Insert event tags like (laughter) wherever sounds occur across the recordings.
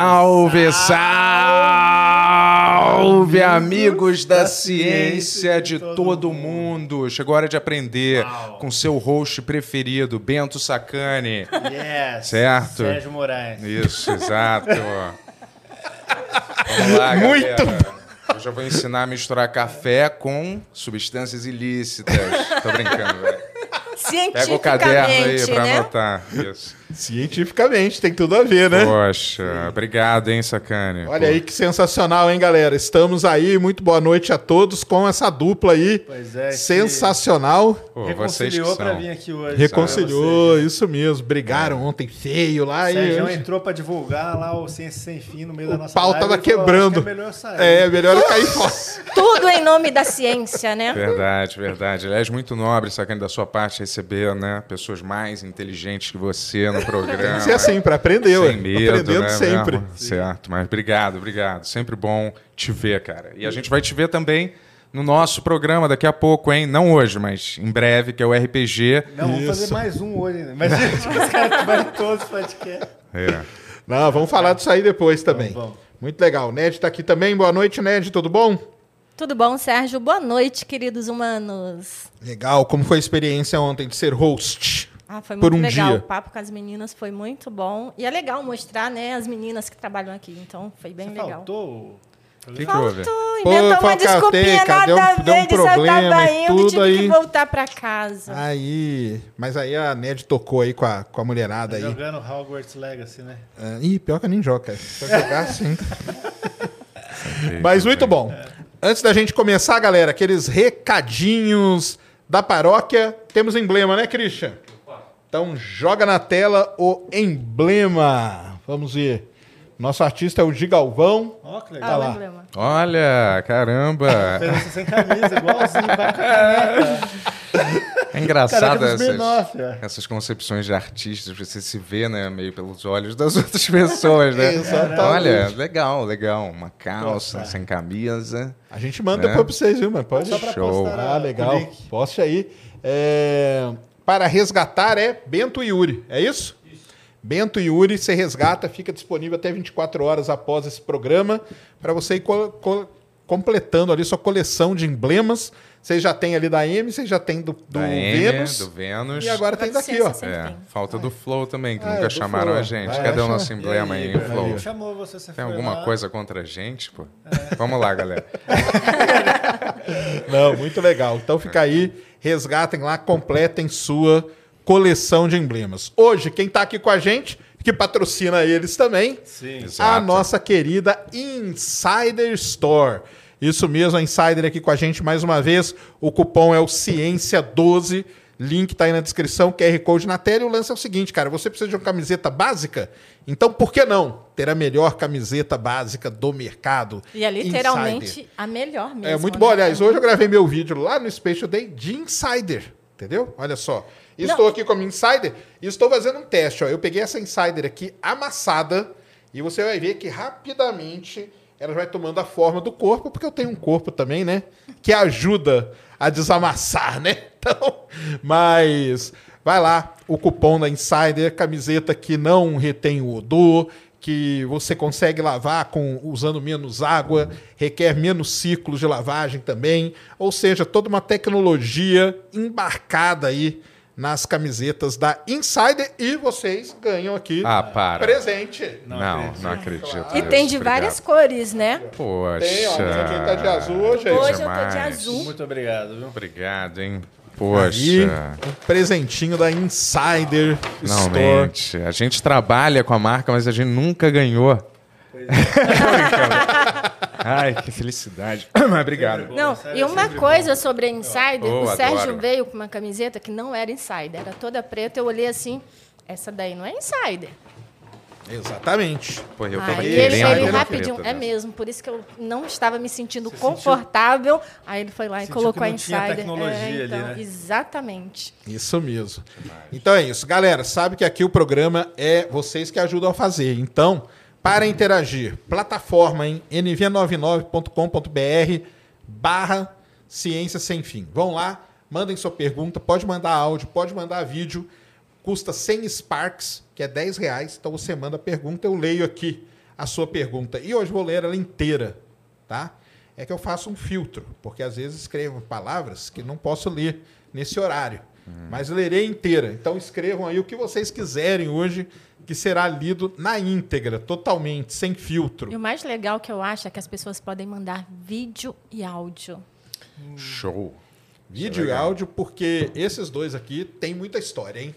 Salve, salve, amigos da ciência de todo mundo. Chegou a hora de aprender com seu host preferido, Bento Sacani. Yes. Certo? Sérgio Moraes. Isso, (laughs) exato. Vamos lá, Muito galera. Eu já vou ensinar a misturar café com substâncias ilícitas. Tô brincando, velho. Pega o caderno aí Cientificamente, pra né? anotar. Isso. Cientificamente, tem tudo a ver, né? Poxa, obrigado, hein, Sacani. Olha Pô. aí que sensacional, hein, galera? Estamos aí, muito boa noite a todos com essa dupla aí. Pois é, que Sensacional. Pô, vocês que Reconciliou pra vir aqui hoje. Reconciliou, isso mesmo. Brigaram ontem feio lá. O E Sérgio hoje- entrou pra divulgar lá o Ciência Sem Fim no meio da o nossa pau live, tava falou, quebrando. "Acho que É melhor eu sair. É, melhor eu cair fora. (laughs) Tudo em nome da ciência, né? Verdade, verdade. Aliás, muito nobre, Sacani, da sua parte, receber né, pessoas mais inteligentes que você no programa. Tem que ser assim, pra aprender. Sem medo, Aprendendo né, sempre. mesmo? Certo, mas obrigado, obrigado. Sempre bom te ver, cara. E a gente vai te ver também no nosso programa daqui a pouco, hein? Não hoje, mas em breve, que é o RPG. Não, vamos Isso. fazer mais um hoje ainda. Mas gente, (laughs) os caras vão todos os podcasts. É. Não, vamos falar disso aí depois também. Vamos, vamos. Muito legal. O Ned tá aqui também. Boa noite, Ned. Tudo bom? Tudo bom, Sérgio? Boa noite, queridos humanos. Legal. Como foi a experiência ontem de ser host? Ah, foi Por muito um legal. dia. O papo com as meninas foi muito bom. E é legal mostrar, né, as meninas que trabalham aqui. Então, foi bem Você legal. faltou? O que, que houve? Faltou, Pô, inventou uma desculpinha, cara, deu um- nada a deu um ver, disse, eu problema tava e indo, tudo tive aí. que voltar pra casa. Aí. Mas aí a Ned tocou aí com a, com a mulherada aí. Jogando Hogwarts Legacy, né? Ah, ih, pior que eu nem jogo, cara. Se eu jogar (laughs) assim. Mas muito bom. Antes da gente começar, galera, aqueles recadinhos da paróquia. Temos emblema, né, Christian? Então joga na tela o emblema. Vamos ver. Nosso artista é o Gigalvão. Ó, que Ah, legal. emblema. Olha, caramba. (laughs) Fez sem camisa, igualzinho, com a. É engraçado essas, é. essas concepções de artistas. Você se vê, né, meio pelos olhos das (laughs) outras pessoas, né? Exatamente. Olha, legal, legal. Uma calça sem camisa. A gente manda Né? depois pra vocês, viu, mano? Pode Só pra Show. Ah, legal. Poste aí. É, Para resgatar é Bento e Yuri, é isso? Bento e Yuri, você resgata, fica disponível até 24 horas após esse programa, para você ir co- co- completando ali sua coleção de emblemas. Vocês já tem ali da M, vocês já tem do, do M, Vênus. do Vênus. E agora tem Da daqui, ó. É, falta do Flow também, que Ah, é, nunca chamaram Flow. a gente. Vai, Cadê o nosso emblema aí, hein, Bernardo? Flow? Chamou você, você Tem alguma lá. coisa contra a gente, pô? Vamos lá, galera. (laughs) Não, muito legal. Então fica aí, resgatem lá, completem sua coleção de emblemas. Hoje, quem está aqui com a gente, que patrocina eles também, Sim. a nossa querida Insider Store. Isso mesmo, a Insider aqui com a gente mais uma vez. O cupom é o Ciência12. Link tá aí na descrição, QR Code na tela. E o lance é o seguinte, cara: você precisa de uma camiseta básica? Então, por que não ter a melhor camiseta básica do mercado? E é literalmente Insider. a melhor mesmo. É muito né? bom. Aliás, hoje eu gravei meu vídeo lá no Special Day de Insider. Entendeu? Olha só. Estou aqui com a minha Insider e estou fazendo um teste. Ó. Eu peguei essa Insider aqui amassada e você vai ver que rapidamente ela vai tomando a forma do corpo, porque eu tenho um corpo também, né? Que ajuda a desamassar, né? Então, mas vai lá, o cupom da Insider, camiseta que não retém o odor, que você consegue lavar com usando menos água, requer menos ciclos de lavagem também, ou seja, toda uma tecnologia embarcada aí nas camisetas da Insider e vocês ganham aqui Ah, para. presente. Não, não acredito. E tem de várias cores, né? Poxa. Tem, ó, mas aqui tá de azul hoje. Hoje eu tô de azul. Muito obrigado, viu? Obrigado, hein? Aí, Poxa. um presentinho da Insider Store. Finalmente. A gente trabalha com a marca, mas a gente nunca ganhou. (laughs) Ai, que felicidade. (coughs) Mas obrigado. Não, e uma coisa sobre a Insider, Oh, o Sérgio adoro. veio com uma camiseta que não era Insider, era toda preta, eu olhei assim, essa daí não é Insider. Exatamente. Pô, eu Aí tava ele, querendo ele uma rapidinho, é dessa. mesmo, por isso que eu não estava me sentindo Você confortável. Aí ele foi lá e sentiu colocou que a Insider. tecnologia É, ali, então, né? Exatamente. Isso mesmo. Então é isso. Galera, sabe que aqui o programa é vocês que ajudam a fazer. Então, para interagir, plataforma em nv99.com.br barra ciência sem fim. Vão lá, mandem sua pergunta, pode mandar áudio, pode mandar vídeo. Custa 100 Sparks, que é 10 reais. Então você manda a pergunta, eu leio aqui a sua pergunta. E hoje vou ler ela inteira, tá? É que eu faço um filtro, porque às vezes escrevo palavras que não posso ler nesse horário. Mas lerei inteira. Então escrevam aí o que vocês quiserem hoje, que será lido na íntegra, totalmente, sem filtro. E o mais legal que eu acho é que as pessoas podem mandar vídeo e áudio. Show. Vídeo e áudio, porque esses dois aqui têm muita história, hein?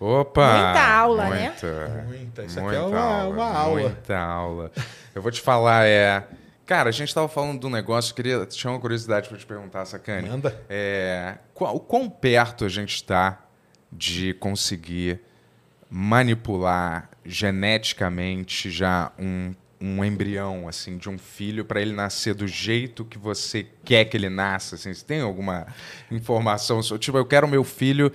Opa! Muita aula, né? Muita, Muita. Isso aqui muita é uma- uma aula. Muita aula. Eu vou te falar, é. Cara, a gente estava falando de um negócio, queria. Tinha uma curiosidade para te perguntar, Sacane. Manda. É, qual- o quão perto a gente está de conseguir manipular geneticamente já um, um embrião, assim, de um filho para ele nascer do jeito que você quer que ele nasça? Assim, você tem alguma informação? Tipo, eu quero meu filho.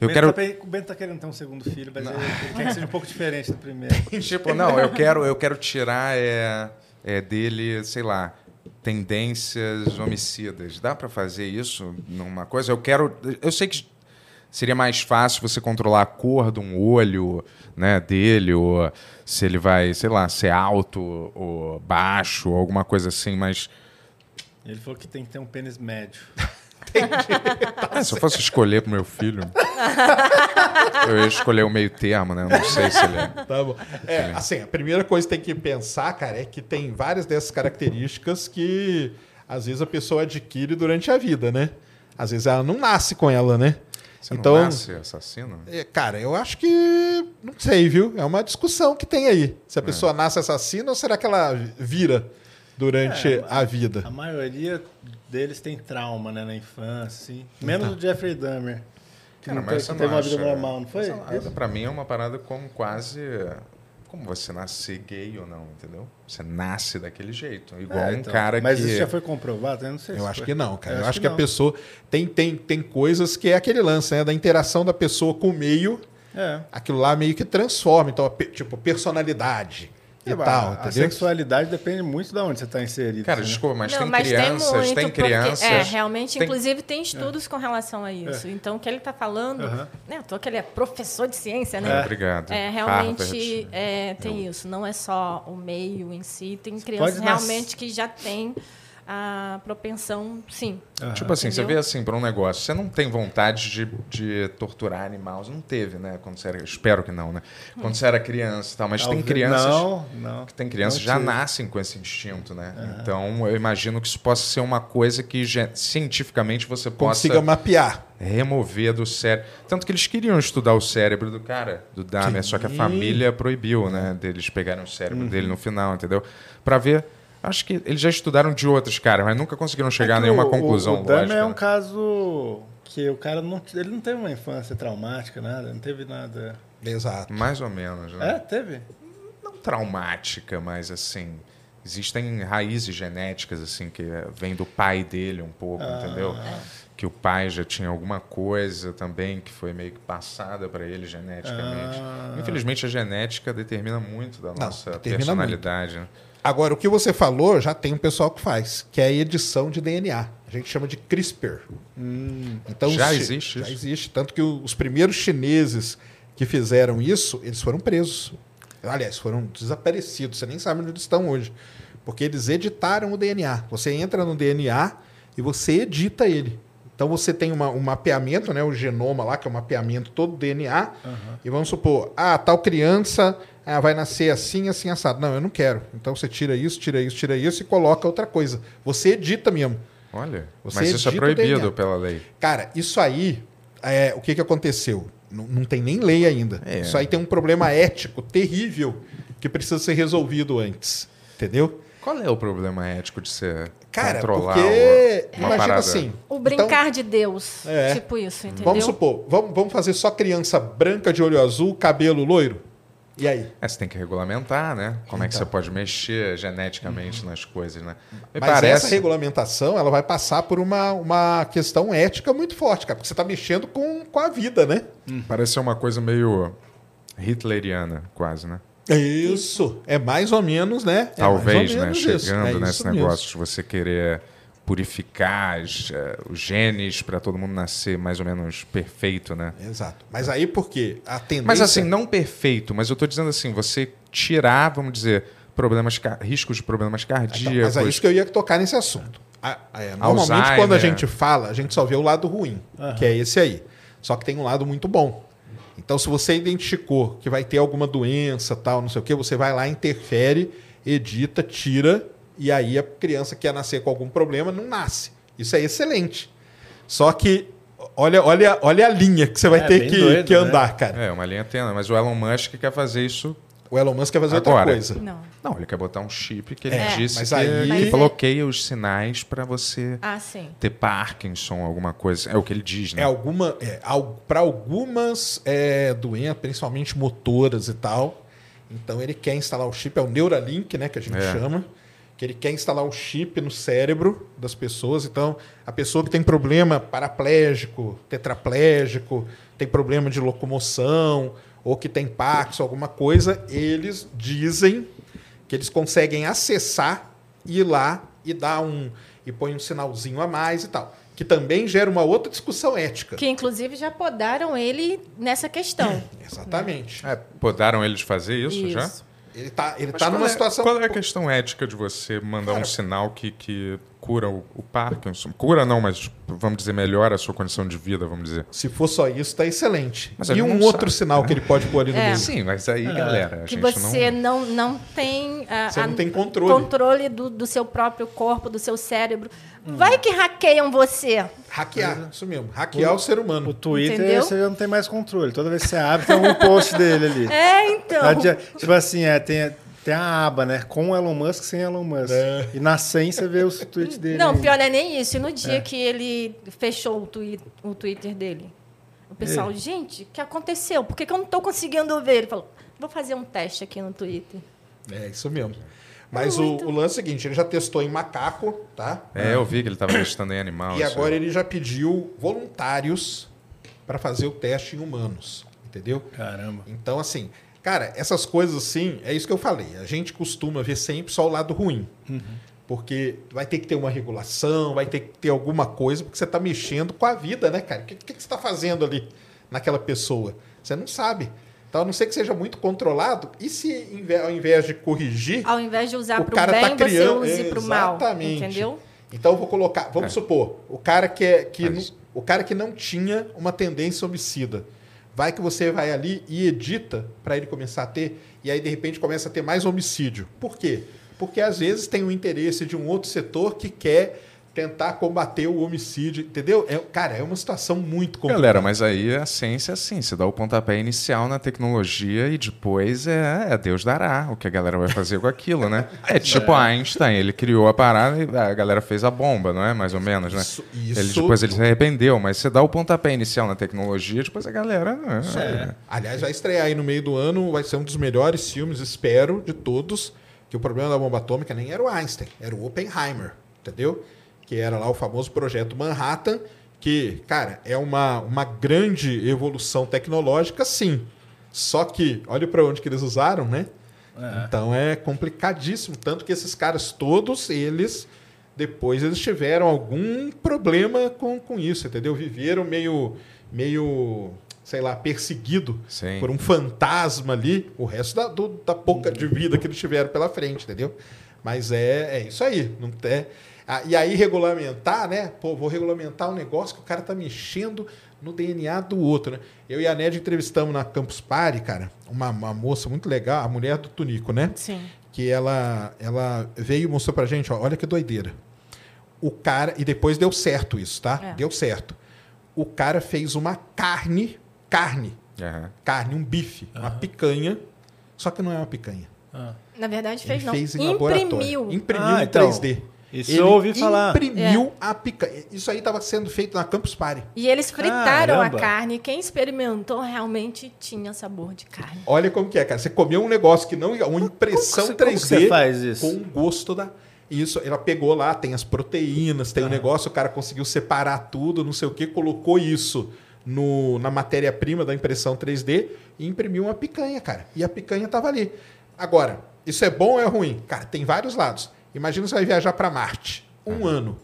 Eu o, quero. Bento tá, o Bento tá querendo ter um segundo filho, mas ele, ele quer que seja um pouco diferente do primeiro. (laughs) Tipo, não, eu quero, eu quero tirar é, é, dele, sei lá, tendências homicidas. Dá para fazer isso numa coisa? Eu quero. Eu sei que seria mais fácil você controlar a cor de um olho né, dele, ou se ele vai, sei lá, ser alto ou baixo, ou alguma coisa assim, mas. Ele falou que tem que ter um pênis médio. (laughs) É, se eu fosse escolher pro meu filho. eu ia escolher o meio termo, né? Eu não sei se ele é. Tá bom. É, assim, a primeira coisa que tem que pensar, cara, é que tem várias dessas características que às vezes a pessoa adquire durante a vida, né? Às vezes ela não nasce com ela, né? Você então, não nasce assassino? é, cara, eu acho que não sei, viu? É uma discussão que tem aí. Se a pessoa nasce assassina ou será que ela vira durante É, a vida? A maioria deles tem trauma, né, na infância, assim. Menos o Jeffrey Dahmer. Que Cara, não mas teve, teve uma vida normal, não foi? Pra mim é uma parada como quase. Como você nascer gay ou não, entendeu? Você nasce daquele jeito. Igual É, um então. cara Mas que. isso já foi comprovado? Eu não sei Eu se acho foi. que não, cara. Eu, Eu acho que, a não. pessoa tem, tem, tem coisas que é aquele lance, né? Da interação da pessoa com o meio. É. Aquilo lá meio que transforma. Então, a tipo, personalidade e É, tal, a entendeu? sexualidade depende muito de onde você está inserido. Cara, né? desculpa, mas Não, tem mas crianças, tem, tem, muito, porque- crianças. é, realmente, tem- inclusive, tem estudos com relação a isso. Então, o que ele está falando, né? Eu tô que ele é professor de ciência, É, né? Obrigado. É, realmente é, tem isso. Não é só o meio em si. Tem crianças nas- realmente que já têm a propensão, sim. Tipo assim, você Entendeu? vê assim para um negócio, você não tem vontade de, de torturar animais, não teve, né? Quando você era, espero que não, né? Quando você era criança e tal, mas tem crianças Não, não. tem crianças que Não já tive. nascem com esse instinto, né? Então eu imagino que isso possa ser uma coisa que cientificamente você possa Consiga mapear. remover do cérebro. Tanto que eles queriam estudar o cérebro do cara, do Dahmer, só que a família proibiu, né? Deles pegarem o cérebro dele no final, entendeu? Pra ver. Acho que eles já estudaram de outros caras, mas nunca conseguiram chegar É a nenhuma o- conclusão. O, o lógica, é um né? caso que o cara não, ele não teve uma infância traumática, nada, não teve nada. Exato. Mais ou menos, né? É, teve. Não traumática, mas assim. Existem raízes genéticas, assim, que vem do pai dele um pouco, Ah. entendeu? Que o pai já tinha alguma coisa também que foi meio que passada para ele geneticamente. Ah. Infelizmente, a genética determina muito da nossa determina personalidade. né? Agora, o que você falou, já tem um pessoal que faz, que é a edição de DNA. A gente chama de CRISPR. Então, Já chi- existe Já isso? existe. Tanto que os primeiros chineses que fizeram isso, eles foram presos. Aliás, foram desaparecidos. Você nem sabe onde eles estão hoje. Porque eles editaram o DNA. Você entra no DNA e você edita ele. Então você tem uma- um mapeamento, né, o genoma lá, que é o mapeamento todo do DNA. E vamos supor, ah, tal criança ah, vai nascer assim, assim, assado. Não, eu não quero. Então você tira isso, tira isso, tira isso e coloca outra coisa. Você edita mesmo. Olha, Você mas isso é proibido pela lei. Cara, isso aí, é, o que, que aconteceu? Não, não tem nem lei ainda. É. Isso aí tem um problema ético terrível que precisa ser resolvido antes. Entendeu? Qual é o problema ético de você Cara, controlar porque uma, uma imagina parada? assim. O então, brincar de Deus. É. Tipo isso, entendeu? vamos supor, vamos, vamos fazer só criança branca de olho azul, cabelo loiro? E aí? É, você tem que regulamentar, né? Como é que Então. você pode mexer geneticamente nas coisas, né? Me Mas parece... essa regulamentação ela vai passar por uma, uma questão ética muito forte, cara, porque você está mexendo com, com a vida, né? Parece ser uma coisa meio hitleriana, quase, né? Isso. É mais ou menos, né? É Talvez, ou né? menos Chegando isso. É nesse mesmo. negócio de você querer purificar as, eh, os genes para todo mundo nascer mais ou menos perfeito, né? Exato. Mas aí por quê? A tendência... Mas assim, não perfeito, mas eu tô dizendo assim, você tirar, vamos dizer, problemas, riscos de problemas Então, cardíacos. mas é isso que eu ia tocar nesse assunto. A- é, normalmente, Alzheimer. quando a gente fala, a gente só vê o lado ruim, Aham. que é esse aí. Só que tem um lado muito bom. Então, se você identificou que vai ter alguma doença, tal, não sei o quê, você vai lá, interfere, edita, tira, e aí a criança que ia nascer com algum problema não nasce. Isso é excelente. Só que olha, olha, olha a linha que você vai É, ter que, doido, que né? andar, cara. É, uma linha tênue. Mas o Elon Musk quer fazer isso. O Elon Musk quer fazer outra Agora. coisa. Não. Não, ele quer botar um chip que ele É, disse mas que, aí- que bloqueia os sinais para você Ah, sim. ter Parkinson, alguma coisa. É o que ele diz, né? É alguma, é, para algumas é, doenças, principalmente motoras e tal. Então ele quer instalar o chip, é o Neuralink, né, que a gente É. chama, que ele quer instalar o chip no cérebro das pessoas. Então a pessoa que tem problema paraplégico, tetraplégico, tem problema de locomoção ou que tem Parkinson, alguma coisa, eles dizem que eles conseguem acessar, ir lá e dar um e põe um sinalzinho a mais e tal, que também gera uma outra discussão ética. Que inclusive já podaram ele nessa questão. (laughs) Exatamente. É, podaram eles fazer isso, já? Ele tá, ele Mas tá qual numa é- situação. Qual é a questão ética de você mandar Cara, um sinal que, que cura o, o Parkinson? Cura não, mas vamos dizer, melhora a sua condição de vida, vamos dizer. Se for só isso, tá excelente. Mas a e um outro sabe. sinal que ele pode pôr ali no É. meio. Sim, mas aí, galera, a que gente você não... não, não tem, ah, Você não a- tem controle. controle do, do seu próprio corpo, do seu cérebro. Vai que hackeiam você. Hackear, isso mesmo. Hackear o, ser O humano. Twitter Entendeu? você já não tem mais controle. Toda vez que você abre, tem algum post dele ali. É, então. Tipo assim, é, tem, tem a aba, né? Com Elon Musk, sem Elon Musk. É. E na 100 você vê os tweets dele. Não, pior não é nem isso. E no dia que ele fechou o, twi o Twitter dele? O pessoal, gente, o que aconteceu? Por que, que eu não estou conseguindo ver? Ele falou, vou fazer um teste aqui no Twitter. É isso mesmo. Mas o, o lance é o seguinte: ele já testou em macaco, tá? É, eu vi que ele estava testando em animal. E agora aí. ele já pediu voluntários para fazer o teste em humanos. Entendeu? Caramba. Então, assim, cara, essas coisas assim, é isso que eu falei. A gente costuma ver sempre só o lado ruim. Porque vai ter que ter uma regulação, vai ter que ter alguma coisa, porque você está mexendo com a vida, né, cara? O que, que, que você está fazendo ali naquela pessoa? Você não sabe. Então, a não ser que seja muito controlado, e se ao invés de corrigir, Ao invés de usar para o cara bem, tá criando. você use para o mal. Exatamente. Entendeu? Então eu vou colocar, vamos supor, o cara que é, que Mas- não- o cara que não tinha uma tendência homicida, vai que você vai ali e edita para ele começar a ter e aí de repente começa a ter mais homicídio. Por quê? Porque às vezes tem o interesse de um outro setor que quer tentar combater o homicídio, entendeu? É, cara, é uma situação muito complicada. Galera, mas aí a ciência é assim, você dá o pontapé inicial na tecnologia e depois é, é Deus dará o que a galera vai fazer com aquilo, né? (laughs) É tipo Einstein, ele criou a parada e a galera fez a bomba, não é? Mais ou menos, né? Isso- Ele, isso- depois ele se arrependeu, mas você dá o pontapé inicial na tecnologia, depois a galera... É. Aliás, vai estrear aí no meio do ano, vai ser um dos melhores filmes, espero, de todos. Que o problema da bomba atômica nem era o Einstein, era o Oppenheimer, entendeu? Que era lá o famoso projeto Manhattan, que, cara, é uma, uma grande evolução tecnológica, sim. Só que, olha para onde que eles usaram, né? Então é complicadíssimo. Tanto que esses caras todos, eles, depois eles tiveram algum problema com, com isso, entendeu? Viveram meio, meio, sei lá, perseguido Sim. por um fantasma ali, o resto da, do- da pouca de vida que eles tiveram pela frente, entendeu? Mas é, é isso aí. Não é, ah, e aí regulamentar, né? Pô, vou regulamentar um negócio que o cara tá mexendo no DNA do outro, né? Eu e a Ned entrevistamos na Campus Party, cara, uma, uma moça muito legal, a mulher do Tunico, né? Sim. que ela, ela veio e mostrou pra gente, ó, olha que doideira. O cara, e depois deu certo isso, tá? É. Deu certo. O cara fez uma carne, carne, Aham. carne, um bife, uma picanha, só que não é uma picanha. Ah. Na verdade, fez Ele não. fez em. Imprimiu. Imprimiu Ah, em então, 3D. Isso Ele eu ouvi falar. Imprimiu a picanha. Isso aí estava sendo feito na Campus Party. E eles fritaram Caramba. a carne. Quem experimentou realmente tinha sabor de carne. Olha como que é, cara. Você comeu um negócio que não. Uma impressão como que 3D você faz isso? com o gosto da. Isso, ela pegou lá, tem as proteínas, tem o negócio, o cara conseguiu separar tudo, não sei o que, colocou isso no, na matéria-prima da impressão 3D e imprimiu uma picanha, cara. E a picanha tava ali. Agora, isso é bom ou é ruim? Cara, tem vários lados. Imagina você vai viajar para Marte, um ano.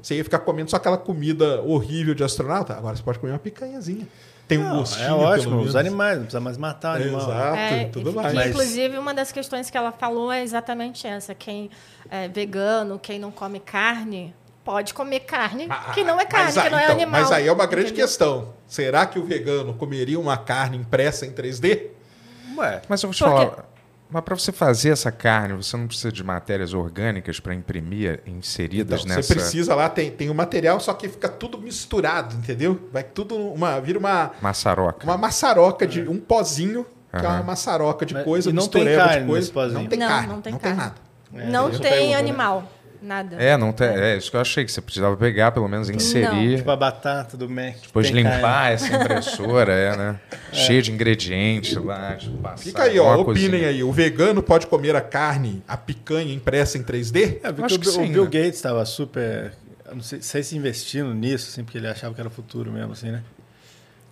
Você ia ficar comendo só aquela comida horrível de astronauta. Agora você pode comer uma picanhazinha. Tem um Não, gostinho. é pelo ótimo, menos. os animais, não precisa mais matar o animal. Exato, É, tudo mais. Mas- Inclusive, uma das questões que ela falou é exatamente essa. Quem é vegano, quem não come carne, pode comer carne que não é carne, aí- que não é então, animal. Mas aí é uma grande entendeu? questão. Será que o vegano comeria uma carne impressa em 3D? Ué, Mas eu vou te Porque- falar. Mas para você fazer essa carne, você não precisa de matérias orgânicas para imprimir inseridas Então, nessa. Você precisa lá, tem, tem o material, só que fica tudo misturado, entendeu? Vai tudo uma. Vira uma, Maçaroca. uma maçaroca de um pozinho, que é uma maçaroca de Mas- coisa, e não tem carne de coisa. nesse pozinho? Não tem Não, carne, não tem não carne. tem nada. É, não eu tem pergunto, né? Nada. É, não tem, é isso que eu achei que você precisava pegar, pelo menos inserir. tipo a batata do Mac. Depois tem limpar carne. essa impressora, é, né? (laughs) Cheia de ingredientes lá. Tipo, passar Fica aí, ó, uma opinem cozinha. aí. O vegano pode comer a carne, a picanha impressa em 3D? É, acho o, que Bill- o sim, Bill né? Gates estava super. Não sei, sei se investindo nisso, assim, porque ele achava que era o futuro mesmo, assim, né?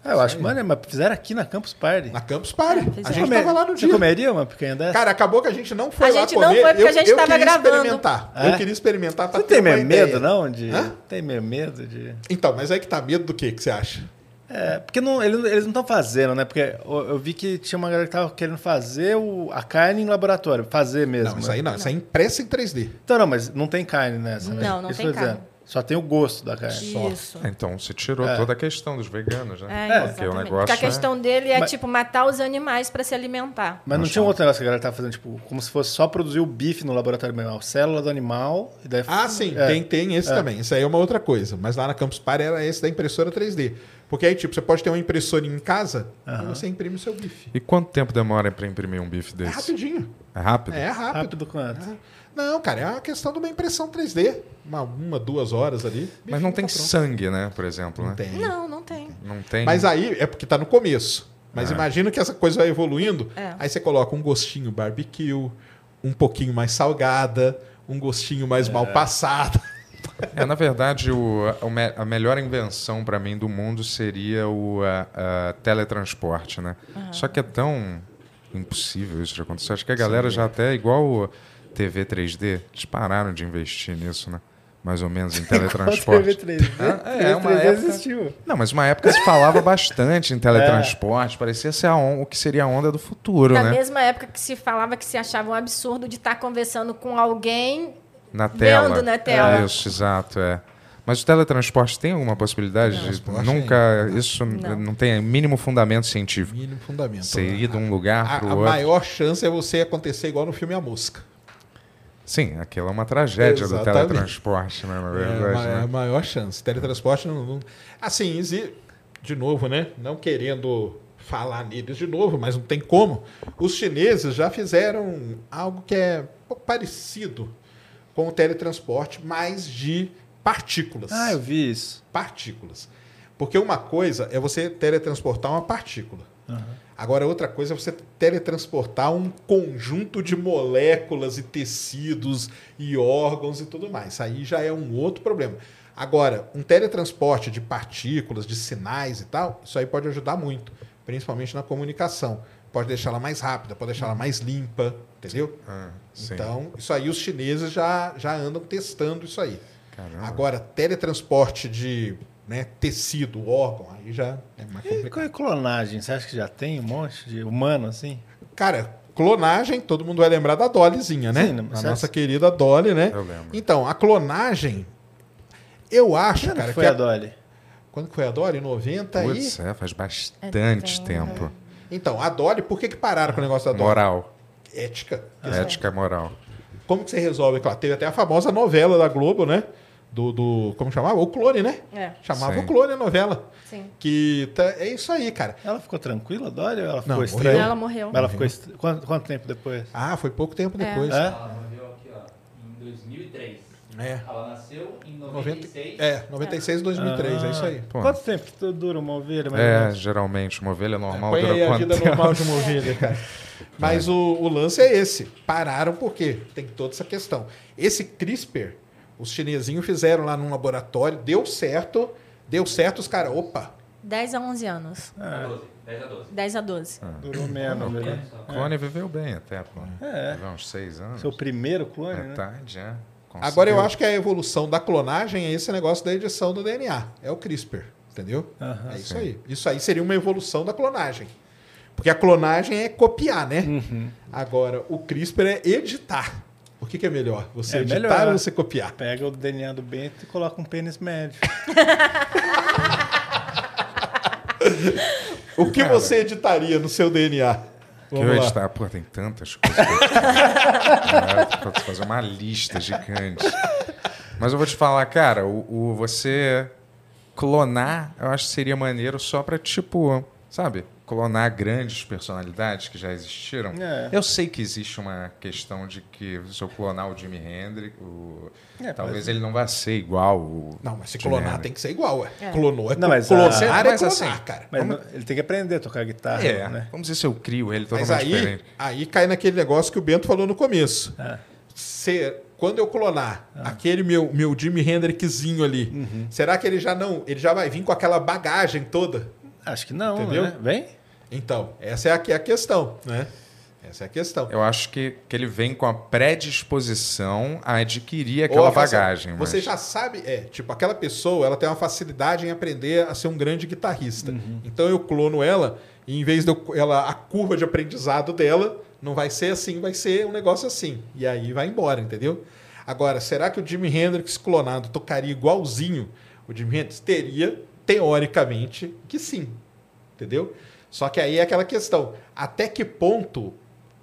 Ah, eu acho que, mano, mas fizeram aqui na Campus Party. Na Campus Party. É, a gente Come- tava lá no Você dia. comeria uma picanha dessa? Cara, acabou que a gente não foi A lá gente não comer. foi porque eu, a gente eu tava queria gravando. experimentar. É? Eu queria experimentar pra Você ter tem meio medo, não? De... Hã? Tem meio medo de. Então, mas aí que tá medo do que que você acha? É, porque não, eles, eles não estão fazendo, né? Porque eu, eu vi que tinha uma galera que tava querendo fazer o, a carne em laboratório, fazer mesmo. Não, isso né? aí não. Isso aí é impressa em 3D. Então, não, mas não tem carne nessa, né? Não, não Isso tem eu tô dizendo. Só tem o gosto da carne. Isso. Ah, Então você tirou É. toda a questão dos veganos, né? É, É, porque o negócio Porque a questão dele é, Mas- tipo, matar os animais para se alimentar. Mas não Nossa. tinha um outro negócio que a galera tava fazendo, tipo, como se fosse só produzir o bife no laboratório mesmo, a célula do animal, e daí... Ah, sim, É. tem, tem esse É. também. Isso aí é uma outra coisa. Mas lá na Campus Party era esse da impressora 3D. Porque aí, tipo, você pode ter uma impressora em casa e Aham. você imprime o seu bife. E quanto tempo demora para imprimir um bife É desse? rapidinho. É rápido? É rápido. Rápido quanto? É. Não, cara, é uma questão de uma impressão 3D. Uma, uma duas horas ali. Mas não tem tá pronto. sangue, né? Por exemplo, Não né? tem. Não, não tem. Não tem. Mas aí é porque tá no começo. Mas É. imagina que essa coisa vai evoluindo. É. Aí você coloca um gostinho barbecue, um pouquinho mais salgada, um gostinho mais mal passado. É, na verdade, o, a, a melhor invenção para mim do mundo seria o a- a teletransporte, né? Só que é tão impossível isso de acontecer. Acho que a galera já até, igual o TV 3D, eles pararam de investir nisso, né? Mais ou menos em (laughs) teletransporte. TV3D. Ah, é, uma 3D época- existiu. Não, mas uma época se falava (laughs) bastante em teletransporte, parecia ser a on- o que seria a onda do futuro, Na né? mesma época que se falava que se achava um absurdo de estar conversando com alguém Na tela. Vendo na tela. Isso, exato, é. Mas o teletransporte tem alguma possibilidade de Teletransporte nunca isso Não. não, tem mínimo fundamento científico. Mínimo fundamento. Você ir de um lugar A, para o a outro. maior chance é você acontecer igual no filme A Mosca. Sim, aquilo é uma tragédia do Exatamente. teletransporte, né, na É, verdade. a, ma- né? a maior chance. Teletransporte não. não- Assim, de novo, né? Não querendo falar neles de novo, mas não tem como. Os chineses já fizeram algo que é um pouco parecido com o teletransporte, mas de partículas. Ah, eu vi isso. Partículas. Porque uma coisa é você teletransportar uma partícula. Agora, outra coisa é você teletransportar um conjunto de moléculas e tecidos e órgãos e tudo mais. Aí já é um outro problema. Agora, um teletransporte de partículas, de sinais e tal, isso aí pode ajudar muito, principalmente na comunicação. Pode deixá-la mais rápida, pode deixá-la mais limpa, entendeu? Ah. Então, isso aí os chineses já, já andam testando isso aí. Caramba. Agora, teletransporte de né, tecido, órgão, aí já é mais E complicado. qual é clonagem? Você acha que já tem um monte de humano assim? Cara, clonagem, todo mundo vai lembrar da Dollyzinha, né? Sim, a nossa querida Dolly, né? Eu lembro. Então, a clonagem, eu acho, Quando cara, foi que a Dolly? Quando foi a Dolly? 90 Putz, e... é, faz bastante É, tem, tempo. Então, a Dolly, por que, que pararam com o negócio da Dolly? Moral. Ética. Ética moral. Como que você resolve? Claro, teve até a famosa novela da Globo, né? Do, do como chamava? O Clone, né? É, Chamava Sim. o Clone a novela. sim. Que tá- é isso aí, cara. Ela ficou tranquila, Dolly, ou ela ficou Não, estranha? morreu. Ela morreu. Ela ficou estranha. Quanto, quanto tempo depois? Ah, foi pouco tempo depois. É? Ela morreu aqui, ó, em 2003. É. Ela nasceu em 90, 96. é, 96 2003, é isso aí. Pô. Quanto tempo dura uma ovelha? É, geralmente, uma ovelha normal Põe dura aí a quanto vida tempo? normal de uma ovelha, (laughs) cara. Mas o, o lance é esse. Pararam porque tem toda essa questão. Esse CRISPR, os chinesinhos fizeram lá num laboratório, deu certo, deu certo, os caras, opa, 10 a 11 anos. É, 12, 10 a 12. 10 a 12. durou menos, né? O clone viveu bem até, pô. É. Viveu uns seis anos. Seu primeiro clone, né? Metade, é. conseguiu. Agora eu acho que a evolução da clonagem é esse negócio da edição do DNA. É o CRISPR, entendeu? Aham. é isso aí. Isso aí seria uma evolução da clonagem. Porque a clonagem é copiar, né? Uhum. Agora, o CRISPR é editar. O que, que é melhor? Você É editar melhor. ou você copiar? Pega o DNA do Bento e coloca um pênis médio. (laughs) O que você editaria no seu DNA? Que Vamos eu lá. editar, pô, tem tantas coisas. eu- Cara, (laughs) Pode fazer uma lista gigante. Mas eu vou te falar, cara, o, o- você clonar, eu acho que seria maneiro só pra, tipo, sabe? Clonar grandes personalidades que já existiram. É. Eu sei que existe uma questão de que se eu clonar o Jimi Hendrix, o- É, talvez mas- ele não vá ser igual o Não, mas se Jimi clonar Hendrix. tem que ser igual. É. Clonou é Não, mas clonar a- é Mas clonar, assim, cara. Mas Vamos- ele tem que aprender a tocar guitarra, É, né? vamos dizer se eu crio ele Mas totalmente aí, diferente. aí cai naquele negócio que o Bento falou no começo. É. Se, quando eu clonar aquele meu, meu Jimi Hendrixzinho ali, será que ele já não. Ele já vai vir com aquela bagagem toda? Acho que não, Entendeu? né? Vem? Então, essa é a, é a questão, né? Essa é a questão. Eu acho que, que ele vem com a predisposição a adquirir aquela bagagem. Você mas- já sabe, é, tipo, aquela pessoa, ela tem uma facilidade em aprender a ser um grande guitarrista. Uhum. Então eu clono ela e em vez de eu, ela a curva de aprendizado dela não vai ser assim, vai ser um negócio assim. E aí vai embora, entendeu? Agora, será que o Jimi Hendrix clonado tocaria igualzinho o Jimi Hendrix? Teria, teoricamente, que sim. Entendeu? Só que aí é aquela questão, até que ponto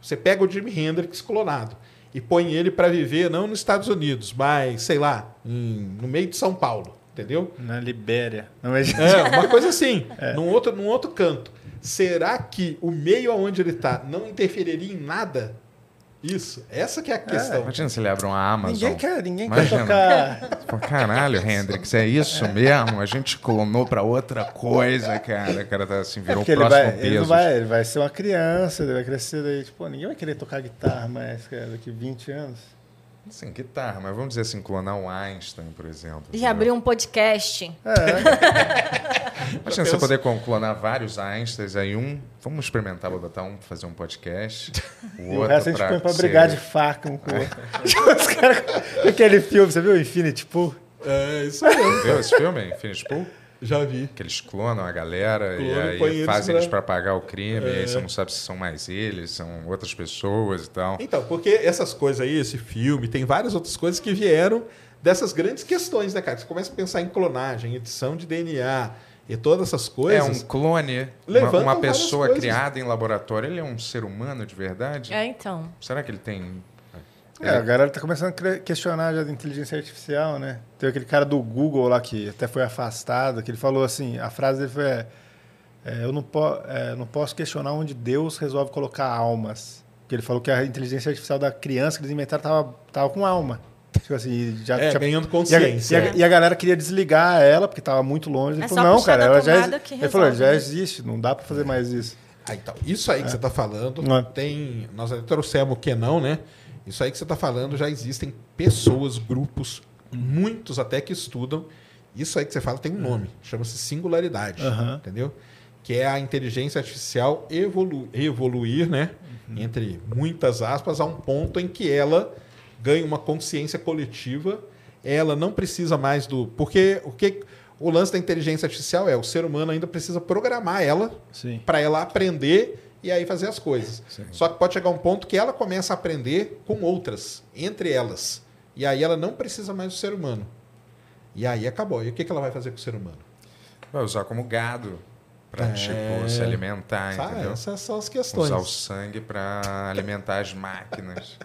você pega o Jimi Hendrix clonado e põe ele para viver não nos Estados Unidos, mas, sei lá, em- no meio de São Paulo, entendeu? Na Libéria. Não, mas... É, (laughs) uma coisa assim, num, outro, num outro canto. Será que o meio aonde ele está não interferiria em nada? Isso, essa que é a questão. Imagina se ele abre uma Amazon. Ninguém quer, ninguém quer Imagina. tocar. Pô, caralho, Hendrix, é isso mesmo? A gente clonou pra outra coisa, cara. O cara tá assim, É virou o porque ele próximo vai, ele, não peso. vai, ele vai ser uma criança, ele vai crescer daí. Tipo, ninguém vai querer tocar guitarra mais, cara, daqui 20 anos. Sim, guitarra, mas vamos dizer assim, clonar um Einstein, por exemplo. E entendeu? abrir um podcast. (laughs) Imagina você poder clonar vários Einsteins, aí um. Vamos experimentar, vou botar um pra fazer um podcast. (laughs) O E outro o resto a gente pra põe pra ser- brigar de faca um com o outro. (laughs) Os caras- Aquele filme, você viu? Infinity Pool? É, isso mesmo. Viu esse filme, Infinity Pool? Já vi. Que eles clonam a galera Clonam e e aí eles fazem pra- eles pra pagar o crime, e É. aí você não sabe se são mais eles, são outras pessoas e tal. Então, porque essas coisas aí, esse filme, tem várias outras coisas que vieram dessas grandes questões, né, cara? Você começa a pensar em clonagem, edição de DNA e todas essas É coisas. um clone, uma, uma pessoa criada em laboratório, ele é um ser humano de verdade? É, então. Será que ele tem. É, a galera tá começando a questionar já da inteligência artificial, né? Teve aquele cara do Google lá que até foi afastado, que ele falou assim, a frase dele foi, é, é, eu não, po é, não posso questionar onde Deus resolve colocar almas. Porque ele falou que a inteligência artificial da criança que eles inventaram tava, tava com alma. (laughs) Tipo assim, já É, tinha- ganhando e a, consciência. e, a, e a galera queria desligar ela, porque tava muito longe. Ele É falou, só não, cara, ela já, tomada exi-" que ele falou, já né? existe, não dá para fazer mais isso. Ah, então, isso aí que você está falando, É. tem. Nós até trouxemos o que não, né? Isso aí que você está falando, já existem pessoas, grupos, muitos até que estudam. Isso aí que você fala tem um nome, chama-se singularidade. Aham. Entendeu? Que é a inteligência artificial evolu evoluir, né? Entre muitas aspas, a um ponto em que ela ganha uma consciência coletiva. Ela não precisa mais do. Porque o que. O lance da inteligência artificial é o ser humano ainda precisa programar ela para ela aprender e aí fazer as coisas. Só que pode chegar um ponto que ela começa a aprender com outras, entre elas. E aí ela não precisa mais do ser humano. E aí acabou. E o que ela vai fazer com o ser humano? Vai usar como gado pra, É. tipo, se alimentar, Sabe? entendeu? Essas são as questões. Usar o sangue pra alimentar as máquinas.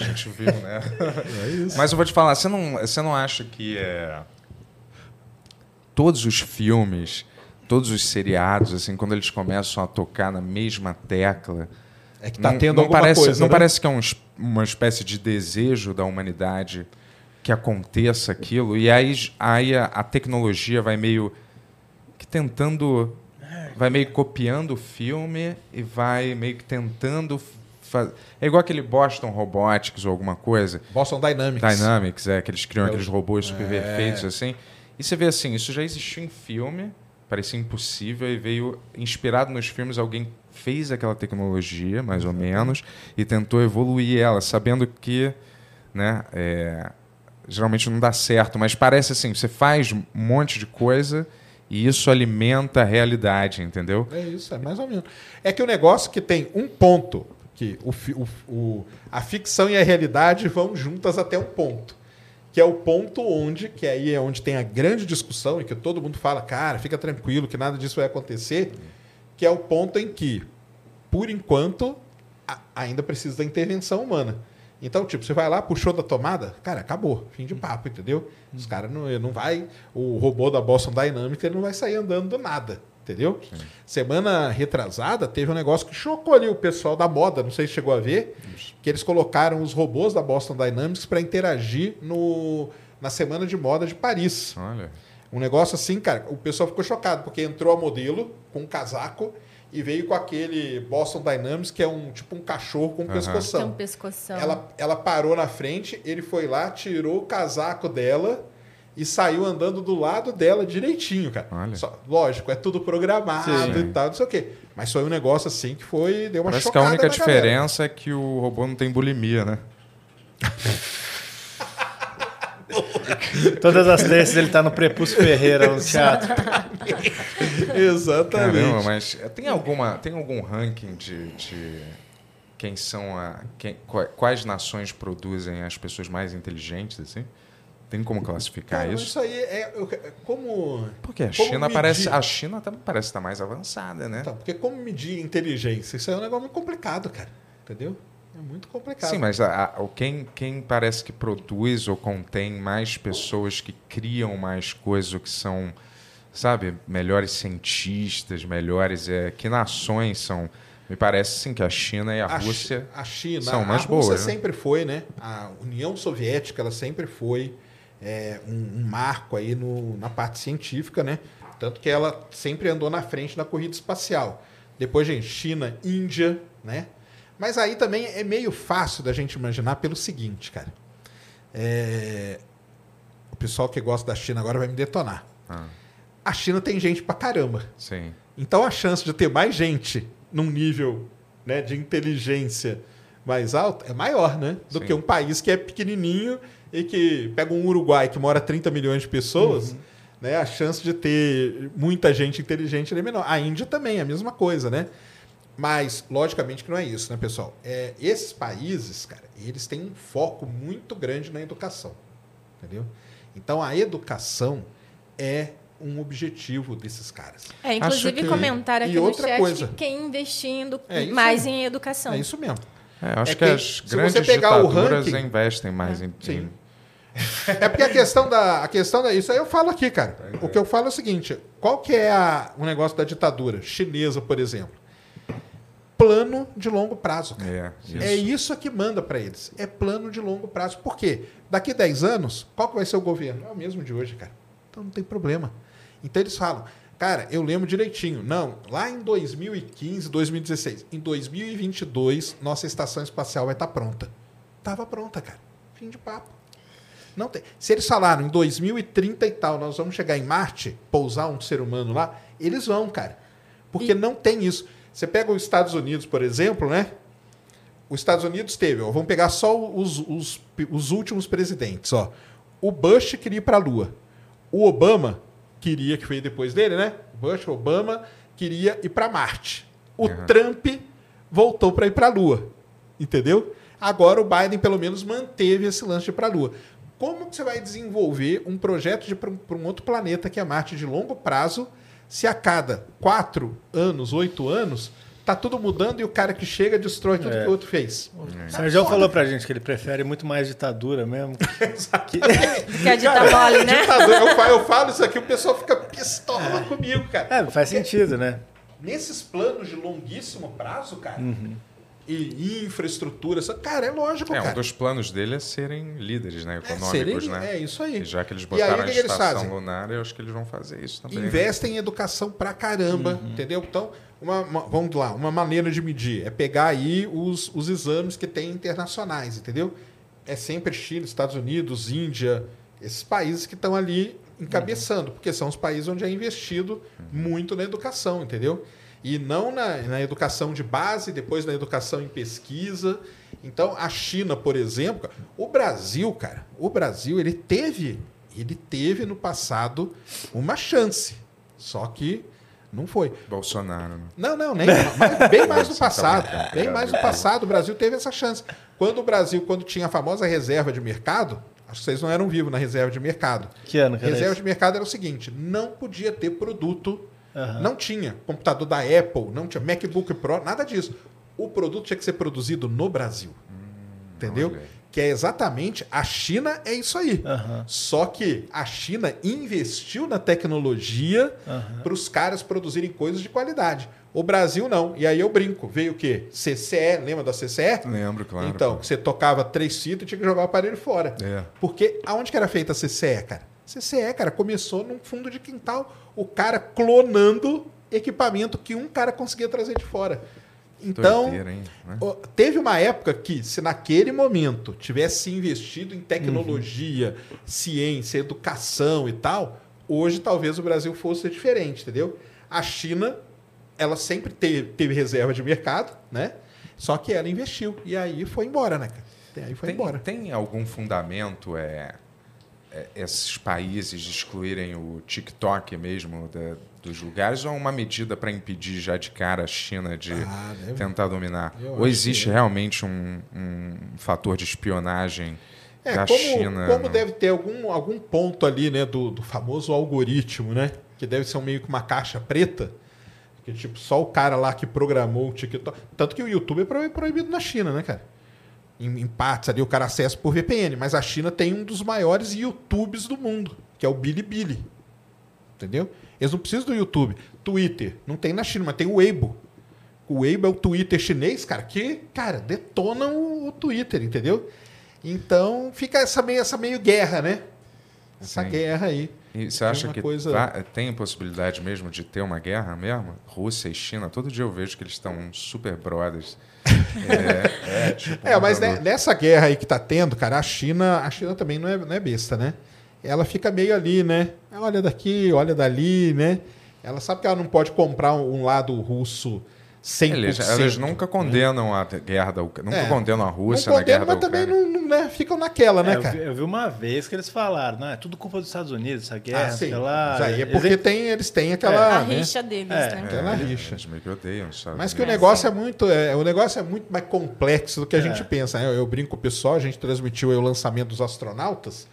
A gente viu, né? (laughs) É isso. Mas eu vou te falar, você não, você não acha que é... todos os filmes, todos os seriados, assim, quando eles começam a tocar na mesma tecla, É que tá não, tendo não alguma parece, coisa, não né? parece que é um uma espécie de desejo da humanidade que aconteça aquilo e aí, aí a, a tecnologia vai meio que tentando vai meio copiando o filme e vai meio que tentando é igual aquele Boston Robotics ou alguma coisa Boston Dynamics. Dynamics, é, que eles criam É, aqueles robôs super é. perfeitos, assim. E você vê assim, isso já existiu em filme, parecia impossível, e veio inspirado nos filmes, alguém fez aquela tecnologia, mais ou menos, e tentou evoluir ela, sabendo que né, é, geralmente não dá certo, mas parece assim, você faz um monte de coisa e isso alimenta a realidade, entendeu? É isso, é mais ou menos. É que o negócio que tem um ponto, que o, o- o- a ficção e a realidade vão juntas até um ponto. Que é o ponto onde, que aí é onde tem a grande discussão e que todo mundo fala, cara, fica tranquilo que nada disso vai acontecer, que é o ponto em que, por enquanto, ainda precisa da intervenção humana. Então, tipo, você vai lá, puxou da tomada, cara, acabou, fim de papo, entendeu? Os caras não, não vai, o robô da Boston Dynamics ele não vai sair andando do nada, entendeu? Semana retrasada teve um negócio que chocou ali o pessoal da moda, não sei se chegou a ver, que eles colocaram os robôs da Boston Dynamics para interagir no, na semana de moda de Paris. Olha. Um negócio assim, cara, o pessoal ficou chocado, porque entrou a modelo com um casaco e veio com aquele Boston Dynamics, que é um tipo um cachorro com um Aham. pescoção. Tem um pescoção. Ela, ela parou na frente, ele foi lá, tirou o casaco dela e saiu andando do lado dela direitinho, cara. Olha. Só- lógico, é tudo programado Sim. e tal, não sei o quê. Mas foi um negócio assim que foi. Deu uma Parece que a chocada única na galera. diferença é que o robô não tem bulimia, né? (laughs) Todas as terças ele tá no Prepúcio Ferreira no teatro. Exatamente. Caramba, mas tem alguma tem algum ranking de, de quem são a quem, qua- quais nações produzem as pessoas mais inteligentes assim? Tem como classificar Cara, mas isso? isso aí é. eu- como. Porque a como China medir? parece a China também parece estar mais avançada, né? Então, porque como medir inteligência? Isso aí é um negócio muito complicado, cara. Entendeu? É muito complicado. Sim, mas a, a- quem, quem parece que produz ou contém mais pessoas que criam mais coisas, que são, sabe, melhores cientistas, melhores. É, que nações são? Me parece sim que a China e a, Chi- Rússia. a China, são mais a Rússia boas, né? sempre foi, né? A União Soviética, ela sempre foi é, um, um marco aí no, na parte científica, né? Tanto que ela sempre andou na frente da corrida espacial. Depois, gente, China, Índia, né? Mas aí também é meio fácil da gente imaginar pelo seguinte, cara. É, O pessoal que gosta da China agora vai me detonar. Ah, A China tem gente pra caramba. sim. Então a chance de ter mais gente num nível né, de inteligência mais alto é maior, né? Do Sim. que um país que é pequenininho e que pega um Uruguai que mora 30 milhões de pessoas, né? A chance de ter muita gente inteligente é menor. A Índia também, a mesma coisa, né? Mas, logicamente, que não é isso, né, pessoal? É, esses países, cara, eles têm um foco muito grande na educação. Entendeu? Então, a educação é um objetivo desses caras. É, inclusive que- comentaram e aqui no outra chat coisa. que quem investindo É mais aí. em educação. É isso mesmo. É, acho É que, que as se você grandes pegar o ditaduras ranking- investem mais em, Sim. É porque a questão da. A questão da. Isso aí eu falo aqui, cara. O que eu falo é o seguinte: qual que é a, o negócio da ditadura chinesa, por exemplo? Plano de longo prazo. É, isso. É isso que manda para eles. É plano de longo prazo. Por quê? Daqui 10 anos, qual que vai ser o governo? É o mesmo de hoje, cara. Então não tem problema. Então eles falam, cara, eu lembro direitinho. Não, lá em 2015, 2016, em 2022, nossa estação espacial vai estar pronta. Tava pronta, cara. Fim de papo. Não tem. Se eles falaram em 2030 e tal, nós vamos chegar em Marte, pousar um ser humano lá, eles vão, cara. Porque E- não tem isso. Você pega os Estados Unidos, por exemplo, né? Os Estados Unidos teve, ó, vamos pegar só os, os, os últimos presidentes, ó. O Bush queria ir para a Lua. O Obama queria, que veio depois dele, né? Bush, Obama queria ir para Marte. O Uhum. Trump voltou para ir para a Lua. Entendeu? Agora o Biden, pelo menos, manteve esse lance de ir para a Lua. Como que você vai desenvolver um projeto de para um outro planeta que é Marte de longo prazo, se a cada quatro anos, oito anos, tá tudo mudando e o cara que chega destrói tudo É. que o outro fez? O Sérgio falou pra gente que ele prefere muito mais ditadura mesmo. (laughs) Que- (laughs) Que é dita mole, né? Ditador, eu, falo, eu falo isso aqui, o pessoal fica pistola comigo, cara. É, faz sentido, né? Nesses planos de longuíssimo prazo, cara, e infraestrutura, cara, é lógico, É, um cara. dos planos dele é serem líderes né, É, econômicos, serem- né? é isso aí. E já que eles aí, botaram o a que estação lunar, eu acho que eles vão fazer isso também. né? Investem em educação pra caramba, entendeu? Então, uma, uma- vamos lá, uma maneira de medir é pegar aí os, os exames que tem internacionais, entendeu? É sempre Chile, Estados Unidos, Índia, esses países que estão ali encabeçando, porque são os países onde é investido muito na educação, entendeu? E não na, na educação de base, depois na educação em pesquisa Então, a China, por exemplo, o Brasil, cara, o Brasil, ele teve, ele teve no passado uma chance. Só que não foi. Bolsonaro. né? Não, não, nem mas bem mais no (laughs) tá passado. brincando. Bem mais no passado, o Brasil teve essa chance. Quando o Brasil, quando tinha a famosa reserva de mercado, acho que vocês não eram vivos na reserva de mercado. Que ano que Reserva de mercado era o seguinte: não podia ter produto, Aham. não tinha computador da Apple, não tinha MacBook Pro, nada disso. O produto tinha que ser produzido no Brasil. Entendeu? olha aí. Que é exatamente a China é isso aí. Aham. Só que a China investiu na tecnologia Aham. para os caras produzirem coisas de qualidade. O Brasil não. E aí eu brinco. Veio o quê? CCE, lembra da CCE? Lembro, claro. Então, você tocava três fitas e tinha que jogar o aparelho fora. É. Porque aonde que era feita a CCE, cara? CCE, cara, começou num fundo de quintal, o cara clonando equipamento que um cara conseguia trazer de fora. Então, Doideira, hein? Né? Teve uma época que, se naquele momento tivesse investido em tecnologia, ciência, educação e tal, hoje talvez o Brasil fosse diferente, entendeu? A China, ela sempre teve, teve reserva de mercado, né? Só que ela investiu. E aí foi embora, né, cara? Aí foi Tem, embora. tem algum fundamento é, esses países excluírem o TikTok mesmo da- dos lugares ou é uma medida para impedir já de cara a China de Ah, deve- tentar dominar? Eu Ou existe que é. realmente um, um fator de espionagem É, da como, China? como no- deve ter algum, algum ponto ali, né, do, do famoso algoritmo, né? Que deve ser um meio que uma caixa preta. Que, tipo, só o cara lá que programou o TikTok. Tanto que o YouTube é pro- proibido na China, né, cara? Em, partes ali o cara acessa por VPN. Mas a China tem um dos maiores YouTubes do mundo, que é o Bilibili. Entendeu? Eles não precisam do YouTube. Twitter, não tem na China, mas tem o Weibo. O Weibo é o Twitter chinês, cara, que, cara, detona o, o Twitter, entendeu? Então fica essa meio, essa meio guerra, né? Essa Sim. guerra aí. E você acha que coisa- tem possibilidade mesmo de ter uma guerra mesmo? Rússia e China, todo dia eu vejo que eles estão super brothers. (laughs) É, é, tipo, É, mas né, nessa guerra aí que tá tendo, cara, a China, a China também não é, não é besta, né? Ela fica meio ali, né? Olha daqui, olha dali, né? Ela sabe que ela não pode comprar um lado russo 100%. Eles, eles nunca condenam a guerra da Ucrânia, nunca É. condenam a não Rússia na guerra condenam, da mas também Ucrânia. não, não, né, ficam naquela, né, É, eu, cara? vi, eu vi uma vez que eles falaram, não, é tudo culpa dos Estados Unidos, essa guerra, Ah, sim. sei lá. Isso aí é Eles- porque tem, eles têm aquela. a né? rixa deles, É, né? Aquela É, rixa. Eles meio que odeiam os Estados Mas que o negócio é muito, é, o negócio é muito mais complexo do que a É. gente pensa. né? Eu, eu brinco com o pessoal, a gente transmitiu aí o lançamento dos astronautas.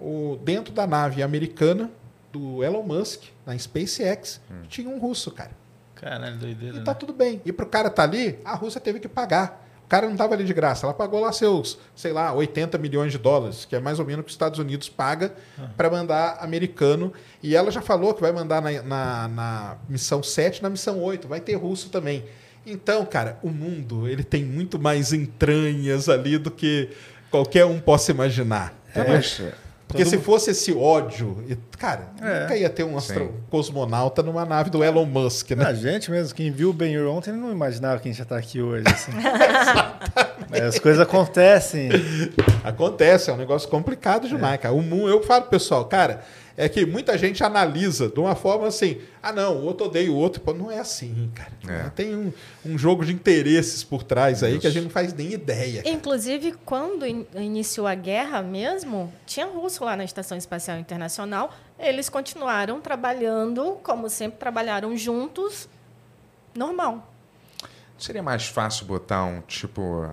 O, dentro da nave americana do Elon Musk, na SpaceX, tinha um russo, cara. Caralho, doideira. E né? tá tudo bem. E pro cara tá ali, a Rússia teve que pagar. O cara não tava ali de graça. Ela pagou lá seus, sei lá, 80 milhões de dólares, que é mais ou menos o que os Estados Unidos paga para mandar americano. E ela já falou que vai mandar na, na, na missão 7, na missão 8. Vai ter russo também. Então, cara, o mundo ele tem muito mais entranhas ali do que qualquer um possa imaginar. É, entendeu? Porque todo se mundo- fosse esse ódio, e, cara, É. nunca ia ter um astro- Sim. cosmonauta numa nave do Elon Musk, né? A gente mesmo, quem viu o Ben-Hur ontem, não imaginava que a gente já tá aqui hoje. Assim. (laughs) Mas As coisas acontecem. Acontece, é um negócio complicado demais, cara. O mundo, eu falo pro pessoal, cara, é que muita gente analisa de uma forma assim, ah não, o outro odeia o outro. Pô, não é assim, cara. É. Tem um, um jogo de interesses por trás aí que a gente não faz nem ideia. cara. Inclusive, quando in- iniciou a guerra mesmo, tinha russo lá na Estação Espacial Internacional. Eles continuaram trabalhando, como sempre trabalharam juntos, normal. Seria mais fácil botar um tipo.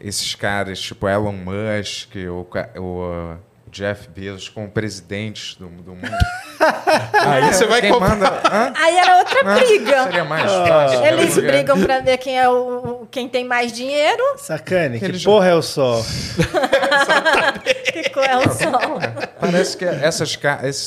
Esses caras, tipo Elon Musk, o, ca- o Jeff Bezos, como presidentes do, do mundo. (laughs) Aí você vai comprar. manda. Aí era outra briga. Seria mais fácil. Eles Porque- brigam para ver quem é o quem tem mais dinheiro, Sacane, que Eles- porra é o sol? (laughs) que qual é o sol. Parece que essas,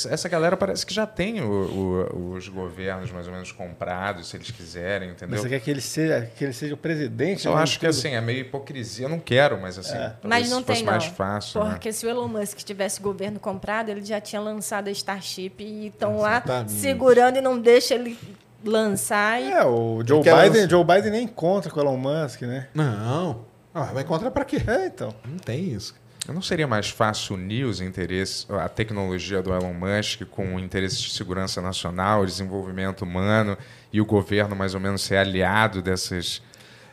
essa galera parece que já tem o- o- os governos mais ou menos comprados, se eles quiserem, entendeu? Você quer que ele seja, que ele seja o presidente? Eu né, acho que assim, é meio hipocrisia. Eu não quero, mas assim, talvez Mas não tem, não. mais fácil. né? Porque se o Elon Musk tivesse governo comprado, ele já tinha lançado a Starship e estão lá segurando e não deixa ele lançar. E... É, o Joe Biden, lançar- Joe Biden nem encontra com o Elon Musk, né? Não. Ah, vai encontrar pra quê? É, então. Não tem isso. Não seria mais fácil unir os interesses, a tecnologia do Elon Musk com o interesse de segurança nacional, desenvolvimento humano e o governo mais ou menos ser aliado dessas,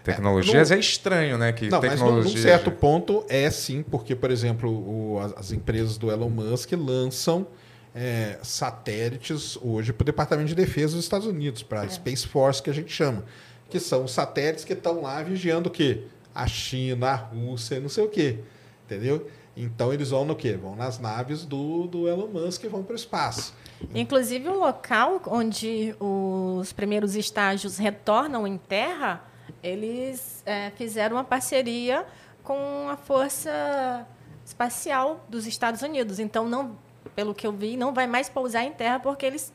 Tecnologias é, estranho, né? Que Não, mas num, tecnologia. num certo ponto é sim, porque, por exemplo, o- as, as empresas do Elon Musk lançam é, satélites hoje para o Departamento de Defesa dos Estados Unidos, para a Space Force, que a gente chama. Que são os satélites que estão lá vigiando o quê? A China, a Rússia, não sei o quê. Entendeu? Então eles vão no quê? Vão nas naves do, do Elon Musk e vão para o espaço. Inclusive, o local onde os primeiros estágios retornam em terra, eles é, fizeram uma parceria com a Força Espacial dos Estados Unidos. Então, não, pelo que eu vi, não vai mais pousar em terra porque eles,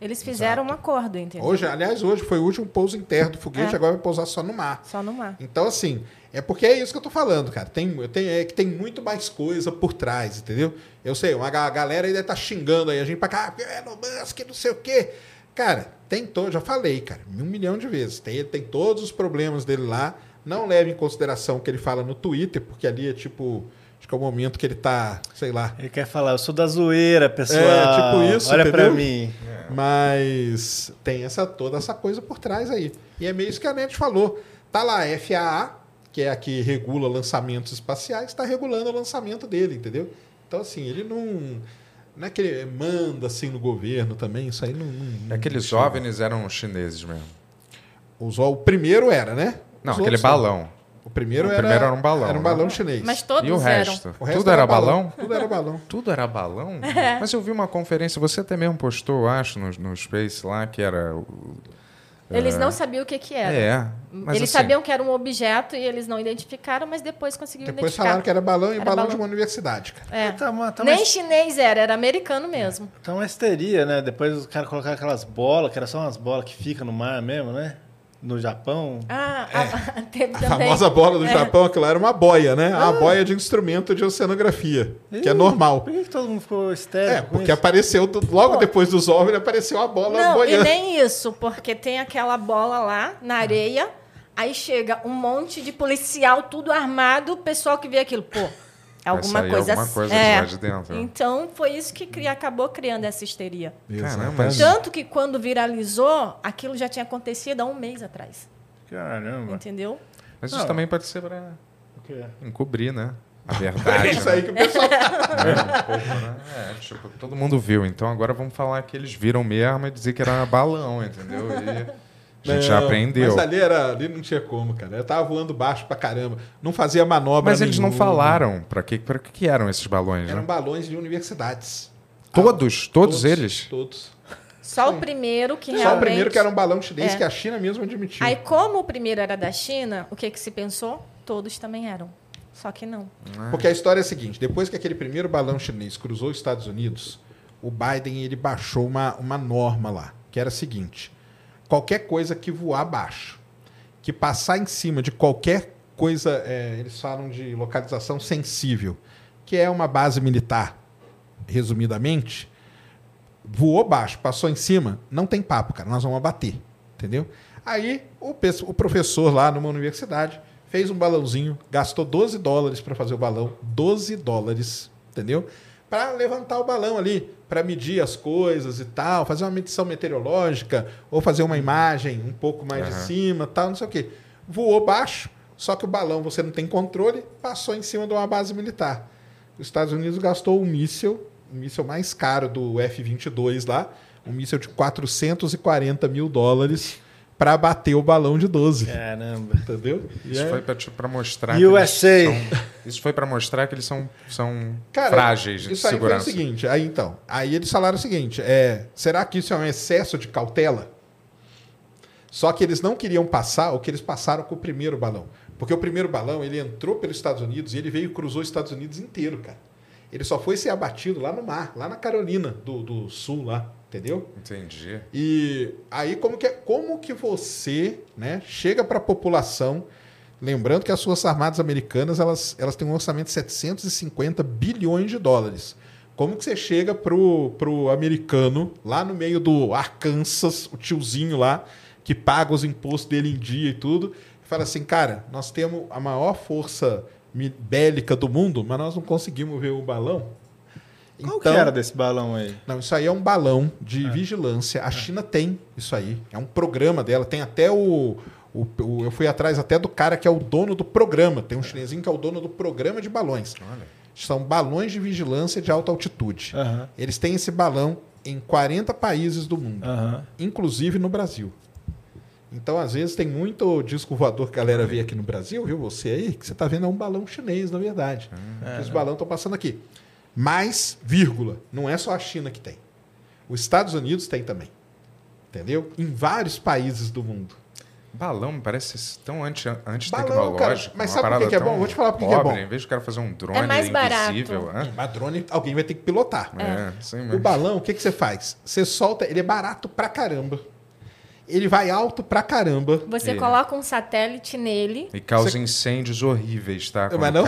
eles fizeram um acordo, entendeu? Hoje, aliás, hoje foi o último pouso interno do foguete, É. agora vai pousar só no mar. Só no mar. Então, assim, é porque é isso que eu tô falando, cara. Tem, tem, é que tem muito mais coisa por trás, entendeu? Eu sei, uma ga- galera ainda tá xingando aí a gente pra cá, "Ah, Elon Musk, não sei o quê. Cara, tem todo, já falei, cara, um milhão de vezes. Tem, tem todos os problemas dele lá. Não leve em consideração o que ele fala no Twitter, porque ali é tipo. Que é o momento que ele tá, sei lá. Ele quer falar, eu sou da zoeira, pessoal. É, tipo isso, Olha pra entendeu? mim. Mas tem essa toda essa coisa por trás aí. E é meio isso que a Net falou. Tá lá a FAA, que é a que regula lançamentos espaciais, está regulando o lançamento dele, entendeu? Então, assim, ele não. Não é que ele manda assim no governo também, isso aí não. não Aqueles não- OVNIs eram chineses mesmo. Os, o primeiro era, né? Não, Os aquele não. balão. O primeiro, O era, primeiro era um balão, Era um né? balão chinês. Mas todos E o eram. resto? O resto Tudo era balão? Tudo era balão. (laughs) Tudo era balão? É. Mas eu vi uma conferência, você até mesmo postou, acho, no, no Space lá, que era. o- Eles não sabiam o que, que era. É. Mas eles assim, sabiam que era um objeto e eles não identificaram, mas depois conseguiram Depois identificar. falaram que era balão e Era balão, balão. de uma universidade, cara. É. Tá uma, tá uma, Nem chinês era, era americano mesmo. tá uma histeria, né? Depois os caras colocaram aquelas bolas, que eram só umas bolas que ficam no mar mesmo, né? No Japão. Ah, a, (laughs) teve A famosa bola do É. Japão, aquilo era uma boia, né? A boia de instrumento de oceanografia, que é Ih, normal. Por que, que todo mundo ficou histérico? É, com porque isso? apareceu, logo depois dos OVNI, apareceu a bola Não, e boiando. nem isso, porque tem aquela bola lá na areia, aí chega um monte de policial, tudo armado, o pessoal que vê aquilo, pô, é alguma sair coisa alguma assim. coisa é. de lá de dentro. Então foi isso que cria, acabou criando essa histeria. Caramba, Tanto que quando viralizou, aquilo já tinha acontecido há um mês atrás. Caramba. Entendeu? Mas isso Não. também pode ser quê? encobrir, né? A (laughs) É verdade. isso aí que o pessoal. É, um pouco, né? É, tipo, todo mundo viu. Então agora vamos falar que eles viram mesmo e dizer que era balão, entendeu? E a gente já Não, aprendeu. Mas ali, era, ali não tinha como, cara. Eu tava voando baixo pra caramba. Não fazia manobra. Mas eles não falaram pra que, pra que eram esses balões, Eram né? balões de universidades. Todos? Todos eles? Todos. Só o primeiro que Só realmente... o primeiro que era um balão chinês É. que a China mesmo admitiu. Aí, como o primeiro era da China, o que, que se pensou? Todos também eram. Só que não. Porque a história é a seguinte: depois que aquele primeiro balão chinês cruzou os Estados Unidos, o Biden ele baixou uma, uma norma lá, que era a seguinte: qualquer coisa que voar baixo, que passar em cima de qualquer coisa, é, eles falam de localização sensível, que é uma base militar, resumidamente, voou baixo, passou em cima, não tem papo, cara, nós vamos abater, entendeu? Aí o, o professor lá numa universidade fez um balãozinho, gastou 12 dólares para fazer o balão, 12 dólares, entendeu? Para levantar o balão ali, para medir as coisas e tal, fazer uma medição meteorológica ou fazer uma imagem um pouco mais de Aham. cima, tal, não sei o quê. Voou baixo, só que o balão você não tem controle, passou em cima de uma base militar. Os Estados Unidos gastou um míssil, o míssil mais caro do F-22 lá, um míssil de 440 mil dólares para bater o balão de 12. Caramba. Entendeu? Isso é- foi pra, tipo, pra mostrar USA. que eles são, Isso foi pra mostrar que eles são, são Cara, frágeis de isso aí segurança. foi o seguinte, aí então, aí eles falaram o seguinte, é, será que isso é um excesso de cautela? Só que eles não queriam passar o que eles passaram com o primeiro balão. Porque o primeiro balão, ele entrou pelos Estados Unidos e ele veio e cruzou os Estados Unidos inteiro, cara. Ele só foi ser abatido lá no mar, lá na Carolina do, do Sul, lá, entendeu? Entendi. E aí como que, é- como que você né, chega para a população, lembrando que as Forças Armadas Americanas elas, elas têm um orçamento de 750 bilhões de dólares. Como que você chega pro, pro americano, lá no meio do Arkansas, o tiozinho lá, que paga os impostos dele em dia e tudo, e fala assim, cara, nós temos a maior força bélica do mundo, mas nós não conseguimos ver o balão. Qual que era desse balão aí? Não, isso aí é um balão de vigilância. A China tem isso aí. É um programa dela. Tem até o, O- o- eu fui atrás até do cara que é o dono do programa. Tem um chinesinho que é o dono do programa de balões. Olha. São balões de vigilância de alta altitude. Eles têm esse balão em 40 países do mundo, inclusive no Brasil. Então, às vezes, tem muito disco voador que a galera vê aqui no Brasil, viu? Você aí, que você está vendo é um balão chinês, na verdade. Que os balões estão passando aqui. Mas, vírgula, não é só a China que tem. Os Estados Unidos tem também. Entendeu? Em vários países do mundo. Balão me parece tão anti, Balão, anti-tecnológico. cara, mas sabe por que é bom? Vou te falar por que é bom. Em vez de o cara fazer um drone É mais barato. invisível. hã? Mas drone, alguém vai ter que pilotar. É, sim, O mas... balão, o que, que você faz? Você solta, ele é barato pra caramba. Ele vai alto pra caramba. Você É. coloca um satélite nele. E causa incêndios horríveis, tá? Mas não,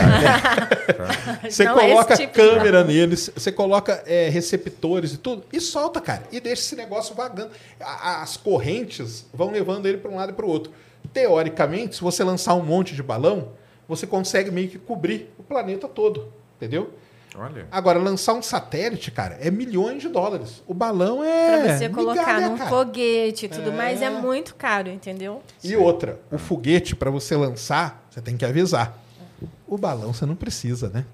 Você (laughs) Não é coloca tipo de câmera neles, você coloca é, receptores e tudo, e solta, cara. E deixa esse negócio vagando. As correntes vão levando ele para um lado e para o outro. Teoricamente, se você lançar um monte de balão, você consegue meio que cobrir o planeta todo. Entendeu? Olha. Agora, lançar um satélite, cara, é milhões de dólares. O balão é. Pra você colocar migalha, num cara. foguete e tudo É. mais, é muito caro, entendeu? E outra, o foguete, para você lançar, você tem que avisar. O balão você não precisa, né?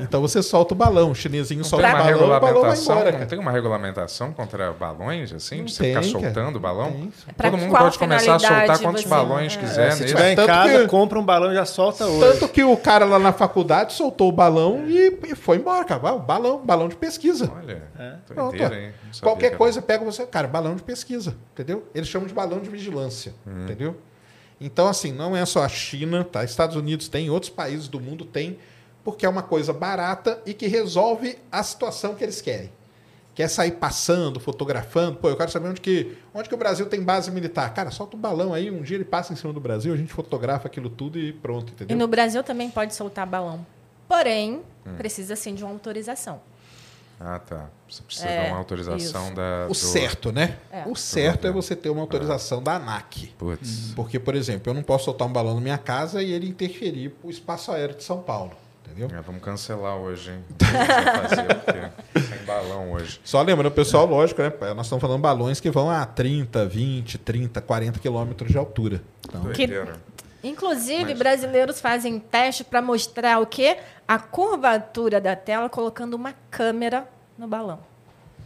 Então você solta o balão, o chinesinho Não solta tem o uma balão, o balão vai regulamentação, embora, não cara. tem uma regulamentação contra balões, assim? Não de você ficar tem, cara. soltando o balão? Tem. Pra Todo mundo pode começar a soltar quantos balões é. quiser É, se nele. tiver em Tanto casa, que- compra um balão e já solta hoje. Tanto que o cara lá na faculdade soltou o balão e, e foi embora, cara. Balão, balão de pesquisa. Olha, Pronto. Não sabia que Qualquer coisa pega você, cara, balão de pesquisa, entendeu? Eles chamam de balão de vigilância, Uhum. entendeu? Então, assim, não é só a China, tá? Estados Unidos tem, outros países do mundo tem, porque é uma coisa barata e que resolve a situação que eles querem. Quer sair passando, fotografando. Pô, eu quero saber onde que, onde que o Brasil tem base militar. Cara, solta um balão aí, um dia ele passa em cima do Brasil, a gente fotografa aquilo tudo e pronto, E entendeu? no Brasil também pode soltar balão. Porém, Hum. precisa sim de uma autorização. Ah, tá. Você precisa É, dar uma autorização isso. da. O do- certo, né? É. O certo é você ter uma autorização da ANAC. Putz. Porque, por exemplo, eu não posso soltar um balão na minha casa e ele interferir o espaço aéreo de São Paulo. Entendeu? É, vamos cancelar hoje, hein? Fazer, porque tem balão hoje. Só lembrando, pessoal, lógico, né? Nós estamos falando balões que vão a 30, 20, 30, 40 quilômetros de altura. Então, Que-. Inclusive, Mas- brasileiros fazem teste para mostrar o quê? A curvatura da tela colocando uma câmera no balão.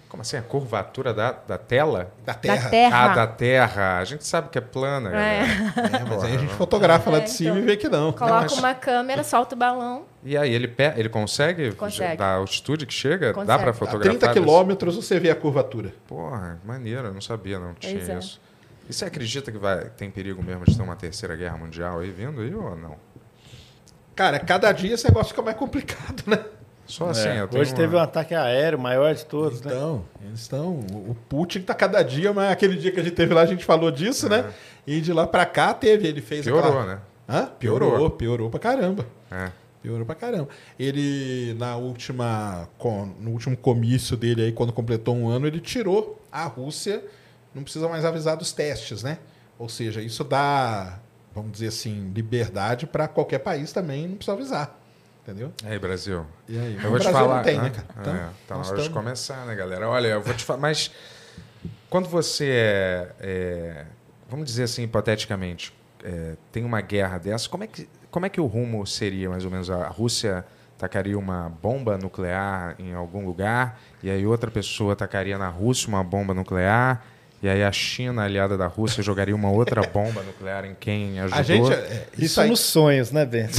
Como assim? A curvatura da, da tela? da terra. Da terra. Ah, da Terra. A gente sabe que é plana, É. galera. É, mas aí a gente fotografa lá É, de cima então. e vê que não. Coloca mas- uma câmera, solta o balão. E aí, ele, pe- ele consegue, Consegue. da altitude que chega? Dá Consegue. pra A fotografar? 30 desse- quilômetros você vê a curvatura. Porra, maneiro, eu não sabia, não tinha Pois é. isso. E você acredita que vai, tem perigo mesmo de ter uma terceira guerra mundial aí vindo aí ou não? Cara, cada dia esse negócio fica mais complicado, né? Só assim, É, eu tenho Hoje teve um uma... ataque aéreo maior de todos, né? Então, eles estão. O Putin tá cada dia, mas aquele dia que a gente teve lá, a gente falou disso, né? E de lá pra cá teve, ele fez Piorou, aquela- né? Hã? Piorou, Piorou. piorou pra caramba. É. Piorou pra caramba. Ele, na última, no último comício dele aí, quando completou um ano, ele tirou a Rússia, não precisa mais avisar dos testes, né? Ou seja, isso dá, vamos dizer assim, liberdade para qualquer país também, não precisa avisar. Entendeu? E aí, Brasil? E aí? Eu O vou te Brasil falar. não tem, né? né, cara? Então, é, tá na hora de começar, né, galera? Olha, eu vou te falar. Mas quando você é, é, Vamos dizer assim, hipoteticamente, é, tem uma guerra dessa, como é, que, como é que o rumo seria, mais ou menos? A Rússia tacaria uma bomba nuclear em algum lugar, e aí outra pessoa tacaria na Rússia uma bomba nuclear. E aí a China, aliada da Rússia, jogaria uma outra (laughs) bomba nuclear em quem ajudou. A gente. é, Isso, aí, nos sonhos, né, Bento?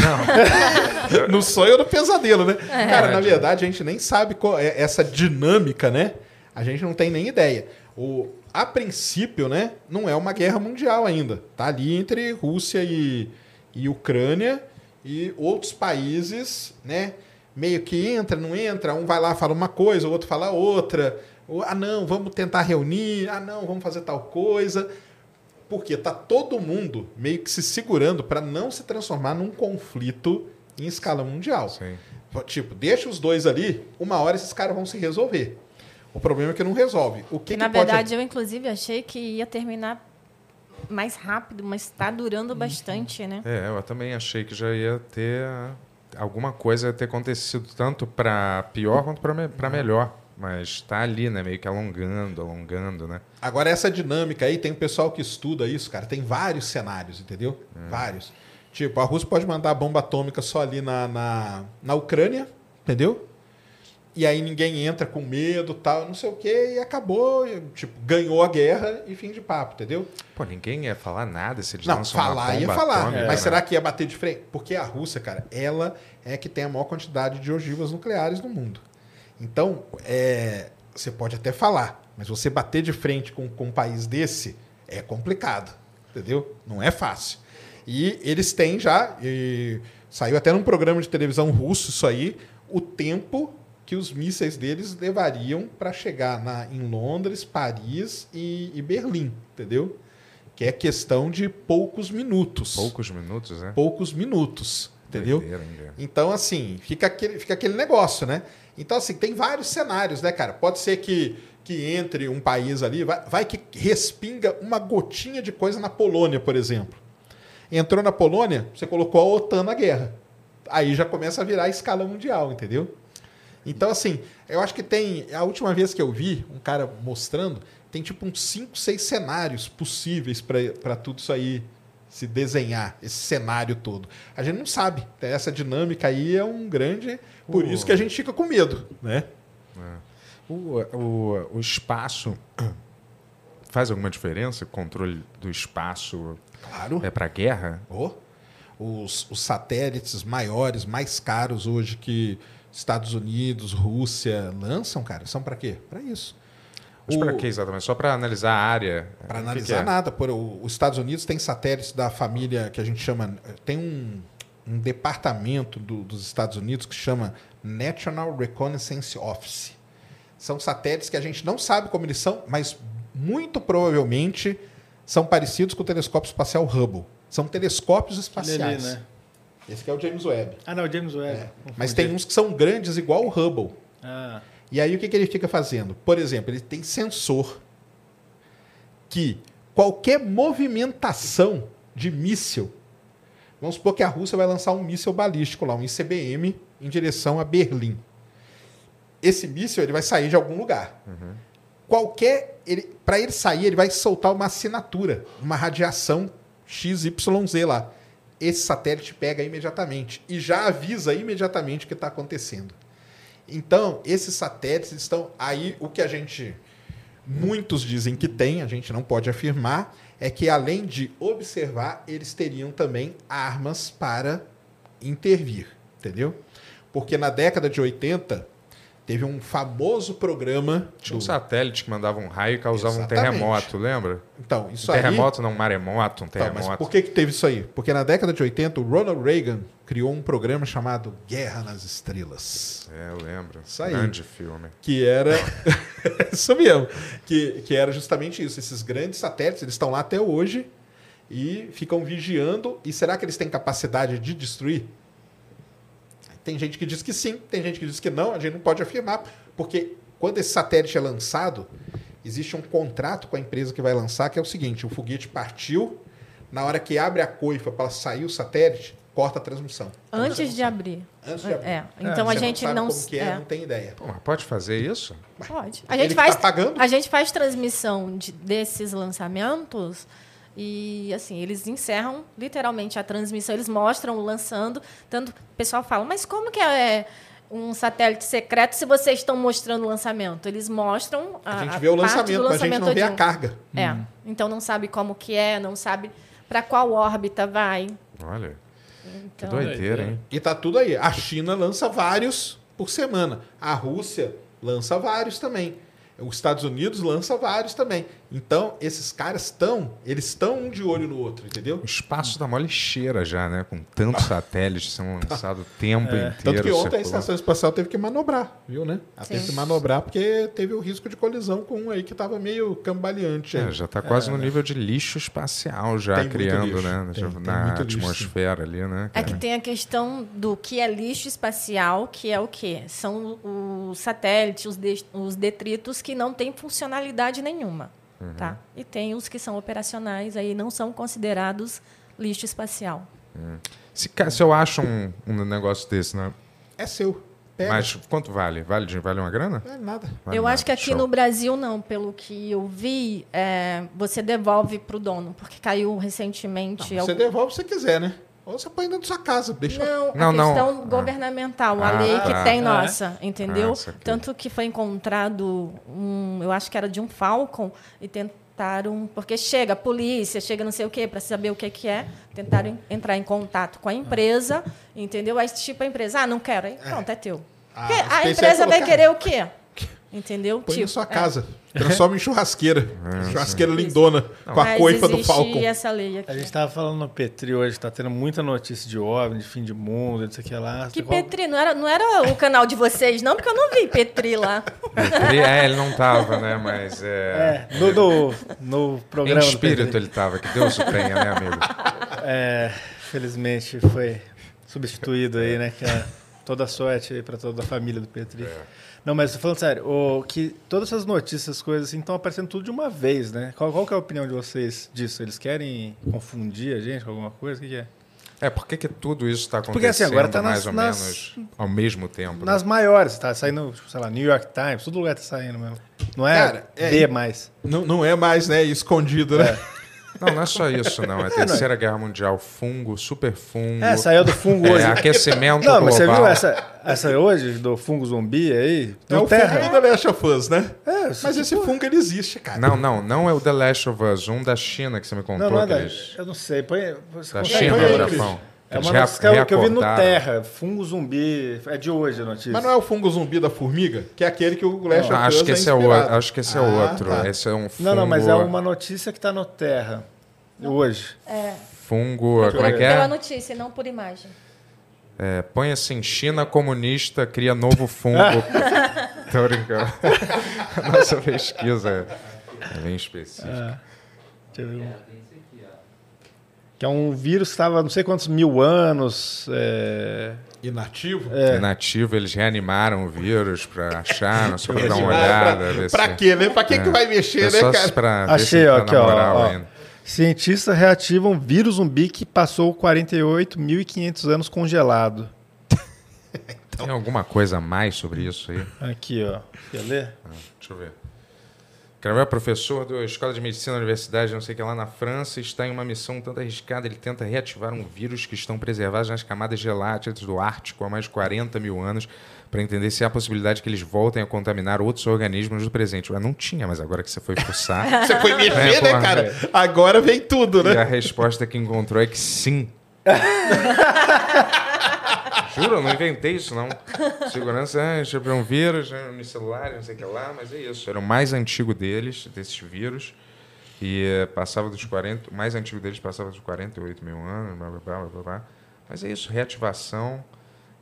(laughs) no sonho ou no pesadelo, né? É. Cara, na verdade, a gente nem sabe qual é essa dinâmica, né? A gente não tem nem ideia. O, a princípio, né, não é uma guerra mundial ainda. Tá ali entre Rússia e, e Ucrânia e outros países, né? Meio que entra, não entra, um vai lá fala uma coisa, o outro fala outra. Ou, ah, não, vamos tentar reunir. Ah, não, vamos fazer tal coisa. Porque tá todo mundo meio que se segurando para não se transformar num conflito em escala mundial. Sim. Tipo, deixa os dois ali, uma hora esses caras vão se resolver. O problema é que não resolve. O que, Que, que na pode- verdade, eu inclusive achei que ia terminar mais rápido, mas está durando Uhum. bastante, né? É, eu também achei que já ia ter alguma coisa ia ter acontecido tanto para pior quanto para me, pra melhor. Mas tá ali, né? Meio que alongando, alongando, né? Agora, essa dinâmica aí, tem um pessoal que estuda isso, cara. Tem vários cenários, entendeu? Vários. Tipo, a Rússia pode mandar bomba atômica só ali na, na, na Ucrânia, entendeu? E aí ninguém entra com medo, tal, não sei o quê, e acabou, tipo, ganhou a guerra e fim de papo, entendeu? Pô, ninguém ia falar nada se eles Não, lançam uma falar ia bomba falar, atômica, mas né? será que ia bater de frente? Porque a Rússia, cara, ela é que tem a maior quantidade de ogivas nucleares no mundo. Então, é, você pode até falar, mas você bater de frente com, com um país desse é complicado, entendeu? Não é fácil. E eles têm já, e saiu até num programa de televisão russo isso aí, o tempo que os mísseis deles levariam para chegar na, em Londres, Paris e, e Berlim, entendeu? Que é questão de poucos minutos. Poucos minutos, né? Poucos minutos, entendeu? Doideira? Então, assim, fica aquele, fica aquele negócio, né? Então, assim, tem vários cenários, né, cara? Pode ser que, que entre um país ali, vai, vai que respinga uma gotinha de coisa na Polônia, por exemplo. Entrou na Polônia, você colocou a OTAN na guerra. Aí já começa a virar a escala mundial, entendeu? Então, assim, eu acho que tem. A última vez que eu vi um cara mostrando, tem tipo uns 5, 6 cenários possíveis para tudo isso aí se desenhar, esse cenário todo. A gente não sabe. Essa dinâmica aí é um grande. Por Uh. isso que a gente fica com medo, né? O, o, o espaço (clears throat) faz alguma diferença? O controle do espaço Claro. é para guerra? Oh, os, os satélites maiores, mais caros hoje que Estados Unidos, Rússia lançam, cara, são para quê? Para isso. Mas para que exatamente? Só para analisar a área? Para O que analisar que é? nada. Por, o- os Estados Unidos tem satélites da família que a gente chama. Tem um, um departamento do- dos Estados Unidos que chama National Reconnaissance Office. São satélites que a gente não sabe como eles são, mas muito provavelmente são parecidos com o telescópio espacial Hubble. São telescópios Ele espaciais. né? Esse que é o James Webb. Ah, não, o James Webb. É. Mas tem uns que são grandes igual o Hubble. Ah, E aí o que, que ele fica fazendo? Por exemplo, ele tem sensor que qualquer movimentação de míssil, vamos supor que a Rússia vai lançar um míssil balístico lá, um ICBM, em direção a Berlim. Esse míssil ele vai sair de algum lugar. Qualquer, ele, para ele sair, ele vai soltar uma assinatura, uma radiação XYZ lá. Esse satélite pega imediatamente e já avisa imediatamente o que está acontecendo. Então, esses satélites estão aí. O que a gente. Muitos dizem que tem, a gente não pode afirmar, é que além de observar, eles teriam também armas para intervir. Entendeu? Porque na década de 80, teve um famoso programa. Tinha um do- satélite que mandava um raio e causava um Exatamente. terremoto, lembra? Então, Um isso aí. terremoto, não, um maremoto, um Então, mas terremoto. por que, que teve isso aí? Porque na década de 80, o Ronald Reagan criou um programa chamado Guerra nas Estrelas. É, eu lembro. Isso aí. Grande filme. que era (laughs) isso mesmo, que, que era justamente isso. Esses grandes satélites, eles estão lá até hoje e ficam vigiando. E será que eles têm capacidade de destruir? Tem gente que diz que sim, tem gente que diz que não. A gente não pode afirmar, porque quando esse satélite é lançado, existe um contrato com a empresa que vai lançar, que é o seguinte: o foguete partiu, na hora que abre a coifa para sair o satélite, corta a transmissão. Então Antes não de abrir. Antes de abrir. É. Então Você a gente sabe não. como que é, é. não tem ideia. Pô, mas pode fazer isso? Pode. A Ele gente, que faz, tá pagando? a gente faz transmissão de- desses lançamentos e, assim, eles encerram literalmente a transmissão, eles mostram lançando. Tanto o pessoal fala, mas como que é um satélite secreto se vocês estão mostrando o lançamento? Eles mostram a, A gente vê o parte lançamento, do mas a gente não vê a carga. É. Então não sabe como que é, não sabe para qual órbita vai. Olha, que Então, doideira, hein? E tá tudo aí. A China lança vários por semana. A Rússia lança vários também. Os Estados Unidos lança vários também. Então, esses caras estão, eles estão um de olho no outro, entendeu? O espaço dá mó lixeira já, né? Com tantos satélites sendo lançados o tempo inteiro. É. Tanto que ontem a estação espacial teve que manobrar, viu, né? Ela Sim. teve que manobrar porque teve o risco de colisão com um aí que tava meio cambaleante. É, já está quase no nível de lixo espacial já criando, né? Tem- tem na muito lixo, atmosfera ali, né? É cara? que tem a questão do que é lixo espacial, que é o quê? São os satélites, os, de- os detritos que não têm funcionalidade nenhuma. Uhum. Tá? E tem os que são operacionais, aí não são considerados lixo espacial. Se, ca- se eu acho um, um negócio desse, né? É seu. Pega. Mas quanto vale? Vale, de- vale uma grana? Não é nada. Vale eu nada. acho que aqui Show. no Brasil não, pelo que eu vi, é, você devolve para o dono, porque caiu recentemente. Não, você algum- devolve se você quiser, né? Ou você põe dentro da sua casa, deixa. Não, Não, a não. questão Ah. governamental, a Ah, lei tá. que tem Ah, é? nossa, entendeu? Ah. Tanto que foi encontrado um, eu acho que era de um Falcon e tentaram, porque chega a polícia, chega não sei o quê para saber o que que é, tentaram en- entrar em contato com a empresa, entendeu? Aí tipo a empresa, ah, não quero, aí pronto, é teu. Ah, a empresa vai colocaram. querer o quê? (laughs) Entendeu? Põe na Tipo, sua é. Transforma em churrasqueira. (laughs) churrasqueira lindona. Com a Mas coifa do Falcon. essa lei aqui. A gente tava falando no Petri hoje, tá tendo muita notícia de OVNI, de fim de mundo, não sei o que lá. Que qual- Petri, não era, não era o canal de vocês, não, porque eu não vi Petri lá. (laughs) Ele, é, ele não tava, né? Mas é. É, no, no, no Em programa do espírito Petri. ele tava, que Deus o tenha, né, amigo? É, felizmente foi substituído aí, né? Que é toda sorte aí pra toda a família do Petri. É. Não, mas tô falando sério, o, que todas essas notícias, coisas assim, estão aparecendo tudo de uma vez, né? Qual, qual que é a opinião de vocês disso? Eles querem confundir a gente com alguma coisa? O que, que é? É, por que, que tudo isso está acontecendo Porque, assim, agora tá mais nas- ou nas- menos ao mesmo tempo? Nas né? maiores, tá saindo, tipo, sei lá, New York Times, todo lugar tá saindo mesmo. Não é Cara, é- B mais. Não, não é mais, né? Escondido, né? Não, não é só isso, não. É a Terceira Guerra Mundial, fungo, super fungo. É, saiu do fungo é, hoje. aquecimento Não, global. mas você viu essa, essa hoje do fungo zumbi aí? É No o Terra. fungo do The Last of Us, né? É, Mas tipo- esse fungo, ele existe, cara. Não, não, não é o The Last of Us, um da China que você me contou. Não, não é que da, eles- eu não sei. Põe, você Da China, põe aí, Rafão. É uma notícia que eu- que eu vi no. Terra. Fungo zumbi. É de hoje a notícia. Mas não é o fungo zumbi da formiga? Que é aquele que o Last Não, of Us acho que esse é outro. Acho que esse é Ah, outro. tá. Esse é um fungo. Não, não, mas é uma notícia que tá no Terra. Hoje. Fungo. Como é que Pela é? notícia, não por imagem. é? Põe assim: China comunista cria novo fungo. (laughs) Tô brincando. (laughs) Nossa pesquisa é bem específica. Deixa eu ver. É, tem esse aqui, ó. Que é um vírus que estava não sei quantos mil anos. É... Inativo? É. Inativo, eles reanimaram o vírus pra achar, não só pra dar uma olhada. Pra se- quê, né? Pra que, que vai mexer, É né, só cara? pra ver Achei, se ó, tá aqui, ó, ó. Cientistas reativam vírus zumbi que passou 48.500 anos congelado. Tem alguma coisa a mais sobre isso aí? Aqui, ó. Quer ler? Deixa eu ver. Cravel é professor da Escola de Medicina da Universidade, não sei o que lá na França, está em uma missão um tanto arriscada. Ele tenta reativar um vírus que estão preservados nas camadas geláticas do Ártico há mais de 40 mil anos para entender se há a possibilidade que eles voltem a contaminar outros organismos do presente. Ué, não tinha, mas agora que você foi fuçar. (laughs) Você foi É, né, porra, cara? Agora vem tudo, e a né? resposta que encontrou é que sim. (laughs) Juro, eu não inventei isso, não. Segurança, é, deixa um vírus, né, unicelular, não sei o que lá, mas é isso. Era o mais antigo deles, desses vírus. E eh, passava dos 40, o mais antigo deles passava dos 48 mil anos, blá, blá, blá, blá, blá. Mas é isso, reativação.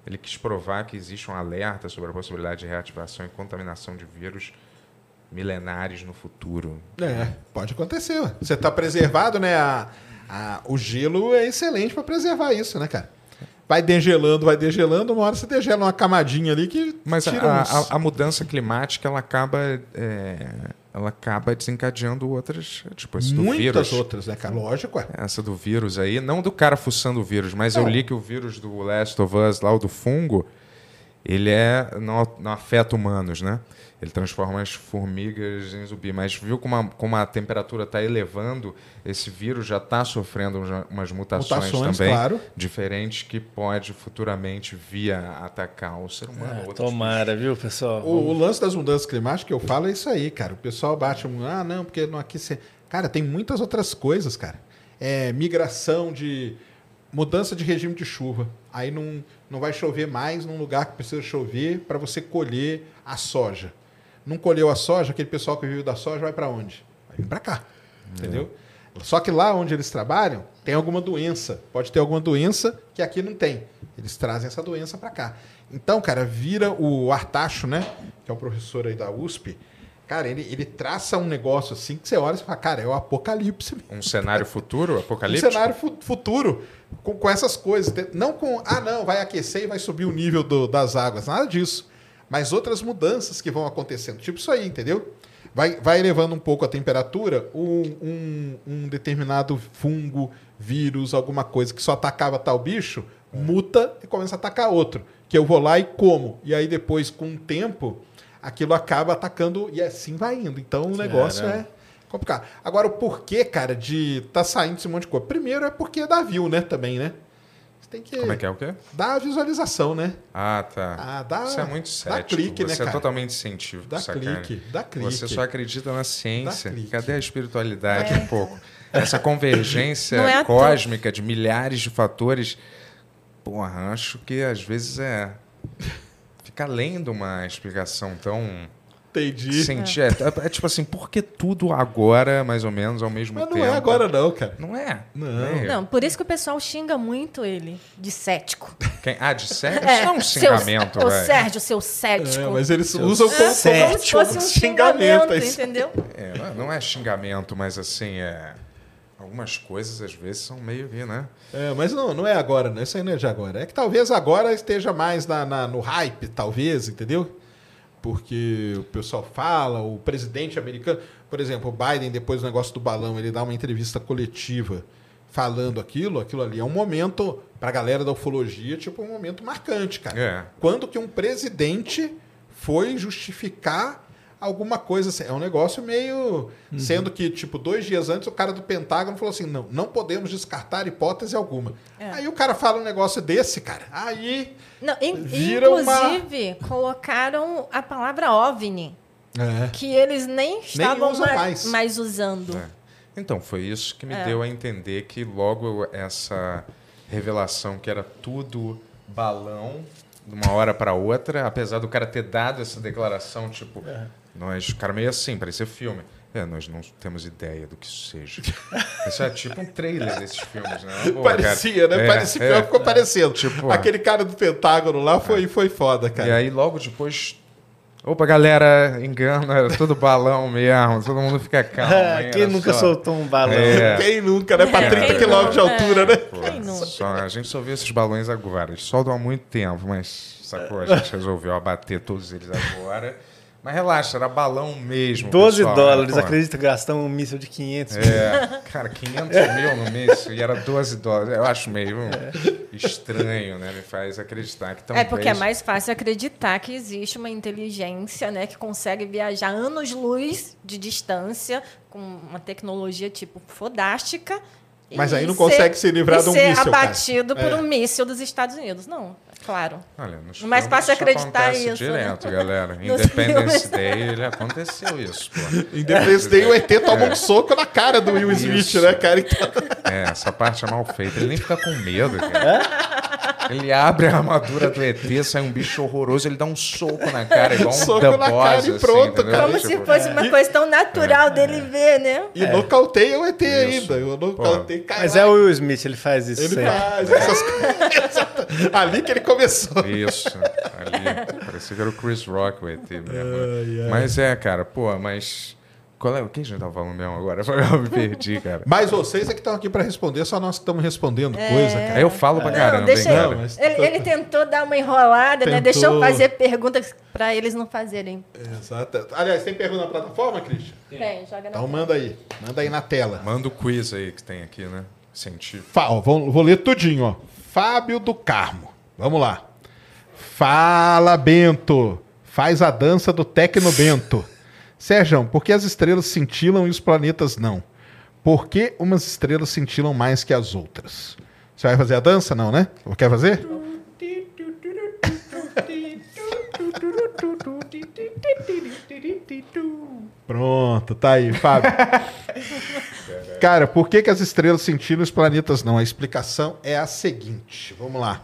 Ele quis provar que existe um alerta sobre a possibilidade de reativação e contaminação de vírus milenares no futuro. É, pode acontecer. Você tá preservado, né? A, a- o gelo é excelente pra preservar isso, né, cara? Vai degelando, vai degelando, uma hora você degela uma camadinha ali que Mas a, uns... a- a mudança climática ela acaba, é, ela acaba desencadeando outras, tipo esse do muitas vírus. outras, né, cara? Lógico, ué. Essa do vírus aí, não do cara fuçando o vírus, mas eu li que o vírus do Last of Us, lá o do fungo, ele é não, não afeta humanos, né? Ele transforma as formigas em zumbi. Mas viu como a, como a temperatura está elevando, esse vírus já está sofrendo umas mutações, Mutações, também claro. diferentes que pode futuramente via atacar o ser humano. Ah, outros tomara, viu, pessoal? O, o lance das mudanças climáticas que eu falo é isso aí, cara. O pessoal bate um. Ah, não, porque não aqui você. Cara, tem muitas outras coisas, cara. É migração de. Mudança de regime de chuva. Aí não, não vai chover mais num lugar que precisa chover para você colher a soja. Não colheu a soja, aquele pessoal que vive da soja vai para onde? Vai vir para cá. Entendeu? Só que lá onde eles trabalham, tem alguma doença. Pode ter alguma doença que aqui não tem. Eles trazem essa doença para cá. Então, cara, vira o Artacho, né? Que é o professor aí da USP. Cara, ele, ele traça um negócio assim que você olha e fala, cara, é o apocalipse. Um cenário futuro, Um apocalíptico? cenário fu- futuro com, com essas coisas. Não com, ah, não, vai aquecer e vai subir o nível do- das águas. Nada disso. Mas outras mudanças que vão acontecendo. Tipo isso aí, entendeu? Vai, vai elevando um pouco a temperatura, um, um- um determinado fungo, vírus, alguma coisa que só atacava tal bicho, muta e começa a atacar outro. que eu vou lá e como. E aí depois, com o tempo, aquilo acaba atacando e assim vai indo. Então o negócio Caramba. é complicado. Agora, o porquê, cara, de tá saindo esse monte de coisa? Primeiro é porque dá view, né, também, né? Tem que Como é que é o quê? dar a visualização, né? Ah, tá. Ah, dá- Você é muito dá cético. clique, né, você é cara? totalmente científico, Dá clique, dá clique. Você só acredita na ciência. Dá clique. Cadê a espiritualidade um pouco? Essa convergência (laughs) é cósmica de milhares de fatores. Porra, acho que às vezes é. Fica além de uma explicação tão. Entendi. Cienti- é. é tipo assim, por que tudo agora, mais ou menos, ao mesmo Mas tempo? não é agora, não, cara. Não é. Não. É. Não, por isso que o pessoal xinga muito ele de cético. Quem- Ah, de sério? É, Isso não é um xingamento, Ô, velho. Sérgio, seu cético. É, mas eles Seu usam como, Como se Cético. fosse um xingamento, é isso. entendeu? É, não- não é xingamento, mas assim, é. Algumas coisas às vezes são meio que, né? É, mas não, não é agora, né? Isso aí não é de agora. É que talvez agora esteja mais na, na- no hype, talvez, entendeu? Porque o pessoal fala, o presidente americano. Por exemplo, o Biden, depois do negócio do balão, ele dá uma entrevista coletiva falando aquilo, aquilo ali é um momento, pra galera da ufologia, tipo, um momento marcante, cara. É. Quando que um presidente foi justificar alguma coisa assim. É um negócio meio. Sendo que, tipo, dois dias antes, o cara do Pentágono falou assim: não, não podemos descartar hipótese alguma. É. Aí o cara fala um negócio desse, cara. Aí. Não, in- Vira uma- inclusive, colocaram a palavra OVNI, É. que eles nem estavam usam ma- mais. mais. usando. É. Então, foi isso que me É. deu a entender que logo essa revelação que era tudo balão de uma hora para outra, apesar do cara ter dado essa declaração, tipo, nós, cara meio assim, parecia filme. É, nós não temos ideia do que isso seja. (laughs) Isso é tipo um trailer desses filmes, né? Pô, Parecia, cara, né? é, Parecia é. ficou parecendo. Tipo- Aquele cara do Pentágono lá foi, foi foda, E cara. aí logo depois. Opa, galera, engana, era tudo balão mesmo, todo mundo fica (laughs) calmo. hein, Quem nunca só- soltou um balão? É. (laughs) Quem nunca, né? Pra É, 30 quem quilômetros de altura, né? Pô, Quem nunca? só- a gente só viu esses balões agora. Eles soltam há muito tempo, mas sacou? A gente resolveu abater todos eles agora. Mas relaxa, era balão mesmo. 12 pessoal, né? dólares, acredita que gastam um míssil de 500 É, cara, 500 mil no mês e era 12 dólares. Eu acho meio estranho, né? Me faz acreditar que É talvez... porque é mais fácil acreditar que existe uma inteligência né, que consegue viajar anos-luz de distância com uma tecnologia tipo fodástica. Mas aí não consegue se livrar de um ser míssil, cara. abatido por É. um míssil dos Estados Unidos. Não, é claro. Olha, nos O mais fácil é isso acreditar acontece isso, né? direto, (laughs) galera. Nos Independence filmes. Day, ele aconteceu isso, pô. (laughs) Independence Day, o ET toma um soco na cara do Will Smith, Isso. né, cara? Então, É, essa parte é mal feita. Ele nem fica com medo, (laughs) cara. Ele abre a armadura do ET, sai um bicho horroroso, ele dá um soco na cara, igual um Soco The na Boss, cara e assim, pronto, entendeu? cara. Como Tipo, se fosse uma coisa tão natural dele ver, né? E nocauteia o ET Isso. ainda. Eu nocauteio, cai Mas é o Will Smith, ele faz isso Ele sempre. faz essas coisas. (laughs) Ali que ele começou. Isso, ali. Parecia que era o Chris Rock, o ET mesmo. Ai, ai. Mas é, cara, pô, mas. Qual é? O que a gente tava falando mesmo agora? (laughs) Eu me perdi, cara. Mas vocês é que estão aqui pra responder, só nós que estamos respondendo coisa, cara. Aí eu falo pra Não, caramba, deixa hein, ele- cara. Não, mas- Ele, ele tentou dar uma enrolada, né? Tentou. Deixa eu fazer perguntas para eles não fazerem. Exato. Aliás, tem pergunta na plataforma, Christian? Tem, joga na Então manda aí. Manda aí na tela. Manda o quiz aí que tem aqui, né? Científico. Fa- ó, vou, vou ler tudinho, ó. Fábio do Carmo. Vamos lá. Fala, Bento. Faz a dança do Tecno Bento. Sérgio, por que as estrelas cintilam e os planetas não? Por que umas estrelas cintilam mais que as outras? Você vai fazer a dança? Não, né? Quer fazer? Pronto, tá aí, Fábio. (laughs) Cara, por que, que as estrelas cintilam e os planetas não? A explicação é a seguinte. Vamos lá.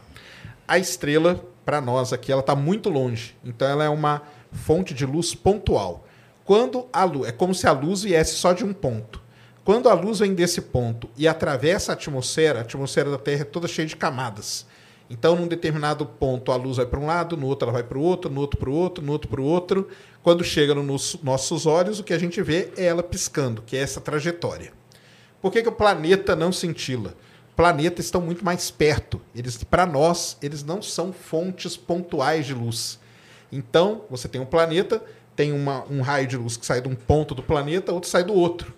A estrela, para nós aqui, ela está muito longe. Então ela é uma fonte de luz pontual. Quando a luz, é como se a luz viesse só de um ponto. Quando a luz vem desse ponto e atravessa a atmosfera, a atmosfera da Terra é toda cheia de camadas. Então, num determinado ponto, a luz vai para um lado, no outro ela vai para o outro, no outro para o outro, no outro para o outro. Quando chega nos nossos olhos, o que a gente vê é ela piscando, que é essa trajetória. Por que, que o planeta não cintila? Planetas estão muito mais perto. Eles, para nós, eles não são fontes pontuais de luz. Então, você tem um planeta, tem uma- um raio de luz que sai de um ponto do planeta, outro sai do outro.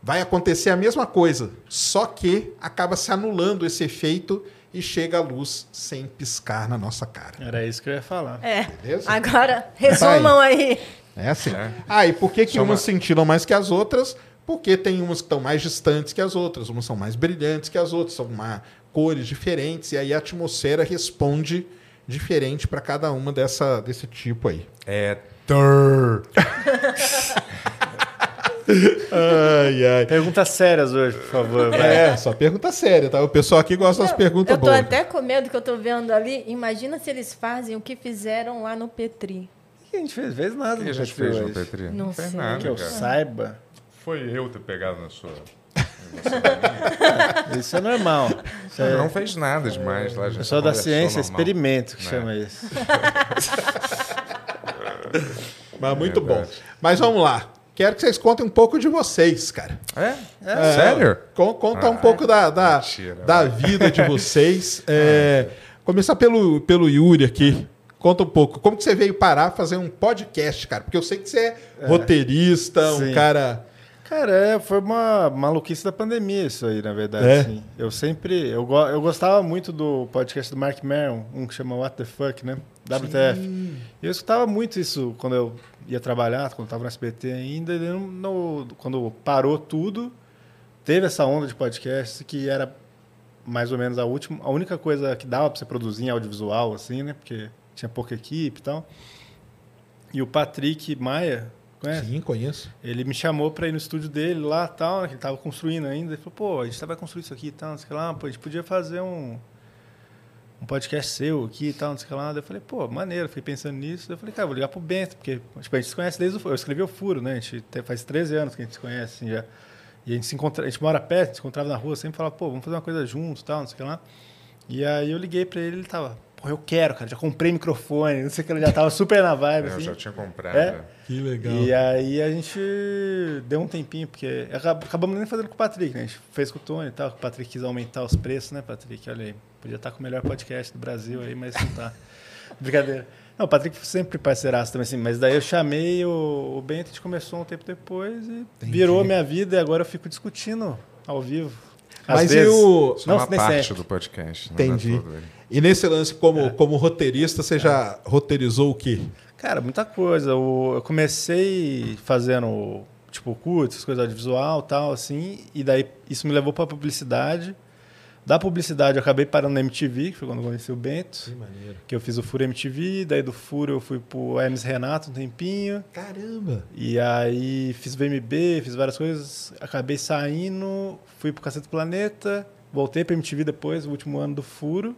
Vai acontecer a mesma coisa, só que acaba se anulando esse efeito e chega a luz sem piscar na nossa cara. Era isso que eu ia falar. É. Beleza? Agora, resumam aí. É assim. É. Ah, e por que, que Só umas uma- sentiram mais que as outras? Porque tem umas que estão mais distantes que as outras, umas são mais brilhantes que as outras, são uma, cores diferentes, e aí a atmosfera responde diferente para cada uma dessa, desse tipo aí. É. Tur. Ai, ai. Perguntas sérias hoje, por favor. vai. É, só pergunta séria, tá? O pessoal aqui gosta das perguntas eu tô boas. até com medo que eu tô vendo ali. Imagina se eles fazem o que fizeram lá no Petri. O que a gente fez? Fez nada O que a gente fez no. Petri? Não fez sei. nada, Que eu cara. saiba. Foi eu ter pegado na sua. (laughs) Isso é normal. Isso Não, é, não fez nada demais lá. já pessoal da ciência, normal. experimento que Né? chama isso. (laughs) (laughs) Mas muito bom. verdade. Mas vamos lá. Quero que vocês contem um pouco de vocês, cara. É? É, Sério? con- Conta um Ah, pouco da, da, mentira, da vida de (laughs) vocês. É, começar pelo, pelo Yuri aqui. Conta um pouco. Como que você veio parar fazer um podcast, cara? Porque eu sei que você é, roteirista, um Sim. cara... Cara, é, foi uma maluquice da pandemia isso aí, na verdade. É? assim. Eu sempre. Eu, eu gostava muito do podcast do Mark Maron, um que chama What the Fuck, né? WTF. E eu escutava muito isso quando eu ia trabalhar, quando eu tava no SBT ainda. E no- quando parou tudo, teve essa onda de podcast que era mais ou menos a última, a única coisa que dava para você produzir em audiovisual, assim, né? Porque tinha pouca equipe e tal. E o Patrick Maia, conhece? Sim, conheço. Ele me chamou pra ir no estúdio dele lá tal, né, que ele tava construindo ainda. Ele falou, pô, a gente vai construir isso aqui e tal, não sei lá, pô, a gente podia fazer um, um podcast seu aqui e tal, não sei o que lá. Daí eu falei, pô, maneiro, fiquei pensando nisso. Daí eu falei, cara, vou ligar pro Bento, porque tipo, a gente se conhece desde o Eu escrevi o Furo, né? A gente te- faz 13 anos que a gente se conhece, assim, já. E a gente se encontra, a gente mora perto, a gente se encontrava na rua, sempre falava, pô, vamos fazer uma coisa juntos tal, não sei o que lá. E aí eu liguei pra ele, ele tava, pô, eu quero, cara, já comprei microfone, não sei o que, ele já tava super na vibe, Eu assim. já tinha comprado. É? Que legal. E aí a gente deu um tempinho, porque acab- acabamos nem fazendo com o Patrick, né? A gente fez com o Tony e tal, que o Patrick quis aumentar os preços, né, Patrick? Olha aí, podia estar com o melhor podcast do Brasil aí, mas não tá. (laughs) Brincadeira. Não, o Patrick sempre parceiraço também, assim, mas daí eu chamei o, o Bento, a gente começou um tempo depois e virou minha vida e agora eu fico discutindo ao vivo. Às Mas e o... É uma nem parte sempre. do podcast. não é Entendi. tudo ele. E nesse lance, como, como roteirista, você já roteirizou o quê? Cara, muita coisa. O- Eu comecei fazendo, tipo, curtas, coisas audiovisual e tal, assim, e daí isso me levou pra publicidade. Da publicidade eu acabei parando na MTV, que foi quando eu conheci o Bento, maneiro. que eu fiz o Furo MTV, daí do Furo eu fui pro Hermes Renato um tempinho, Caramba! e aí fiz VMB, fiz várias coisas, acabei saindo, fui pro Cacete do Planeta, voltei pra MTV depois, o último ano do Furo.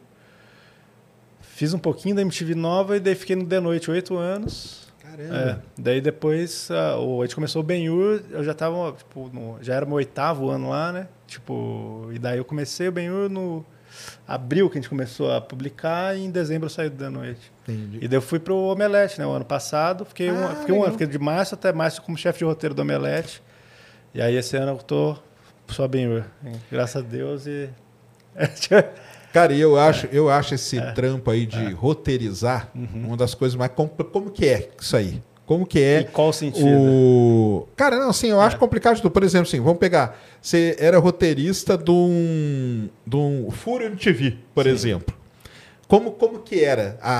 Fiz um pouquinho da MTV nova e daí fiquei no The Noite oito anos. É, Caramba! daí depois ah, o, a gente começou o Ben-Hur, eu já tava, tipo, no- já era meu oitavo ano lá, né? Tipo, e daí eu comecei o Ben-Hur no abril que a gente começou a publicar e em dezembro eu saí do The Noite. Entendi. E daí eu fui pro Omelete, né? O ano passado, fiquei, um, Ah, fiquei um ano, fiquei de março até março como chefe de roteiro do Omelete. E aí esse ano eu tô só Ben-Hur, graças a Deus e... (laughs) Cara, e eu acho, eu acho esse É. trampo aí de roteirizar Uhum. uma das coisas mais compl- como que é isso aí? Como que Em é qual sentido? o Cara, não, assim, eu acho É. complicado de tudo. Por exemplo, assim, vamos pegar, você era roteirista de um de um Furo MTV, por exemplo. Como, como que era a,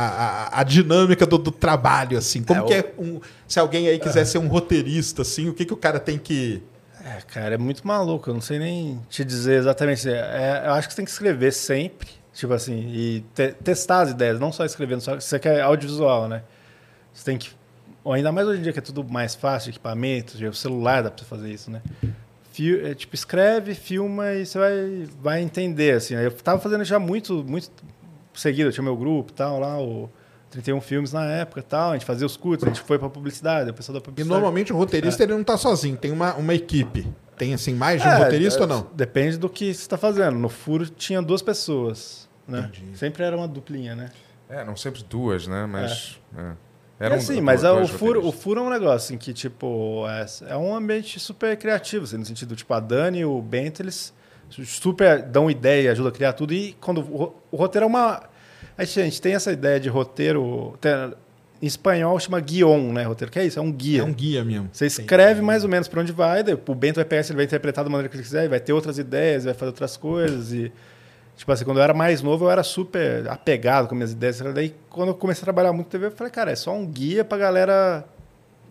a, a dinâmica do, do trabalho, assim? Como É, que é um. Se alguém aí quiser ser um roteirista, assim, o que, que o cara tem que. É, cara, é muito maluco. Eu não sei nem te dizer exatamente. É, eu acho que você tem que escrever sempre. Tipo assim, e te- testar as ideias, não só escrevendo, só você quer audiovisual, né? Você tem que. Ou ainda mais hoje em dia que é tudo mais fácil, equipamentos, o celular dá pra você fazer isso, né? Fio- é, tipo, escreve, filma e você vai, vai entender, assim. Eu tava fazendo já muito, muito seguido, eu tinha meu grupo e tal, lá, o 31 filmes na época e tal, a gente fazia os curtos, a gente foi pra publicidade, o pessoal da E publicidade. normalmente o roteirista ele não tá sozinho, tem uma, uma equipe. Tem assim, mais de um É, roteirista é, ou não? Depende do que você está fazendo. No furo tinha duas pessoas, né? Entendi. Sempre era uma duplinha, né? É, não sempre duas, né? Mas. É. É Eram assim, du- mas a- o furo, o furo é um negócio assim, que, tipo, é, é um ambiente super criativo, assim, no sentido, tipo, a Dani e o Bento, eles super dão ideia, ajudam a criar tudo. E quando o, o roteiro é uma... A gente, a gente tem essa ideia de roteiro... tem- em espanhol chama guion, né? Roteiro, que é isso? É um guia. É um guia mesmo. Você escreve mais ou menos para onde vai, daí o Bento vai pegar, ele vai interpretar da maneira que ele quiser, vai ter outras ideias, vai fazer outras coisas e Tipo assim, quando eu era mais novo, eu era super apegado com minhas ideias. Daí, quando eu comecei a trabalhar muito TV, eu falei, cara, é só um guia pra galera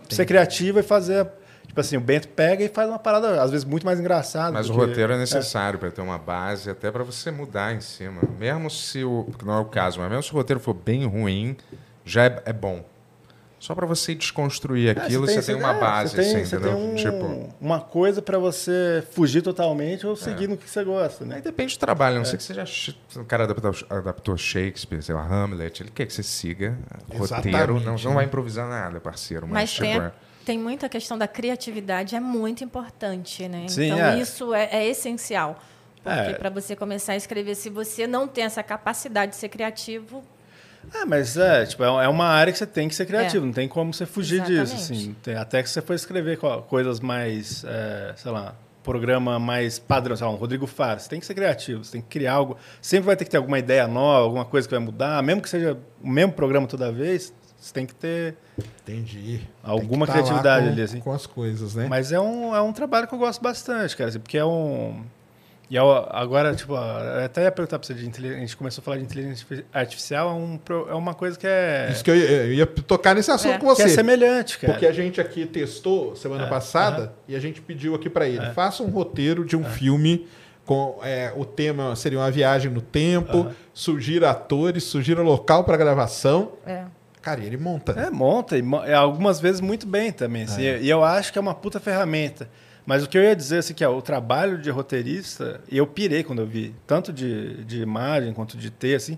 ser criativa e fazer. Tipo assim, o Bento pega e faz uma parada, às vezes, muito mais engraçada. Mas o roteiro é necessário para ter uma base, até para você mudar em cima. Mesmo se o. Porque não é o caso, mas mesmo se o roteiro for bem ruim, já é, é bom. Só para você desconstruir É, aquilo, você tem, uma é, base, você tem, assim, você entendeu? tem um- Tipo. uma coisa pra você fugir totalmente ou seguir no que você gosta, Aí né? depende do trabalho, a É. não sei que seja. O cara adaptou, adaptou Shakespeare, sei lá, Hamlet, ele quer que você siga roteiro, Exatamente, não, não vai improvisar nada, parceiro. Mas, Mas tipo, tem, é- a- tem muita questão da criatividade, é muito importante, né? Sim, então, é. isso é, é essencial. Porque É. para você começar a escrever, se você não tem essa capacidade de ser criativo, Ah, mas é, tipo, é uma área que você tem que ser criativo, É. não tem como você fugir Exatamente. disso, assim. Tem- até que você for escrever co- coisas mais, é, sei lá, programa mais padrão, sei lá, um Rodrigo Faro, você tem que ser criativo, você tem que criar algo, sempre vai ter que ter alguma ideia nova, alguma coisa que vai mudar, mesmo que seja o mesmo programa toda vez, você tem que ter... Entendi. Alguma Tem que tá lá criatividade com, ali, assim. Com as coisas, né? Mas é um, é um trabalho que eu gosto bastante, cara, assim, porque é um... E é o- agora, tipo, até ia perguntar pra você de inteligência, a gente começou a falar de inteligência artificial, é, um, é uma coisa que é... Isso que eu ia, eu ia tocar nesse assunto É. com que é você. semelhante, cara. Porque a gente aqui testou semana É, passada e a gente pediu aqui pra ele: faça um roteiro de um filme com é, o tema seria uma viagem no tempo, Aham. sugira atores, sugira local pra gravação. é. Cara, e ele monta. É, monta, e mo- é, algumas vezes muito bem também. assim, É. E eu acho que é uma puta ferramenta. Mas o que eu ia dizer assim, que é o trabalho de roteirista, eu pirei quando eu vi, tanto de, de imagem quanto de ter, assim,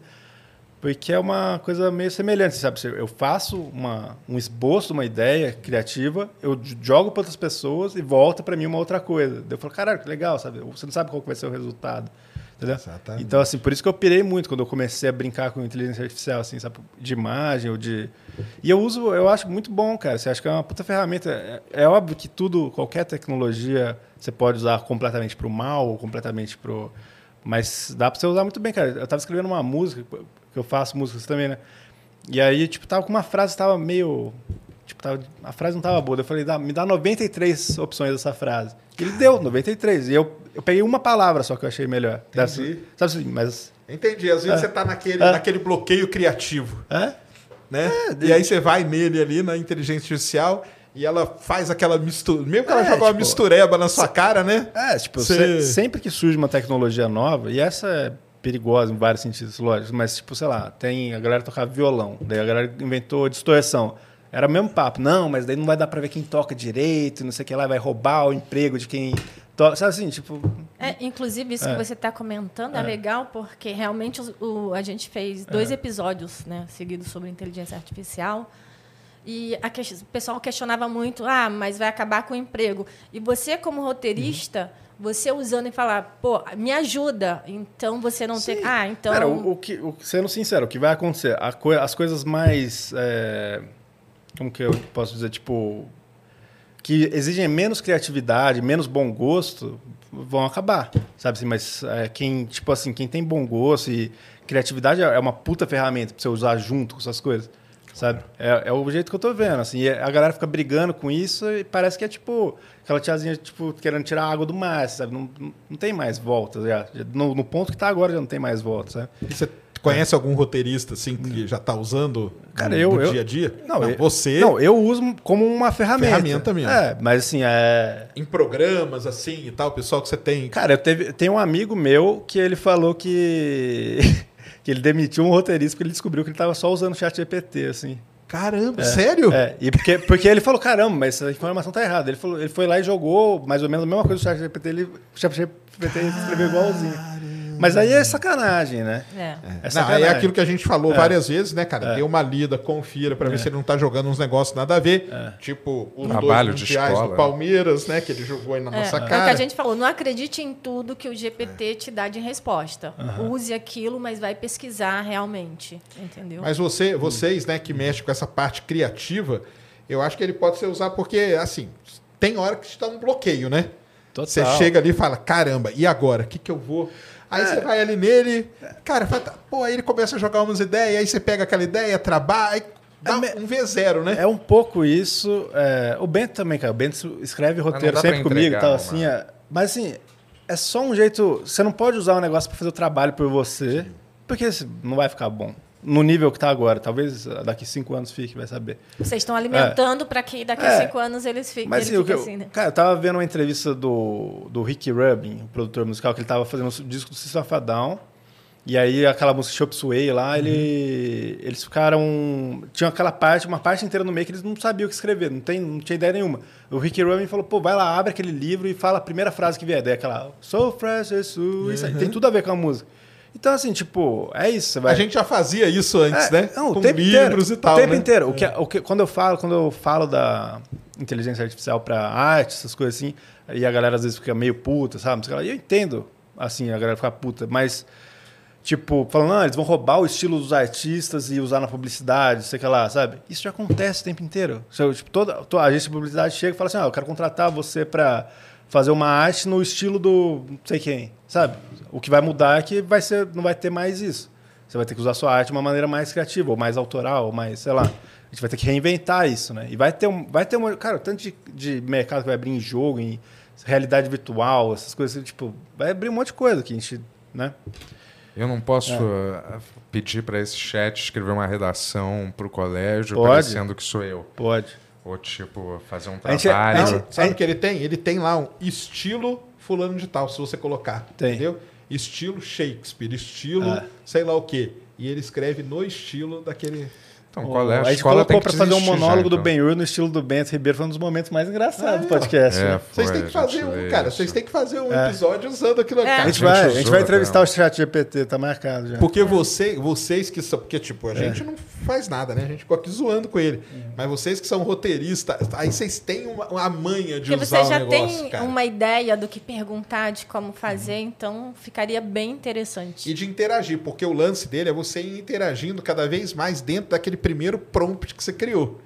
porque é uma coisa meio semelhante, sabe? Eu faço uma, um esboço uma ideia criativa, eu jogo para outras pessoas e volta para mim uma outra coisa. Eu falo, caralho, que legal, sabe? Você não sabe qual vai ser o resultado. Entendeu? Exatamente. Então, assim, por isso que eu pirei muito quando eu comecei a brincar com inteligência artificial, assim, sabe? De imagem ou de. E eu uso, eu acho muito bom, cara. Você acha que é uma puta ferramenta. É, é óbvio que tudo, qualquer tecnologia, você pode usar completamente pro mal ou completamente pro. Mas dá pra você usar muito bem, cara. Eu tava escrevendo uma música, que eu faço músicas também, né? E aí, tipo, tava com uma frase tava meio. Tipo, tava, a frase não tava boa. Eu falei, dá, me dá 93 opções dessa frase. Ele deu 93. E eu, eu peguei uma palavra só que eu achei melhor. Dessa- sabe assim, mas. Entendi. Às vezes É. você tá naquele, É. naquele bloqueio criativo, É? né? e aí você vai nele ali na inteligência artificial e ela faz aquela mistura. Mesmo que ela É, joga uma tipo, mistureba na sua cara, né? É, tipo, Cê- se- sempre que surge uma tecnologia nova, e essa é perigosa em vários sentidos, lógico, mas tipo, sei lá, tem a galera tocava violão, daí a galera inventou distorção. Era o mesmo papo, não, mas daí não vai dar pra ver quem toca direito, não sei o que lá, vai roubar o emprego de quem toca. Sabe assim, tipo. É, inclusive, isso É. que você está comentando é. É. legal, porque realmente os- o, a gente fez dois episódios né, seguidos sobre inteligência artificial. E a o pessoal questionava muito, ah, mas vai acabar com o emprego. E você, como roteirista, você usando e falar, pô, me ajuda. Então você não tem. Ah, então. Cara, o, o que, o, sendo sincero, o que vai acontecer? A coi- as coisas mais. é, como que eu posso dizer? Tipo. Que exigem menos criatividade, menos bom gosto, vão acabar. Sabe assim? Mas é, quem, tipo assim, quem tem bom gosto e criatividade é uma puta ferramenta pra você usar junto com essas coisas. Sabe? É, é o jeito que eu tô vendo, assim. A galera fica brigando com isso e parece que é tipo aquela tiazinha, tipo, querendo tirar a água do mar, sabe? Não, não, tem mais volta já. No, no ponto que tá agora já não tem mais volta, sabe? E você conhece algum roteirista assim que já tá usando Cara, no, eu- no eu- dia a dia? Não, eu- você Não, eu uso como uma ferramenta. Ferramenta mesmo. É, mas assim, é. em programas assim e tal, o pessoal que você tem. Cara, eu teve, tem um amigo meu que ele falou que. (laughs) que ele demitiu um roteirista porque ele descobriu que ele tava só usando o chat GPT, assim. Caramba, sério? É, e porque, porque ele falou, caramba, mas essa informação tá errada. Ele, falou, ele foi lá e jogou mais ou menos a mesma coisa do chat GPT, ele, o chat GPT escreveu igualzinho. Mas aí é sacanagem, né? É. É Não, é sacanagem. aquilo que a gente falou É. várias vezes, né, cara? É. Dê uma lida, confira pra ver se ele não tá jogando uns negócios nada a ver. É. Tipo, os Trabalho dois de mundiais escola, do né? Palmeiras, né? Que ele jogou aí na É, nossa é o que cara. a gente falou, não acredite em tudo que o GPT te dá de resposta. Use aquilo, mas vai pesquisar realmente. Entendeu? Mas você, vocês, né, que mexem com essa parte criativa, eu acho que ele pode ser usado porque, assim, tem hora que te dá um bloqueio, né? Total. Você chega ali e fala, caramba, e agora? O que, que eu vou? Aí É. você vai ali nele, cara, fala, pô, aí ele começa a jogar umas ideias, aí você pega aquela ideia, trabalha, aí dá É um V0, né? É um pouco isso. é, o Bento também, cara. O Bento escreve roteiro sempre comigo e tal, assim. é, mas assim, é só um jeito. Você não pode usar um negócio para fazer o trabalho por você, porque não vai ficar bom. No nível que tá agora. Talvez daqui cinco anos fique, vai saber. Vocês estão alimentando para que daqui a É. cinco anos eles fiquem Mas ele eu, assim, né? cara, eu tava vendo uma entrevista do, do Rick Rubin, o produtor musical, que ele tava fazendo o disco do System of Down. E aí aquela música Chop Suey lá, ele, eles ficaram. Tinha aquela parte, uma parte inteira no meio que eles não sabiam o que escrever, não, tem, não tinha ideia nenhuma. O Rick Rubin falou, pô, vai lá, abre aquele livro e fala a primeira frase que vier. Daí aquela So fresh, so, isso aí, tem tudo a ver com a música. Então, assim, tipo, é isso. Vai... A gente já fazia isso antes, É, né? Não, o Com tempo livros inteiro, e tal, O tempo né? inteiro. O que, o que, quando, eu falo, quando eu falo da inteligência artificial para arte, essas coisas assim, e a galera às vezes fica meio puta, sabe? Eu entendo, assim, a galera ficar puta, mas, tipo, falando, não, eles vão roubar o estilo dos artistas e usar na publicidade, sei que lá, sabe? Isso já acontece o tempo inteiro. Tipo, toda, toda a agência de publicidade chega e fala assim, ah, eu quero contratar você para fazer uma arte no estilo do não sei quem, sabe? O que vai mudar é que vai ser, não vai ter mais isso. Você vai ter que usar sua arte de uma maneira mais criativa, ou mais autoral, ou mais, sei lá. A gente vai ter que reinventar isso, né? E vai ter um, vai ter uma, cara, tanto de, de mercado que vai abrir em jogo, em realidade virtual, essas coisas, tipo, vai abrir um monte de coisa que a gente, né? Eu não posso É. uh, pedir para esse chat escrever uma redação para o colégio Pode. parecendo que sou eu. Pode. Ou, tipo, fazer um A gente- é- trabalho. a gente- Sabe o que ele tem? Ele tem lá um estilo fulano de tal, se você colocar. Tem. Entendeu? Estilo Shakespeare, estilo Ah. sei lá o quê. E ele escreve no estilo daquele. Então, O- colégio, a gente escola colocou para fazer um desistir já, monólogo do então. Ben-Hur no estilo do Bento Ribeiro, foi um dos momentos mais engraçados Ah, do podcast. é. né? Vocês Foi, têm que a fazer gente um, cara. isso. Vocês têm que fazer um É. episódio usando aquilo. É. Cara, A gente gente vai, a usou gente vai entrevistar o chat GPT, tá marcado já. Porque você, vocês que são. Porque, tipo, É. a gente não faz nada, né? A gente ficou aqui zoando com ele. Mas vocês que são roteiristas, aí vocês têm uma, uma manha de Porque usar você já o negócio, tem cara. uma ideia do que perguntar, de como fazer, então ficaria bem interessante. E de interagir, porque o lance dele é você ir interagindo cada vez mais dentro daquele primeiro prompt que você criou.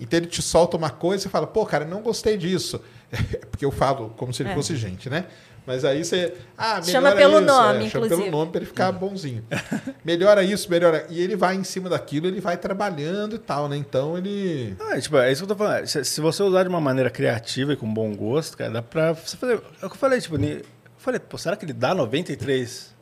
Então ele te solta uma coisa e você fala, pô, cara, não gostei disso. (laughs) porque eu falo como se ele É. fosse gente, né? Mas aí você. Ah, Chama pelo isso. nome, é, chama pelo inclusive. nome pra ele ficar bonzinho. (laughs) melhora isso, melhora. E ele vai em cima daquilo, ele vai trabalhando e tal, né? Então ele. Ah, é, tipo, é isso que eu tô falando. Se, se você usar de uma maneira criativa e com bom gosto, cara, dá pra você fazer. É o que eu falei, tipo, eu falei, pô, será que ele dá 93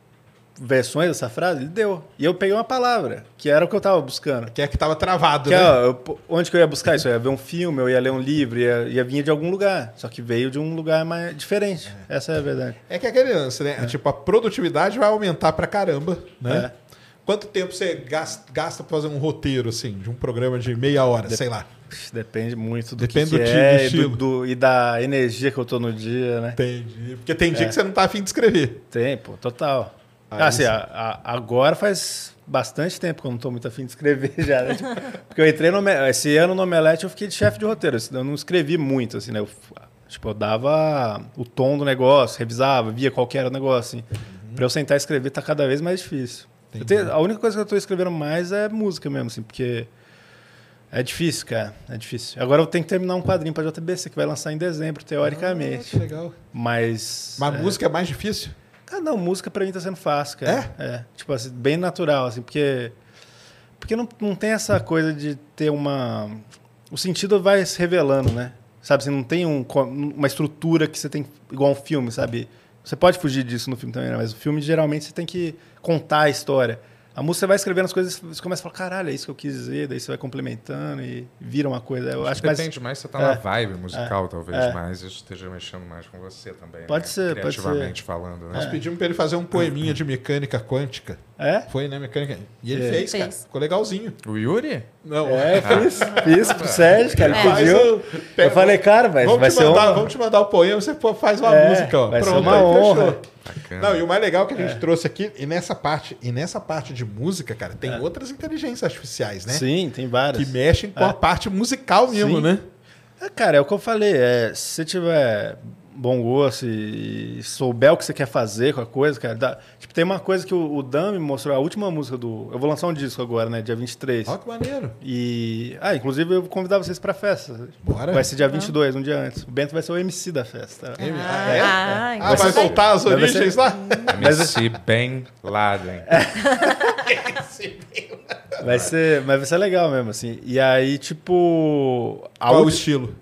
versões dessa frase? Ele deu. E eu peguei uma palavra, que era o que eu tava buscando. Que é que tava travado, Que, né? ó, eu- onde que eu ia buscar isso? Eu ia ver um filme, eu ia ler um livro, ia, ia vir de algum lugar. Só que veio de um lugar mais diferente. Essa é a verdade. É que é aquele lance, né? Tipo, a produtividade vai aumentar pra caramba, né? É. Quanto tempo você gasta, gasta pra fazer um roteiro, assim, de um programa de meia hora, sei lá? Depende muito do Depende que, do que é e, do- do- e da energia que eu tô no dia, né? Entendi. Porque tem dia É. que você não tá afim de escrever. Tem, pô, total. Aí assim, sim. a- a- agora faz bastante tempo que eu não tô muito afim de escrever (laughs) já, né? Tipo, porque eu entrei no esse ano no Omelete eu fiquei de chefe de roteiro, assim, eu não escrevi muito, assim, né? Eu, tipo, eu dava o tom do negócio, revisava, via qual era o negócio, assim. Pra eu sentar e escrever tá cada vez mais difícil. Tenho- a única coisa que eu tô escrevendo mais é música mesmo, assim, porque é difícil, cara, é difícil. Agora eu tenho que terminar um quadrinho pra JBC, que vai lançar em dezembro, Ah, teoricamente. que legal. Mas... Mas é, música é mais difícil? Ah, não, música pra mim tá sendo fácil, cara. É? Tipo assim, bem natural, assim, porque. Porque não, não tem essa coisa de ter uma. O sentido vai se revelando, né? Sabe, você não tem um, uma estrutura que você tem. igual um filme, sabe? Você pode fugir disso no filme também, né? Mas o filme geralmente você tem que contar a história. A música você vai escrevendo as coisas, você começa a falar, caralho, é isso que eu quis dizer, daí você vai complementando e vira uma coisa. Eu acho que mais. Depende mais, você tá É. na vibe musical, talvez, É. mais isso esteja mexendo mais com você também. Pode né? ser, pode ser. Falando, né? Nós pedimos pra ele fazer um poeminha de mecânica quântica. É? Foi, né, mecânica? E ele É. fez, cara. Fez. Ficou legalzinho. O Yuri? Não, É, eu fiz, fiz pro Sérgio, cara. Ele Faz pediu. pega- Eu falei, cara, vai, vamos, vai te ser mandar, uma... vamos te mandar o poema, você faz uma É, música, ó. vai ser Pronto, uma aí honra. Não, e o mais legal que a É. gente trouxe aqui, e nessa parte, e nessa parte de música, cara, tem outras inteligências artificiais, né? Sim, tem várias. Que mexem com É. a parte musical mesmo, Sim. né? É, cara, é o que eu falei. É, se você tiver bom gosto e souber o que você quer fazer com a coisa, cara. dá- tipo, tem uma coisa que o, o Dan me mostrou, a última música do. Eu vou lançar um disco agora, né? Dia 23. Ó, que maneiro. E. Ah, inclusive eu vou convidar vocês pra festa. Bora. Vai ser dia 22, um dia antes. O Bento vai ser o MC da festa. Ah, é? Ah, Ah, vai então- voltar Vai ser- origens lá? MC Ben Laden. Vai ser, mas vai ser legal mesmo, assim. E aí, tipo. A Qual o estilo?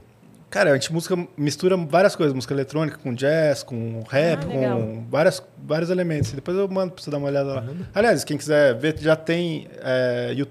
Cara, a gente música, mistura várias coisas, música eletrônica com jazz, com rap, Ah, com várias, vários elementos. Depois eu mando pra você dar uma olhada lá. Aliás, quem quiser ver, já tem é, YU,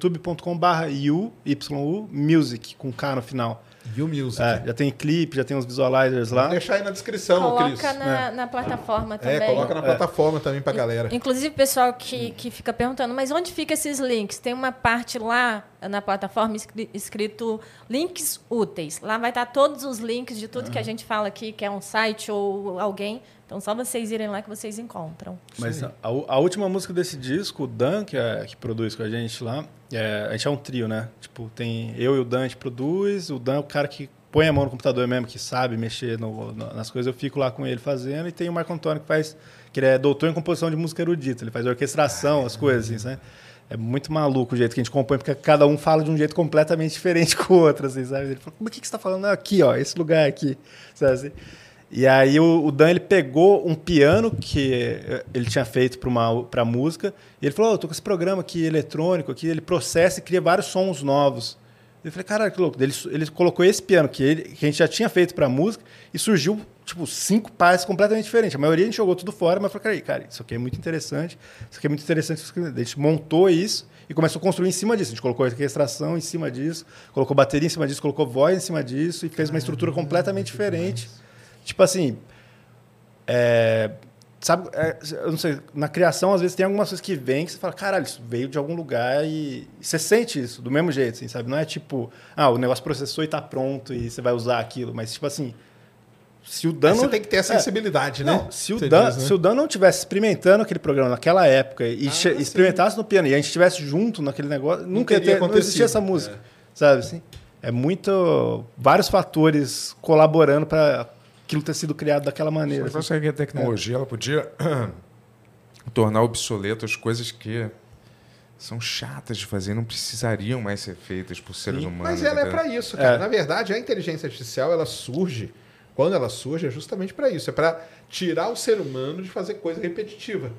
music, com K no final. You Music. É, já tem clipe, já tem os visualizers lá. Vou deixar aí na descrição, Cris. Coloca na, na plataforma também. É, coloca na plataforma também pra galera. Inclusive, pessoal que, que fica perguntando, mas onde fica esses links? Tem uma parte lá na plataforma escri- escrito links úteis. Lá vai estar todos os links de tudo que a gente fala aqui, que é um site ou alguém. Então, só vocês irem lá que vocês encontram. Mas a, a última música desse disco, o Dan, que, é, que produz com a gente lá, é, a gente é um trio, né? Tipo, tem eu e o Dan, a gente produz, o Dan é o cara que põe a mão no computador mesmo, que sabe mexer no- no- nas coisas, eu fico lá com ele fazendo, e tem o Marco Antônio que faz, que ele é doutor em composição de música erudita, ele faz orquestração, as coisas, assim, né? É muito maluco o jeito que a gente compõe, porque cada um fala de um jeito completamente (laughs) diferente com o outro, assim, sabe? Ele fala, como é que você está falando? "Não, Aqui, ó, esse lugar aqui, sabe assim? E aí o, o Dan ele pegou um piano que ele tinha feito para música e ele falou: "Ó, "Eu tô com esse programa aqui eletrônico aqui, ele processa e cria vários sons novos". Eu falei: "Caralho, que louco". Ele, ele colocou esse piano que, ele, que a gente já tinha feito para música e surgiu tipo cinco partes completamente diferentes. A maioria a gente jogou tudo fora, mas eu falei: "Cara, isso aqui é muito interessante. Isso aqui é muito interessante". A gente montou isso e começou a construir em cima disso. A gente colocou orquestração em cima disso, colocou bateria em cima disso, colocou voz em cima disso e fez uma estrutura completamente diferente. Tipo assim, é, sabe, é, eu não sei, na criação às vezes tem algumas coisas que vêm que você fala, caralho, isso veio de algum lugar e, e você sente isso do mesmo jeito, assim, sabe? Não é tipo, ah, o negócio processou e tá pronto e você vai usar aquilo, mas tipo assim, se o Dan Você não- tem que ter essa é, sensibilidade, né? não, se o, Você Dan, diz, né? se o Dan não tivesse experimentando aquele programa naquela época e Ah, experimentasse no piano e a gente estivesse junto naquele negócio, nunca ia teria ter, não existia essa música, sabe assim? É muito vários fatores colaborando para aquilo ter sido criado daquela maneira. Se assim. fosse que a tecnologia ela podia (clears throat) tornar obsoletas coisas que são chatas de fazer, não precisariam mais ser feitas por seres Sim. humanos. Mas ela é para isso, cara. É. Na verdade, a inteligência artificial, ela surge, quando ela surge, é justamente para isso. É para tirar o ser humano de fazer coisa repetitiva.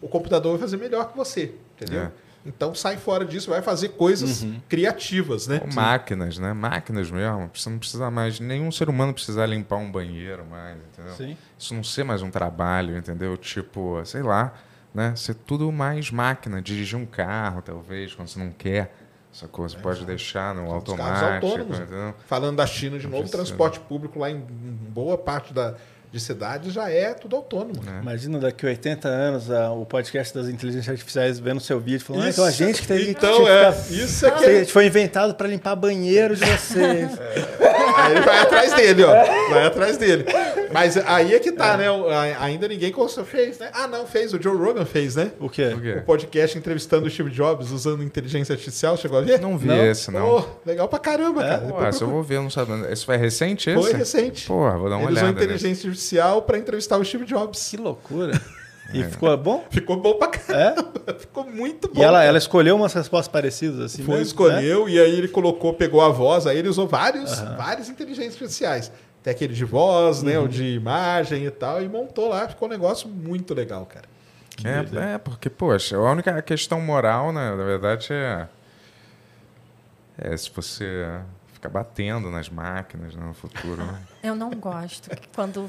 O computador vai fazer melhor que você, entendeu? É. Então sai fora disso, vai fazer coisas Uhum. criativas, né? Ou máquinas, né? Máquinas mesmo. Você não precisa mais. Nenhum ser humano precisa limpar um banheiro mais, entendeu? Sim. Isso não ser mais um trabalho, entendeu? Tipo, sei lá, né? Ser tudo mais máquina. Dirigir um carro, talvez, quando você não quer. Essa coisa você pode deixar no São os carros automático. autônomos. entendeu? Falando da China de novo, precisa. transporte público lá em boa parte da, de cidades já é tudo autônomo. É. Imagina daqui a 80 anos a- o podcast das inteligências artificiais vendo seu vídeo falando, ah, Isso- então a gente que tem então, que é, ficar- isso é que Você foi inventado para limpar banheiro de vocês. (laughs) Aí ele vai atrás dele, ó. Vai atrás dele. Mas aí é que tá, né? O- a- Ainda ninguém fez, né? Ah, não, fez. O Joe Rogan fez, né? o quê? Por quê? O podcast entrevistando o Steve Jobs usando inteligência artificial. Chegou a ver? Não vi Não? esse, não. Pô, legal pra caramba, cara. Pô, eu vou ver, não sabe. Esse foi recente esse? Foi recente. Porra, vou dar uma Ele usou olhada. né? inteligência artificial pra entrevistar o Steve Jobs. Que loucura. (laughs) E ficou bom? Ficou bom pra caramba. É? (laughs) Ficou muito bom. E ela, ela escolheu umas respostas parecidas assim Foi, mesmo, né? escolheu, e aí ele colocou, pegou a voz, aí ele usou vários, várias inteligências artificiais. Tem aquele de voz, né? Uhum. O de imagem e tal, e montou lá, ficou um negócio muito legal, cara. É, é, porque, poxa, a única questão moral, né, na verdade, é. É se você ficar batendo nas máquinas né, no futuro. Né? (laughs) Eu não gosto. Quando.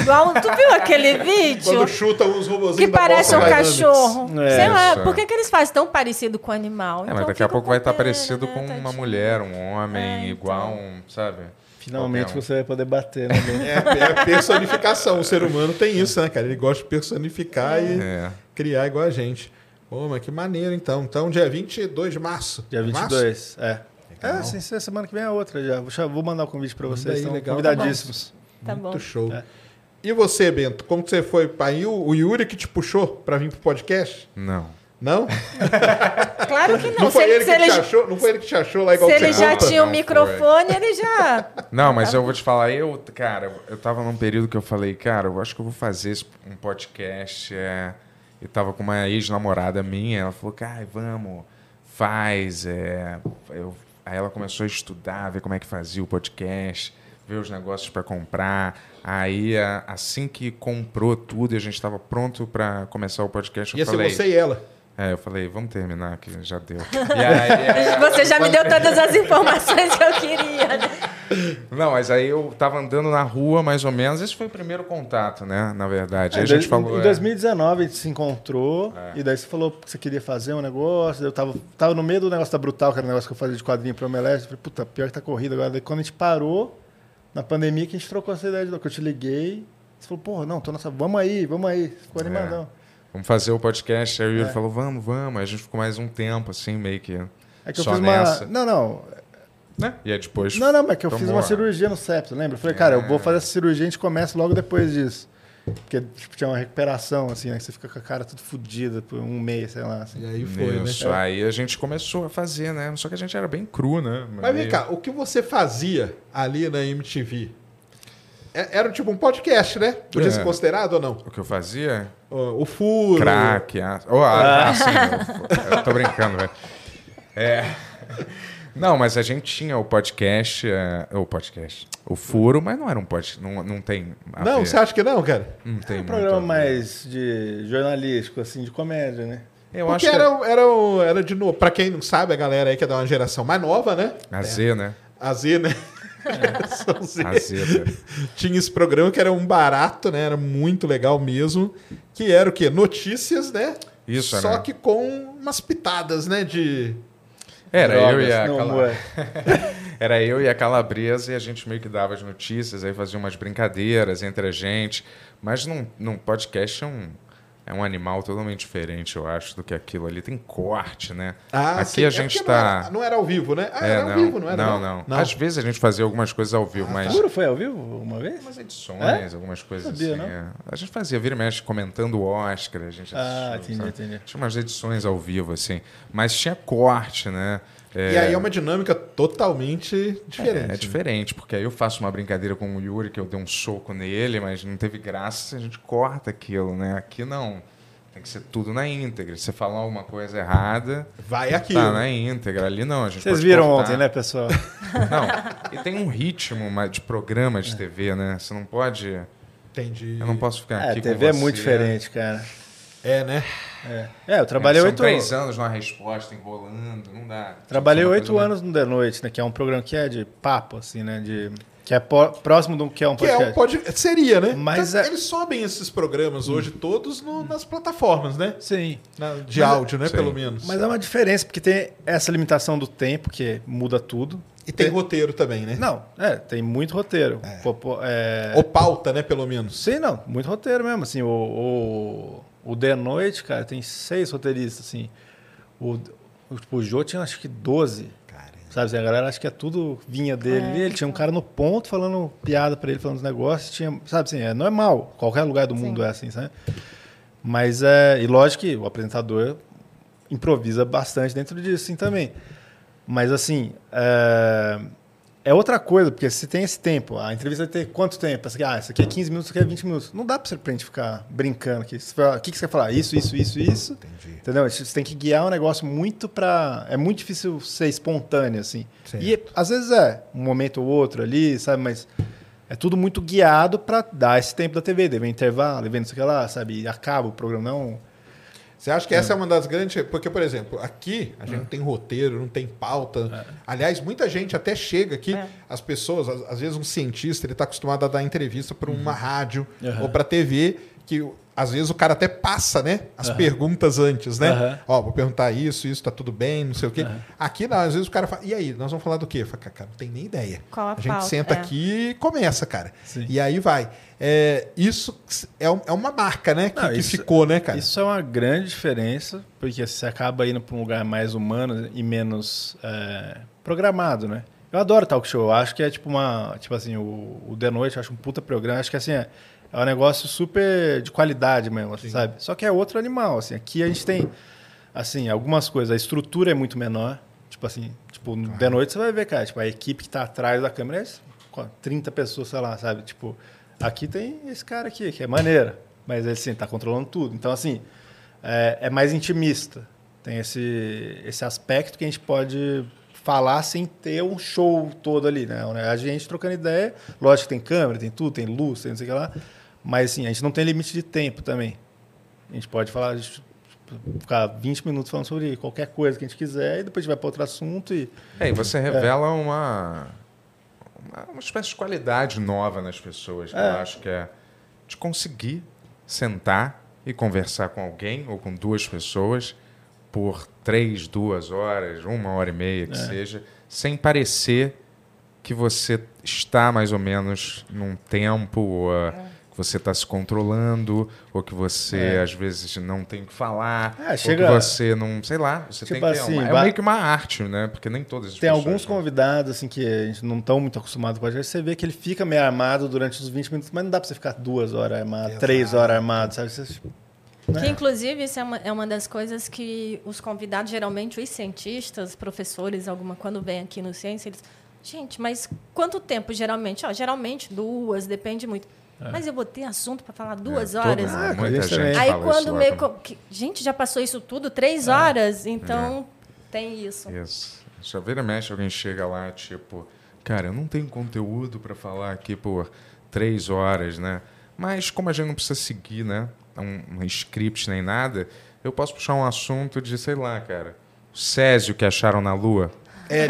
Igual, tu viu aquele vídeo? Quando chuta os robozinhos Que parece um cachorro. É, Sei lá, é. por que, que eles fazem tão parecido com o animal? É, Então mas daqui a pouco vai estar pena, parecido né, com uma mulher, um homem, É, então. igual um, sabe? Finalmente você vai poder bater, né? (laughs) É, é personificação. O ser humano tem isso, né, cara? Ele gosta de personificar e É. criar igual a gente. Pô, mas que maneiro, então. Então, dia 22 de março. Dia Março? 22, é. Legal. É, sim, semana que vem é outra já. Vou mandar o convite para vocês, aí, estão legal. convidadíssimos. Tá bom. Muito show. É. E você, Bento? Como que você foi? Aí o, Yuri que te puxou pra vir pro podcast? Não. Não? (laughs) Claro que não. Não se foi ele, ele se que ele, te achou? Não foi ele que te achou lá igual se ele já conta? tinha o foi. microfone, ele já. Não, mas eu vou te falar, eu, cara, eu tava num período que eu falei, cara, eu acho que eu vou fazer um podcast. É... Eu tava com uma ex-namorada minha, ela falou, cara, vamos, faz. É... Eu... Aí ela começou a estudar, ver como é que fazia o podcast, ver os negócios para comprar. Aí, assim que comprou tudo e a gente estava pronto para começar o podcast, eu Ia ser falei. você e ela. É, eu falei, vamos terminar, que já deu. (laughs) E aí, Você já me deu todas as informações que eu queria. né? Não, mas aí eu tava andando na rua, mais ou menos. Esse foi o primeiro contato, né? Na verdade. Aí É, a gente em- falou. Em é, 2019 a gente se encontrou É. e daí você falou que você queria fazer um negócio. Eu tava, tava no meio do negócio da Brutal, que era um negócio que eu fazia de quadrinho pro Omelete. Eu falei, puta, pior que tá corrida agora. Daí quando a gente parou, na pandemia, que a gente trocou essa ideia de que eu te liguei. Você falou, porra, não, tô nessa. Vamos aí, vamos aí. Ficou É. Vamos fazer o podcast. Aí o Yuri É. falou, vamos, vamos. Aí a gente ficou mais um tempo, assim, meio que. É que eu Só fiz uma. nessa. Não, não. Né? E aí depois. Não, não, mas é que eu fiz tomou uma a- cirurgia no septo, lembra? Eu falei, cara, eu vou É. fazer essa cirurgia e a gente começa logo depois disso. Porque tipo, tinha uma recuperação, assim, né? Você fica com a cara tudo fodida por um mês, sei lá. Assim. E aí foi, Isso. né? Aí a gente começou a fazer, né? Só que a gente era bem cru, né? Mas vem Meio- cá, o que você fazia ali na MTV? É- Era tipo um podcast, né? Podia É. ser considerado ou não? O que eu fazia? O o furo. Crack. Ah, oh, ah, ah, sim, eu, eu tô brincando, velho. É. Não, mas a gente tinha o podcast, é, o podcast, o furo, mas não era um podcast, não, não tem. a Não, ver. você acha que não, cara? Não tem É um muito programa mais de jornalístico, assim, de comédia, né? Eu Porque acho que era, era, o- era de novo. Pra quem não sabe, a galera aí que é da uma geração mais nova, né? a Z, né? A Z, né? (laughs) Velho. Tinha esse programa que era um barato, né? Era muito legal mesmo. Que era o quê? Notícias, né? Isso, Só né? que com umas pitadas, né? De. Era eu e a não, Cala- ué. (laughs) Era eu e a Calabresa e a gente meio que dava as notícias, aí fazia umas brincadeiras entre a gente. Mas num, num podcast é um, é um animal totalmente diferente, eu acho, do que aquilo ali. Tem corte, né? Aqui sim. a É gente não tá. era- Não era, ao vivo, né? Ah, É, era ao não, vivo, não era? não, não, Às vezes a gente fazia algumas coisas ao vivo, mas. Puro foi ao vivo uma vez? Algumas edições, algumas coisas Sabia, assim. não? é. A gente fazia, vira e mexe, comentando o Oscar, a gente Ah, assistiu, entendi, sabe? entendi. Tinha umas edições ao vivo, assim. Mas tinha corte, né? E aí é uma dinâmica totalmente diferente. É, né? diferente, porque aí eu faço uma brincadeira com o Yuri, que eu dei um soco nele, mas não teve graça se a gente corta aquilo, né? Aqui não. Tem que ser tudo na íntegra. Se você falar alguma coisa errada, Vai aqui. tá na íntegra. Ali não, a gente Vocês pode viram cortar. ontem, né, pessoal? (laughs) Não. E tem um ritmo de programa de TV, né? Você não pode. Entendi. Eu não posso ficar É, aqui com TV é muito diferente, cara. É, né? É, é eu trabalhei São oito três anos numa resposta enrolando, não dá. Trabalhei uma oito coisa anos no The Noite, né? Que é um programa que é de papo, assim, né? De, que é próximo do que é um Que é podcast. um pod... Seria, né? Mas Tá- é- Eles sobem esses programas hoje todos no- nas plataformas, né? Sim. Na- de Mas é- áudio, né? Sim. Pelo menos. Mas é uma diferença, porque tem essa limitação do tempo, que muda tudo. E tem roteiro também, né? Não, é, tem muito roteiro. Pô, pô, é... Ou pauta, né? Pelo menos. Sim, não, muito roteiro mesmo. Assim, o, o, o The Noite, cara, tem seis roteiristas, assim. O, o, tipo, o Jô tinha acho que 12. Sabe, assim, a galera acha que é tudo vinha dele. É. Ele tinha um cara no ponto falando piada pra ele, falando os negócios. Tinha, sabe assim, é normal. Qualquer lugar do mundo Sim. é assim, sabe? Mas é. E lógico que o apresentador improvisa bastante dentro disso, assim, também. Mas assim. É, é outra coisa, porque se tem esse tempo, a entrevista vai ter quanto tempo? Essa aqui, ah, isso aqui é 15 minutos, isso aqui é 20 minutos. Não dá pra você- pra gente ficar brincando aqui. Você fala, O que, que você quer falar? Isso, isso, isso, isso. Entendi. Entendeu? Você tem que guiar um negócio muito pra. É muito difícil ser espontâneo, assim. Certo. E às vezes é, um momento ou outro ali, sabe? Mas é tudo muito guiado pra dar esse tempo da TV. Deve intervalo, evento, sei lá, sabe? E acaba o programa. Não. Você acha que essa é uma das grandes. Porque, por exemplo, aqui a gente não tem roteiro, não tem pauta. Aliás, muita gente até chega aqui, É. as pessoas, às, vezes um cientista, ele está acostumado a dar entrevista para uma rádio Aham. ou para TV, que às vezes o cara até passa, né? As perguntas antes, né? Aham. Ó, vou perguntar isso, isso tá tudo bem, não sei o quê. Aqui, não, às vezes o cara fala, e aí, nós vamos falar do quê? Eu falo, cara, não tem nem ideia. Qual a gente pauta? senta É. aqui e começa, cara. Sim. E aí vai. É, isso é, é uma marca, né? Que, Não, que isso- ficou, né, cara? Isso é uma grande diferença, porque você acaba indo para um lugar mais humano e menos é, programado, né? Eu adoro talk show. Eu acho que é tipo uma. Tipo assim, o, o The Noite, eu acho um puta programa. Acho que assim, é, é um negócio super de qualidade mesmo, assim, sabe? Só que é outro animal, assim. Aqui a gente tem, assim, algumas coisas. A estrutura é muito menor. Tipo assim, tipo, no The Noite você vai ver, cara, tipo, a equipe que tá atrás da câmera é qu- 30 pessoas, sei lá, sabe? Tipo, aqui tem esse cara aqui, que é maneira. Mas ele, assim, tá controlando tudo. Então, assim, é, é mais intimista. Tem esse, esse aspecto que a gente pode falar sem ter um show todo ali, né? A gente trocando ideia, lógico que tem câmera, tem tudo, tem luz, tem não sei o que lá, mas assim, a gente não tem limite de tempo também. A gente pode falar, a gente ficar 20 minutos falando sobre qualquer coisa que a gente quiser e depois a gente vai para outro assunto e É, e você revela uma, uma espécie de qualidade nova nas pessoas. que É. Eu acho que é de conseguir sentar e conversar com alguém ou com duas pessoas por três, duas horas, uma hora e meia, que seja, sem parecer que você está mais ou menos num tempo, ou ah, que você está se controlando, ou que você É. às vezes não tem o que falar, É, ou chega- que você não, sei lá, você Tipo tem que assim, é, uma- é meio que uma arte, né? Porque nem todas as Tem pessoas, alguns né? convidados, assim, que a gente não estão muito acostumado com a gente. Você vê que ele fica meio armado durante os 20 minutos, mas não dá pra você ficar duas horas armado, Exato. três horas armado, sabe? Você, tipo, né? Que, inclusive, isso é uma, é uma das coisas que os convidados, geralmente os cientistas, professores, alguma, quando vêm aqui no Ciência, eles. Gente, mas quanto tempo geralmente? Ó, geralmente duas, depende muito. Mas eu vou ter assunto para falar duas É, horas. mundo, Ah, com muita isso gente. Aí fala quando meio. que- gente, já passou isso tudo? Três horas? Então, tem isso. Isso. Já vira e mexe, alguém chega lá, tipo, cara, eu não tenho conteúdo para falar aqui por três horas, né? Mas como a gente não precisa seguir, né? Um, um script nem nada, eu posso puxar um assunto de, sei lá, cara, o Césio que acharam na Lua. Sei,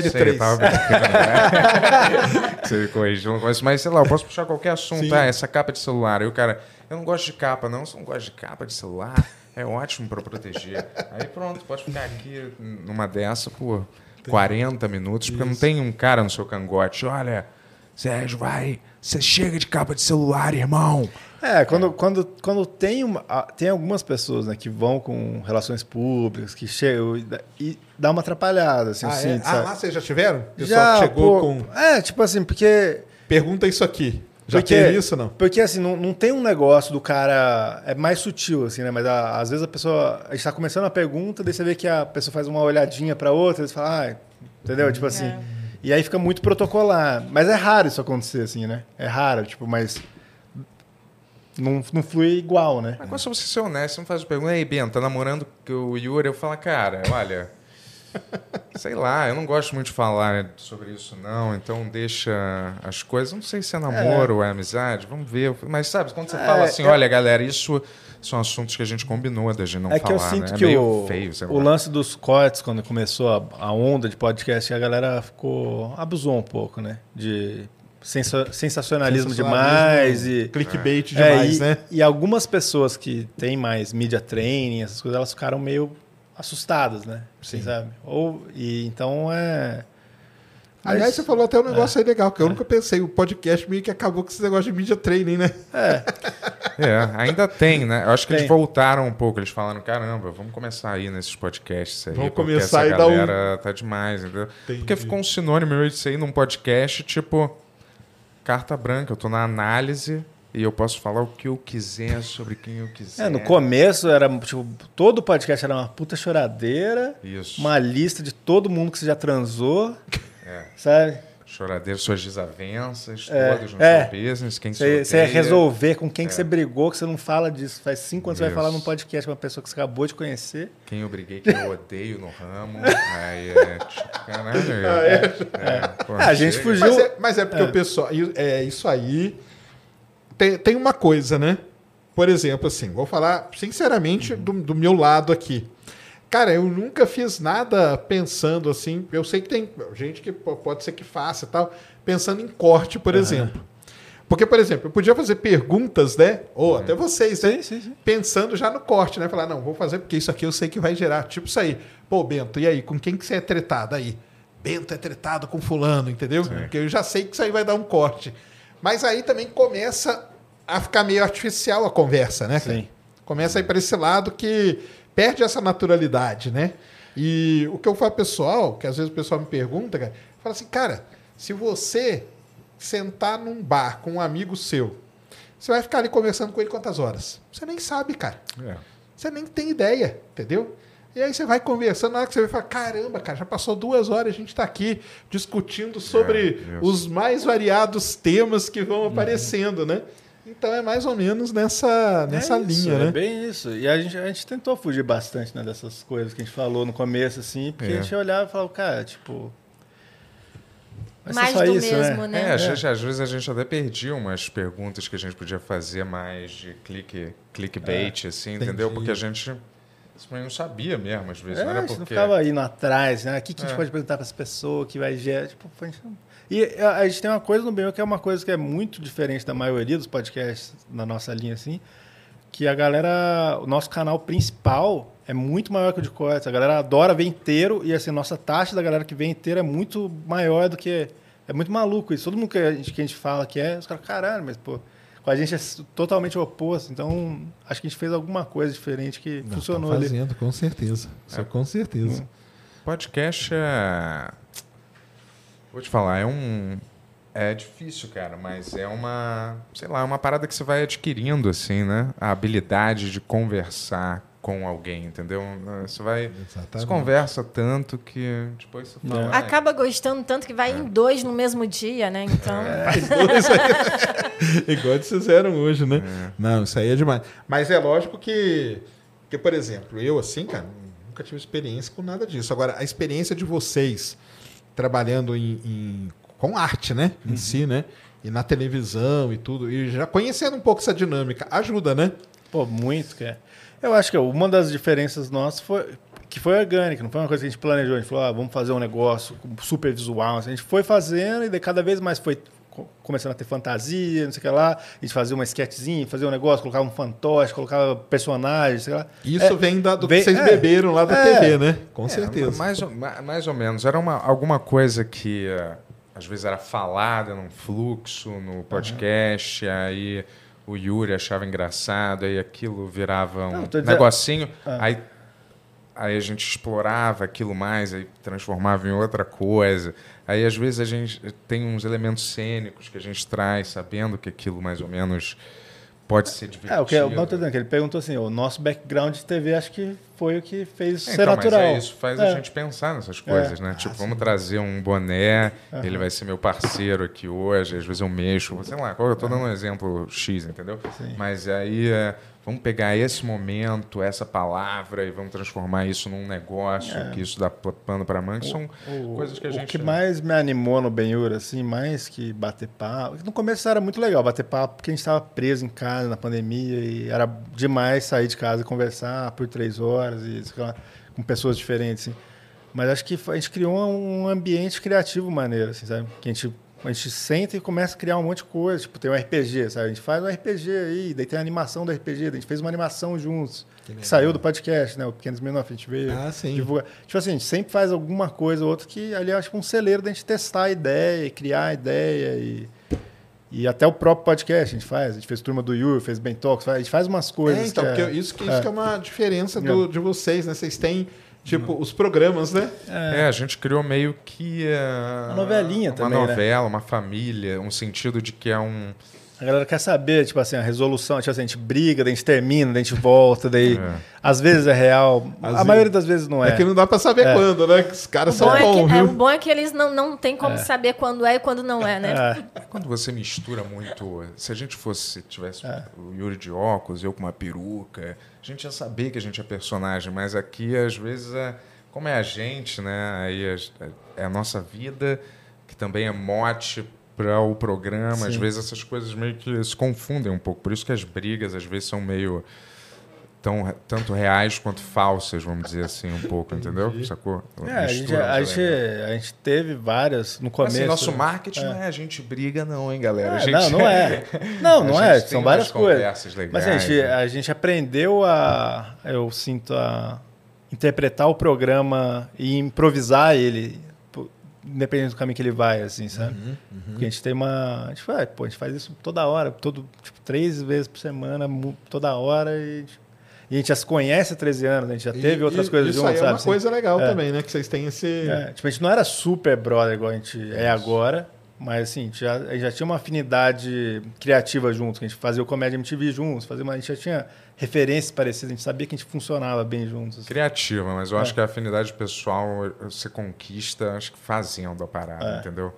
L3. eu tava brincando, né? (laughs) Você corrigiu, não conheço, mas sei lá, eu posso puxar qualquer assunto. Ah, essa capa de celular. Aí o cara, eu não gosto de capa, não. Você não gosta de capa de celular? É ótimo para proteger. Aí pronto, pode ficar aqui numa dessa por 40 minutos, porque não tem um cara no seu cangote. Olha, Sérgio, vai. Você chega de capa de celular, irmão. É, quando, quando, quando tem, uma, tem algumas pessoas né, que vão com relações públicas, que chegam e, dá- e dá uma atrapalhada, assim, Ah, eu é? Ah, lá vocês já tiveram? Pessoal Já, que chegou pô, com. É, tipo assim, porque... Pergunta isso aqui. Já porque, teve isso não? Porque, assim, não, não tem um negócio do cara... É mais sutil, assim, né? Mas ah, às vezes a pessoa... A gente tá começando a pergunta, daí você vê que a pessoa faz uma olhadinha pra outra, eles falam, ah, entendeu? Tipo assim... É. E aí fica muito protocolar. Mas é raro isso acontecer, assim, né? É raro, tipo, mas... Não, não flui igual, né? Agora, se você ser honesto, você não faz pergunta, ei, Ben, tá namorando com o Yuri? Eu falo, cara, olha, (laughs) sei lá, eu não gosto muito de falar sobre isso, não, então deixa as coisas, não sei se é namoro ou é amizade, vamos ver. Mas sabe, quando você É, fala assim, eu- olha, galera, isso são assuntos que a gente combinou da gente não é que falar, eu sinto né? que é o, feio, o lance dos cortes, quando começou a, a onda de podcast, a galera ficou. abusou um pouco, né? De sensa- sensacionalismo, demais e. Clickbait É, demais, e, né? e algumas pessoas que têm mais media training, essas coisas, elas ficaram meio assustadas, né? Assim, Sim. sabe? Ou, e então é. Aliás, Mas- você falou até um negócio aí legal, que eu nunca pensei. O podcast meio que acabou com esse negócio de media training, né? É, (laughs) ainda tem, né? Eu acho que Tem. eles voltaram um pouco. Eles falaram, caramba, vamos começar aí nesses podcasts aí. Vamos porque começar essa e dar um- galera tá demais, entendeu? Entendi. Porque ficou um sinônimo isso aí num podcast, tipo, carta branca. Eu tô na análise e eu posso falar o que eu quiser sobre quem eu quiser. É, no começo era, tipo, todo podcast era uma puta choradeira, Isso. uma lista de todo mundo que você já transou, É. sabe? Choradeiro, suas desavenças, É, todos no é. seu business, quem Você, você ia resolver com quem que você brigou, que você não fala disso. Faz cinco anos que você vai Isso. falar num podcast com uma pessoa que você acabou de conhecer. Quem eu briguei, (laughs) quem eu odeio no ramo. aí é, caralho. (laughs) É, é, Ah, a gente fugiu. Mas é, mas é porque o pessoal. É, isso aí. Tem, tem uma coisa, né? Por exemplo, assim, vou falar sinceramente do, do meu lado aqui. Cara, eu nunca fiz nada pensando assim. Eu sei que tem gente que po- pode ser que faça e tal, pensando em corte, por exemplo. Porque, por exemplo, eu podia fazer perguntas, né? Ou até vocês, né? Sim, sim, sim. pensando já no corte, né? Falar, não, vou fazer porque isso aqui eu sei que vai gerar. Tipo isso aí. Pô, Bento, e aí? Com quem que você é tretado aí? Bento é tretado com fulano, entendeu? Porque eu já sei que isso aí vai dar um corte. Mas aí também começa a ficar meio artificial a conversa, né? Sim. Começa a ir para esse lado que perde essa naturalidade, né? E o que eu falo pessoal, que às vezes o pessoal me pergunta, cara, fala assim, cara, se você sentar num bar com um amigo seu, você vai ficar ali conversando com ele quantas horas? Você nem sabe, cara. É. Você nem tem ideia, entendeu? E aí você vai conversando, na hora que você vai falar, caramba, cara, já passou duas horas, a gente está aqui discutindo sobre É, os mais variados temas que vão aparecendo, né? Então é mais ou menos nessa, nessa É isso, linha, é né? bem isso. E a gente, a gente tentou fugir bastante né, dessas coisas que a gente falou no começo, assim, porque É. a gente olhava e falava, cara, tipo. Mais do isso, mesmo, né? né? É, às, vezes, às vezes a gente até perdia umas perguntas que a gente podia fazer mais de clique, clickbait, assim, entendeu? entendi. Porque a gente não sabia mesmo, às vezes. É, não a era gente não porque. ficava indo atrás, né? O que, que a gente É. pode perguntar para essa pessoa que vai gerar? Tipo, a gente não- E a, a gente tem uma coisa no BO que é uma coisa que é muito diferente da maioria dos podcasts na nossa linha, assim, que a galera, o nosso canal principal é muito maior que o de cortes. A galera adora ver inteiro e assim, nossa taxa da galera que vê inteiro é muito maior do que. É muito maluco isso. Todo mundo que a gente, que a gente fala que é, os caras, caralho, mas pô, com a gente é totalmente o oposto. Então, acho que a gente fez alguma coisa diferente que Não, funcionou tá ali. fazendo, com certeza. Isso é. com certeza. Podcast é. Vou te falar, é um. É difícil, cara, mas é uma. Sei lá, é uma parada que você vai adquirindo, assim, né? A habilidade de conversar com alguém, entendeu? Você vai. Você Exatamente. conversa tanto que depois você fala. "Ah, Acaba gostando tanto que vai em dois no mesmo dia, né? Então. (laughs) Isso (laughs) aí- Igual eles fizeram hoje, né? Não, isso aí é demais. Mas é lógico que, que, por exemplo, eu assim, cara, nunca tive experiência com nada disso. Agora, a experiência de vocês trabalhando em, em- com arte, né? Em si, né? E na televisão e tudo, e já conhecendo um pouco essa dinâmica, ajuda, né? Pô, muito, cara. Eu acho que uma das diferenças nossas foi que foi orgânica, não foi uma coisa que a gente planejou. A gente falou, ah, vamos fazer um negócio super visual. A gente foi fazendo e cada vez mais foi começando a ter fantasia, não sei o que lá. Gente fazia uma sketchzinha, fazia um negócio, colocava um fantoche, colocava personagens, sei lá. Isso É, vem da, do vem- que vocês é. beberam lá da É. TV, né? Com É, certeza. Mais ou, ma- mais ou menos. Era uma, alguma coisa que eh, às vezes era falada num fluxo, no podcast, aí o Yuri achava engraçado, aí aquilo virava um Não, dizendo- negocinho, Ah. aí, aí a gente explorava aquilo mais, aí transformava em outra coisa. Aí às vezes a gente tem uns elementos cênicos que a gente traz, sabendo que aquilo mais ou menos pode ser divertido. É, o que tô dizendo, que ele perguntou assim, o nosso background de TV acho que foi o que fez É, ser então, natural. Mas é isso faz a É. gente pensar nessas coisas, É. né? Tipo, vamos trazer um boné, ele vai ser meu parceiro aqui hoje, às vezes eu mexo, sei lá, eu tô dando um exemplo X, entendeu? Sim. Mas aí é, vamos pegar esse momento, essa palavra e vamos transformar isso num negócio, que isso dá pano para manga, são O- coisas que a o gente... que mais me animou no Benhur, assim, mais que bater papo. No começo era muito legal bater papo, porque a gente estava preso em casa na pandemia e era demais sair de casa e conversar por três horas e lá, com pessoas diferentes. Assim. Mas acho que a gente criou um ambiente criativo maneiro, assim, sabe? Que a gente, a gente senta e começa a criar um monte de coisa. Tipo, tem um RPG, sabe? A gente faz um RPG aí, daí tem a animação do RPG, a gente fez uma animação juntos. Que, saiu do podcast, né? O Pequenos Menores, a gente veio Ah, sim. divulgar. Tipo assim, a gente sempre faz alguma coisa ou outra que ali é tipo um celeiro da gente testar a ideia, criar a ideia e, e até o próprio podcast a gente faz. A gente fez turma do Yuri, fez Talks, faz- a gente faz umas coisas. É, então, que porque isso, que, isso é. que é uma diferença do- de vocês, né? Vocês têm, tipo, os programas, né? É, a gente criou meio que... é, Uma novelinha uma também, né? novela, uma família, um sentido de que é um... A galera quer saber, tipo assim, a resolução. Tipo assim, a gente briga, daí a gente termina, daí a gente volta, daí É. às vezes é real. Às a vezes- maioria das vezes não é. É. que não dá pra saber É. quando, né? Que os caras O são bom, é bons, que, é, o bom é que eles não, não tem como saber quando é e quando não é, né? É. Quando você mistura muito. Se a gente fosse, tivesse É. o Yuri de óculos, eu com uma peruca, a gente ia saber que a gente é personagem, mas aqui, às vezes, é, como é a gente, né? Aí é a nossa vida, que também é mote para o programa. Às Sim. vezes essas coisas meio que se confundem um pouco. Por isso que as brigas, às vezes, são meio. Tão, tanto reais quanto falsas, vamos dizer assim, um pouco, entendeu? Sacou? É, a, gente, a, gente, a gente teve várias no começo. Assim, nosso marketing É. não é a gente briga, não, hein, galera? É, gente... Não, não é. (laughs) Não, não é. São várias coisas. conversas legais, Mas a gente, né? a gente aprendeu a. Eu sinto a interpretar o programa e improvisar ele, independente do caminho que ele vai, assim, sabe? Uhum, Porque a gente tem uma. A gente, faz, pô, a gente faz isso toda hora, todo, tipo, três vezes por semana, toda hora. E, a gente- e a gente já se conhece há 13 anos, a gente já teve E- outras e- coisas Isso juntos, aí é sabe? uma assim? coisa legal É. também, né? Que vocês têm esse... É, tipo, a gente não era super brother igual a gente é agora, mas assim, a gente já, já tinha uma afinidade criativa juntos, que a gente fazia o Comédia MTV juntos, fazia uma, a gente já tinha referências parecidas, a gente sabia que a gente funcionava bem juntos. assim. Criativa, mas eu É. acho que a afinidade pessoal você conquista, acho que fazendo a parada, É. entendeu?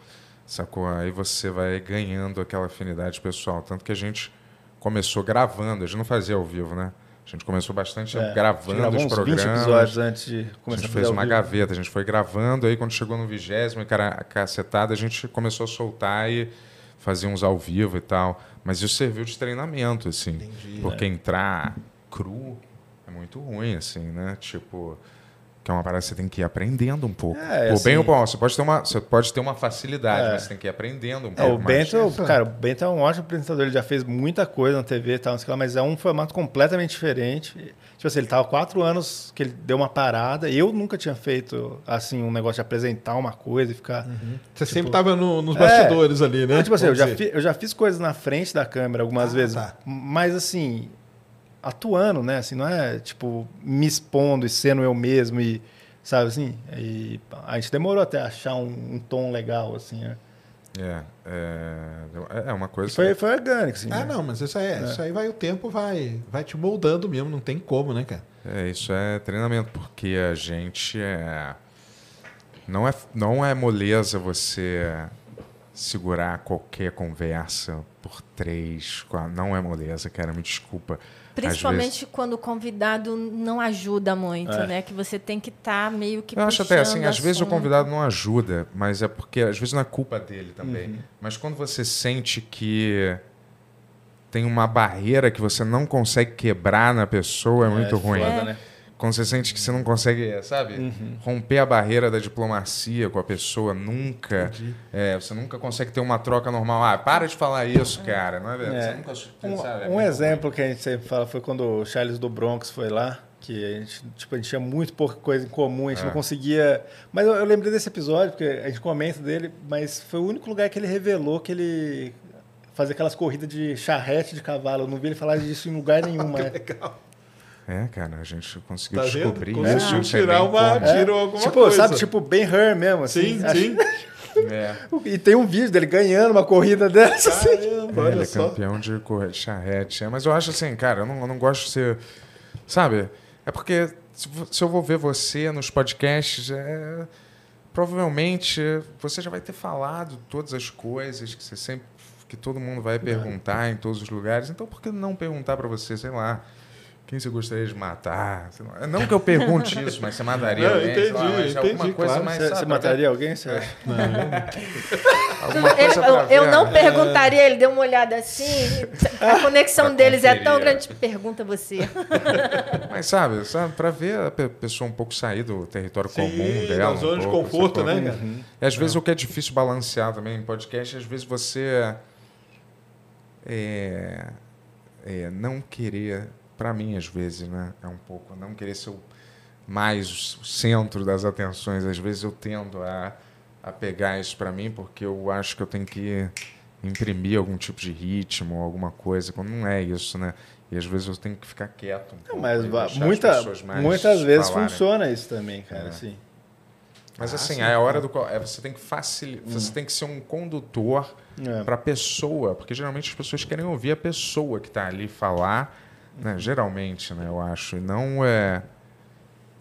Sacou? Aí você vai ganhando aquela afinidade pessoal. Tanto que a gente começou gravando, a gente não fazia ao vivo, né? A gente começou bastante É, gente gravando os programas. 20 episódios antes de A começar gente a fez fazer uma gaveta, a gente foi gravando, aí quando chegou no vigésimo e cacetada, a gente começou a soltar e fazer uns ao vivo e tal. Mas isso serviu de treinamento, assim. Porque entrar cru, é muito ruim, assim, né? Tipo, que é uma parada que você tem que ir aprendendo um pouco. É, bem assim- ou por mal, você pode ter uma, você pode ter uma facilidade, É. mas você tem que ir aprendendo um É, pouco o mais. Bento, cara, o Bento é um ótimo apresentador, ele já fez muita coisa na TV e tal, não sei o que lá, mas é um formato completamente diferente. Tipo assim, ele tava quatro anos que ele deu uma parada. Eu nunca tinha feito, assim, um negócio de apresentar uma coisa e ficar... Você sempre tava no- nos É. bastidores ali, né? Não, tipo assim, eu já, fi- eu já fiz coisas na frente da câmera algumas Ah, vezes, tá. mas assim, atuando, né? Assim, não é tipo me expondo e sendo eu mesmo e sabe assim. E a gente demorou até achar um, um tom legal assim. Né? É, é, é uma coisa. Foi, foi orgânico, assim. Ah, né? não, mas isso aí, é, isso aí vai o tempo vai, vai te moldando mesmo, não tem como, né, cara? É, isso é treinamento, porque a gente é. Não é, não é moleza você segurar qualquer conversa por três, quatro. Não é moleza, cara, me desculpa. Principalmente quando o convidado não ajuda muito, É. né? Que você tem que estar meio que Eu acho até assim, às vezes o convidado não ajuda, mas é porque às vezes não é culpa dele também. Uhum. Mas quando você sente que tem uma barreira que você não consegue quebrar na pessoa, é muito ruim. foda, né? Quando você sente que você não consegue, sabe, Uhum. romper a barreira da diplomacia com a pessoa, nunca. é, você nunca consegue ter uma troca normal. Ah, para de falar isso, cara. Não é, verdade? É. Você nunca, Um, sabe, é um exemplo que a gente sempre fala foi quando o Charles do Bronx foi lá, que a gente, tipo, a gente tinha muito pouca coisa em comum, a gente É. não conseguia. Mas eu, eu lembrei desse episódio, porque a gente comenta dele, mas foi o único lugar que ele revelou que ele fazia aquelas corridas de charrete de cavalo. Eu não vi ele falar disso em lugar nenhum, (laughs) né? Legal. É, cara, a gente conseguiu Tá vendo? descobrir Conseguiu isso. sei tirar uma- como. É. tirou alguma tipo, coisa. sabe, tipo Ben Hur mesmo, assim. Sim, Acho- sim. (laughs) É. E tem um vídeo dele ganhando uma corrida dessa, assim. Caramba, É, ele é só. campeão de correr charrete. É, mas eu acho assim, cara, eu não, eu não gosto de ser. Sabe? É porque se eu vou ver você nos podcasts, é, provavelmente você já vai ter falado todas as coisas que você sempre. que todo mundo vai perguntar em todos os lugares. Então por que não perguntar para você, sei lá. Quem você gostaria de matar? Não que eu pergunte isso, mas você mataria Não, alguém, sei lá, entendi, mas alguma entendi, coisa claro. mais. Você, sabe, você mataria alguém? Você acha? alguma Ele- eu, eu não né? perguntaria, ele deu uma olhada assim. (laughs) A conexão Pra deles é tão conferir. grande. Pergunta você. (laughs) Mas sabe, sabe, para ver a pe- pessoa um pouco sair do território Sim, comum dela. da zona um de pouco, conforto, né, cara? E às vezes o que é difícil balancear também em podcast, às vezes você é, é, não querer, para mim às vezes, né, é um pouco não querer ser o mais o centro das atenções. Às vezes eu tendo a, a pegar isso para mim porque eu acho que eu tenho que imprimir algum tipo de ritmo, alguma coisa, quando não é isso, né? E às vezes eu tenho que ficar quieto um Não, pouco mas muita, muitas vezes falarem. funciona isso também, cara. É. Assim. Mas Ah, assim, sim. é a hora do qual é, você tem que facilitar, você tem que ser um condutor É. para a pessoa, porque geralmente as pessoas querem ouvir a pessoa que está ali falar, né? Geralmente, né, eu acho, e não é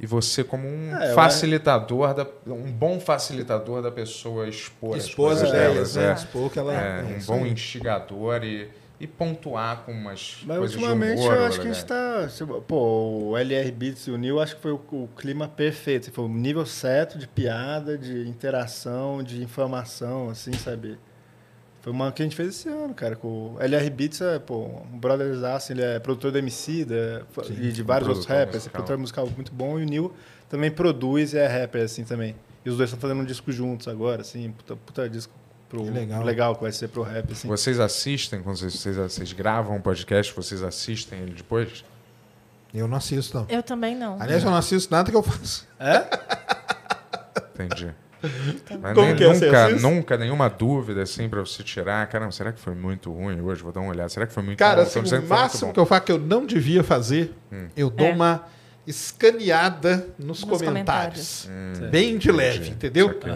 e você como um É, facilitador da um bom facilitador da pessoa expor Expor as coisas ideias, delas, né? é. Expor que ela É, é, um bom instigador e, e pontuar com umas Mas coisas ultimamente humor. eu acho que a né? gente tá. se- Pô, o LR Beats e o Neil acho que foi o, o clima perfeito. Foi o nível certo de piada, de interação, de informação, assim, sabe? Foi uma que a gente fez esse ano, cara. Com o LR Beats é, pô, um brothers assim, ele é produtor do MC da, e de vários outros rappers, musical. produtor musical muito bom, e o Neil também produz e é rapper, assim, também. E os dois estão fazendo um disco juntos agora, assim, puta, puta disco pro, Que legal. legal que vai ser pro rap, assim. Vocês assistem, quando vocês, vocês, vocês gravam um podcast, vocês assistem ele depois? Eu não assisto, não. Eu também não. Aliás, eu não assisto nada que eu faço. (laughs) Entendi. Mas Como nem- que é? Nunca, nunca nenhuma dúvida assim pra você tirar. Caramba, será que foi muito ruim hoje? Vou dar uma olhada. Será que foi muito Cara, bom? assim, o máximo que eu faço que eu não devia fazer, eu dou É. uma escaneada nos, Nos comentários. Hum, Bem de leve, entendi. entendeu? Saquei.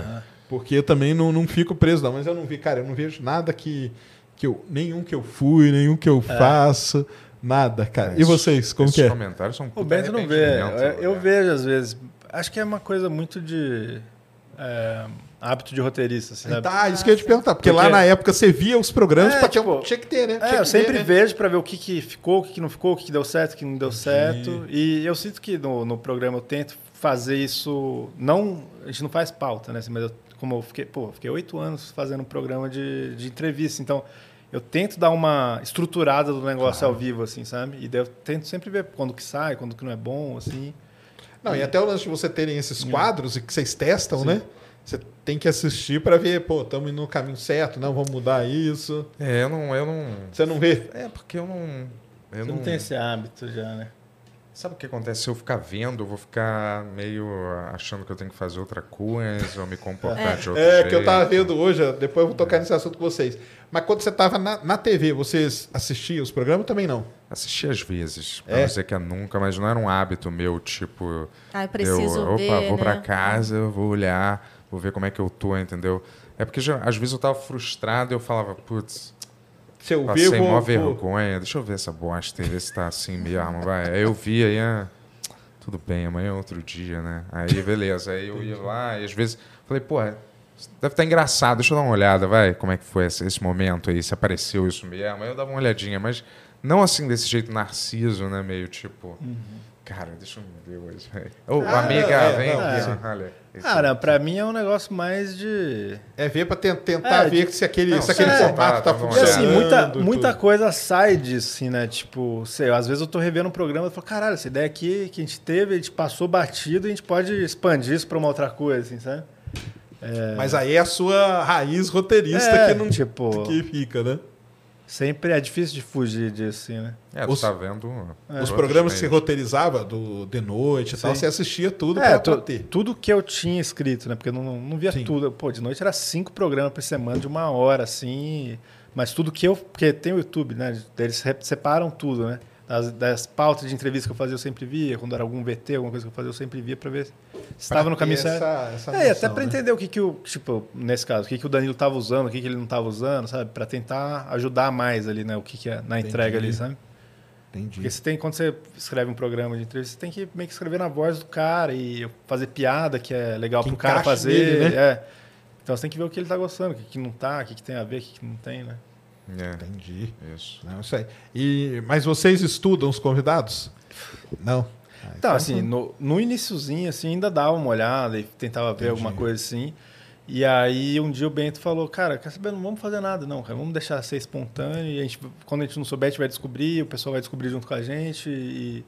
Porque eu também não, não fico preso, não. Mas eu não vi, cara, eu não vejo nada que, que eu. Nenhum que eu fui, nenhum que eu faço. Nada, cara. É, e vocês, como que é? comentários são um O Bento não vê. Eu, eu né? vejo às vezes. Acho que é uma coisa muito de é, hábito de roteirista, assim, sabe? Tá, isso que eu ia te perguntar. Porque, lá Porque- na época você via os programas É, pra ter tipo, tinha que ter, né? É, eu sempre né? vejo pra ver o que, que ficou, o que, que não ficou, o que, que deu certo, o que não deu certo. E eu sinto que no, no programa eu tento fazer isso. Não, a gente não faz pauta, né? assim, Mas eu, como eu fiquei, pô, eu fiquei oito anos fazendo um programa de, de entrevista, então eu tento dar uma estruturada do negócio ao vivo, assim, sabe? E daí eu tento sempre ver quando que sai, quando que não é bom, assim. Não, e até o lance de você terem esses quadros e que vocês testam, né? Você tem que assistir para ver, pô, estamos indo no caminho certo, não, vamos mudar isso. É, eu não. Eu não Você não vê? é, porque eu não. Eu Você não tem esse hábito já, né? Sabe o que acontece? Se eu ficar vendo, eu vou ficar meio achando que eu tenho que fazer outra coisa ou me comportar de outro É, jeito. que eu tava vendo hoje, depois eu vou tocar nesse assunto com vocês. Mas quando você tava na, na TV, vocês assistiam os programas também não? Assisti às vezes, pra É? não dizer que é nunca, mas não era um hábito meu, tipo. Ah, eu preciso eu, opa, ver, vou pra né? casa, eu vou olhar, vou ver como é que eu tô, entendeu? É porque já- às vezes eu tava frustrado e eu falava, putz, Se eu ver, passei mó vergonha, deixa eu ver essa bosta e ver se tá assim mesmo, vai. Aí eu vi aí, ah, tudo bem, amanhã é outro dia, né? Aí beleza, aí eu ia lá e às vezes falei, pô, deve estar engraçado, deixa eu dar uma olhada, vai, como é que foi esse, esse momento aí, se apareceu isso mesmo. Aí eu dava uma olhadinha, mas não assim desse jeito narciso, né? Meio tipo, cara, deixa eu ver hoje, velho. Ô, Ah, amiga, é, vem não, aqui, é. Cara, pra mim é um negócio mais de. É ver pra ten- tentar É, ver de- se aquele, Não, se aquele é, formato tá, tá bom. E funcionando. assim, muita, muita coisa sai disso, assim, né? Tipo, sei, às vezes eu tô revendo um programa e falo, caralho, essa ideia aqui que a gente teve, a gente passou batido, a gente pode expandir isso pra uma outra coisa, assim, sabe? Mas aí é a sua raiz roteirista É, que não tipo- que fica, né? Sempre é difícil de fugir disso, assim, né? É, os- tá vendo. Os outros programas que você roteirizava do de noite e tal, você assistia tudo É, pra, ter. tudo que eu tinha escrito, né? Porque eu não, não via Sim. tudo. Pô, de noite era cinco programas por semana de uma hora, assim. Mas tudo que eu. Porque tem o YouTube, né? Eles separam tudo, né? Das, das pautas de entrevista que eu fazia, eu sempre via. Quando era algum VT, alguma coisa que eu fazia, eu sempre via pra ver se estava no caminho certo. essa- essa é, e até noção, pra né? entender o que, que o. Tipo, nesse caso, o que, que o Danilo tava usando, o que, que ele não tava usando, sabe? Pra tentar ajudar mais ali, né? O que, que é na entrega ali, sabe? Entendi. Porque você tem, quando você escreve um programa de entrevista, você tem que meio que escrever na voz do cara e fazer piada, que é legal Que pro cara fazer. nele, né? é. Então você tem que ver o que ele tá gostando, o que, que não tá, o que, que tem a ver, o que, que não tem, né? É, Entendi. isso. Não, isso aí. E, mas vocês estudam os convidados? Não. Ah, Então, assim, no, no iniciozinho, assim, ainda dava uma olhada e tentava ver Entendi. alguma coisa assim. E aí um dia o Bento falou, cara, quer saber, não vamos fazer nada não, cara, vamos deixar ser espontâneo e a gente, quando a gente não souber, a gente vai descobrir, o pessoal vai descobrir junto com a gente e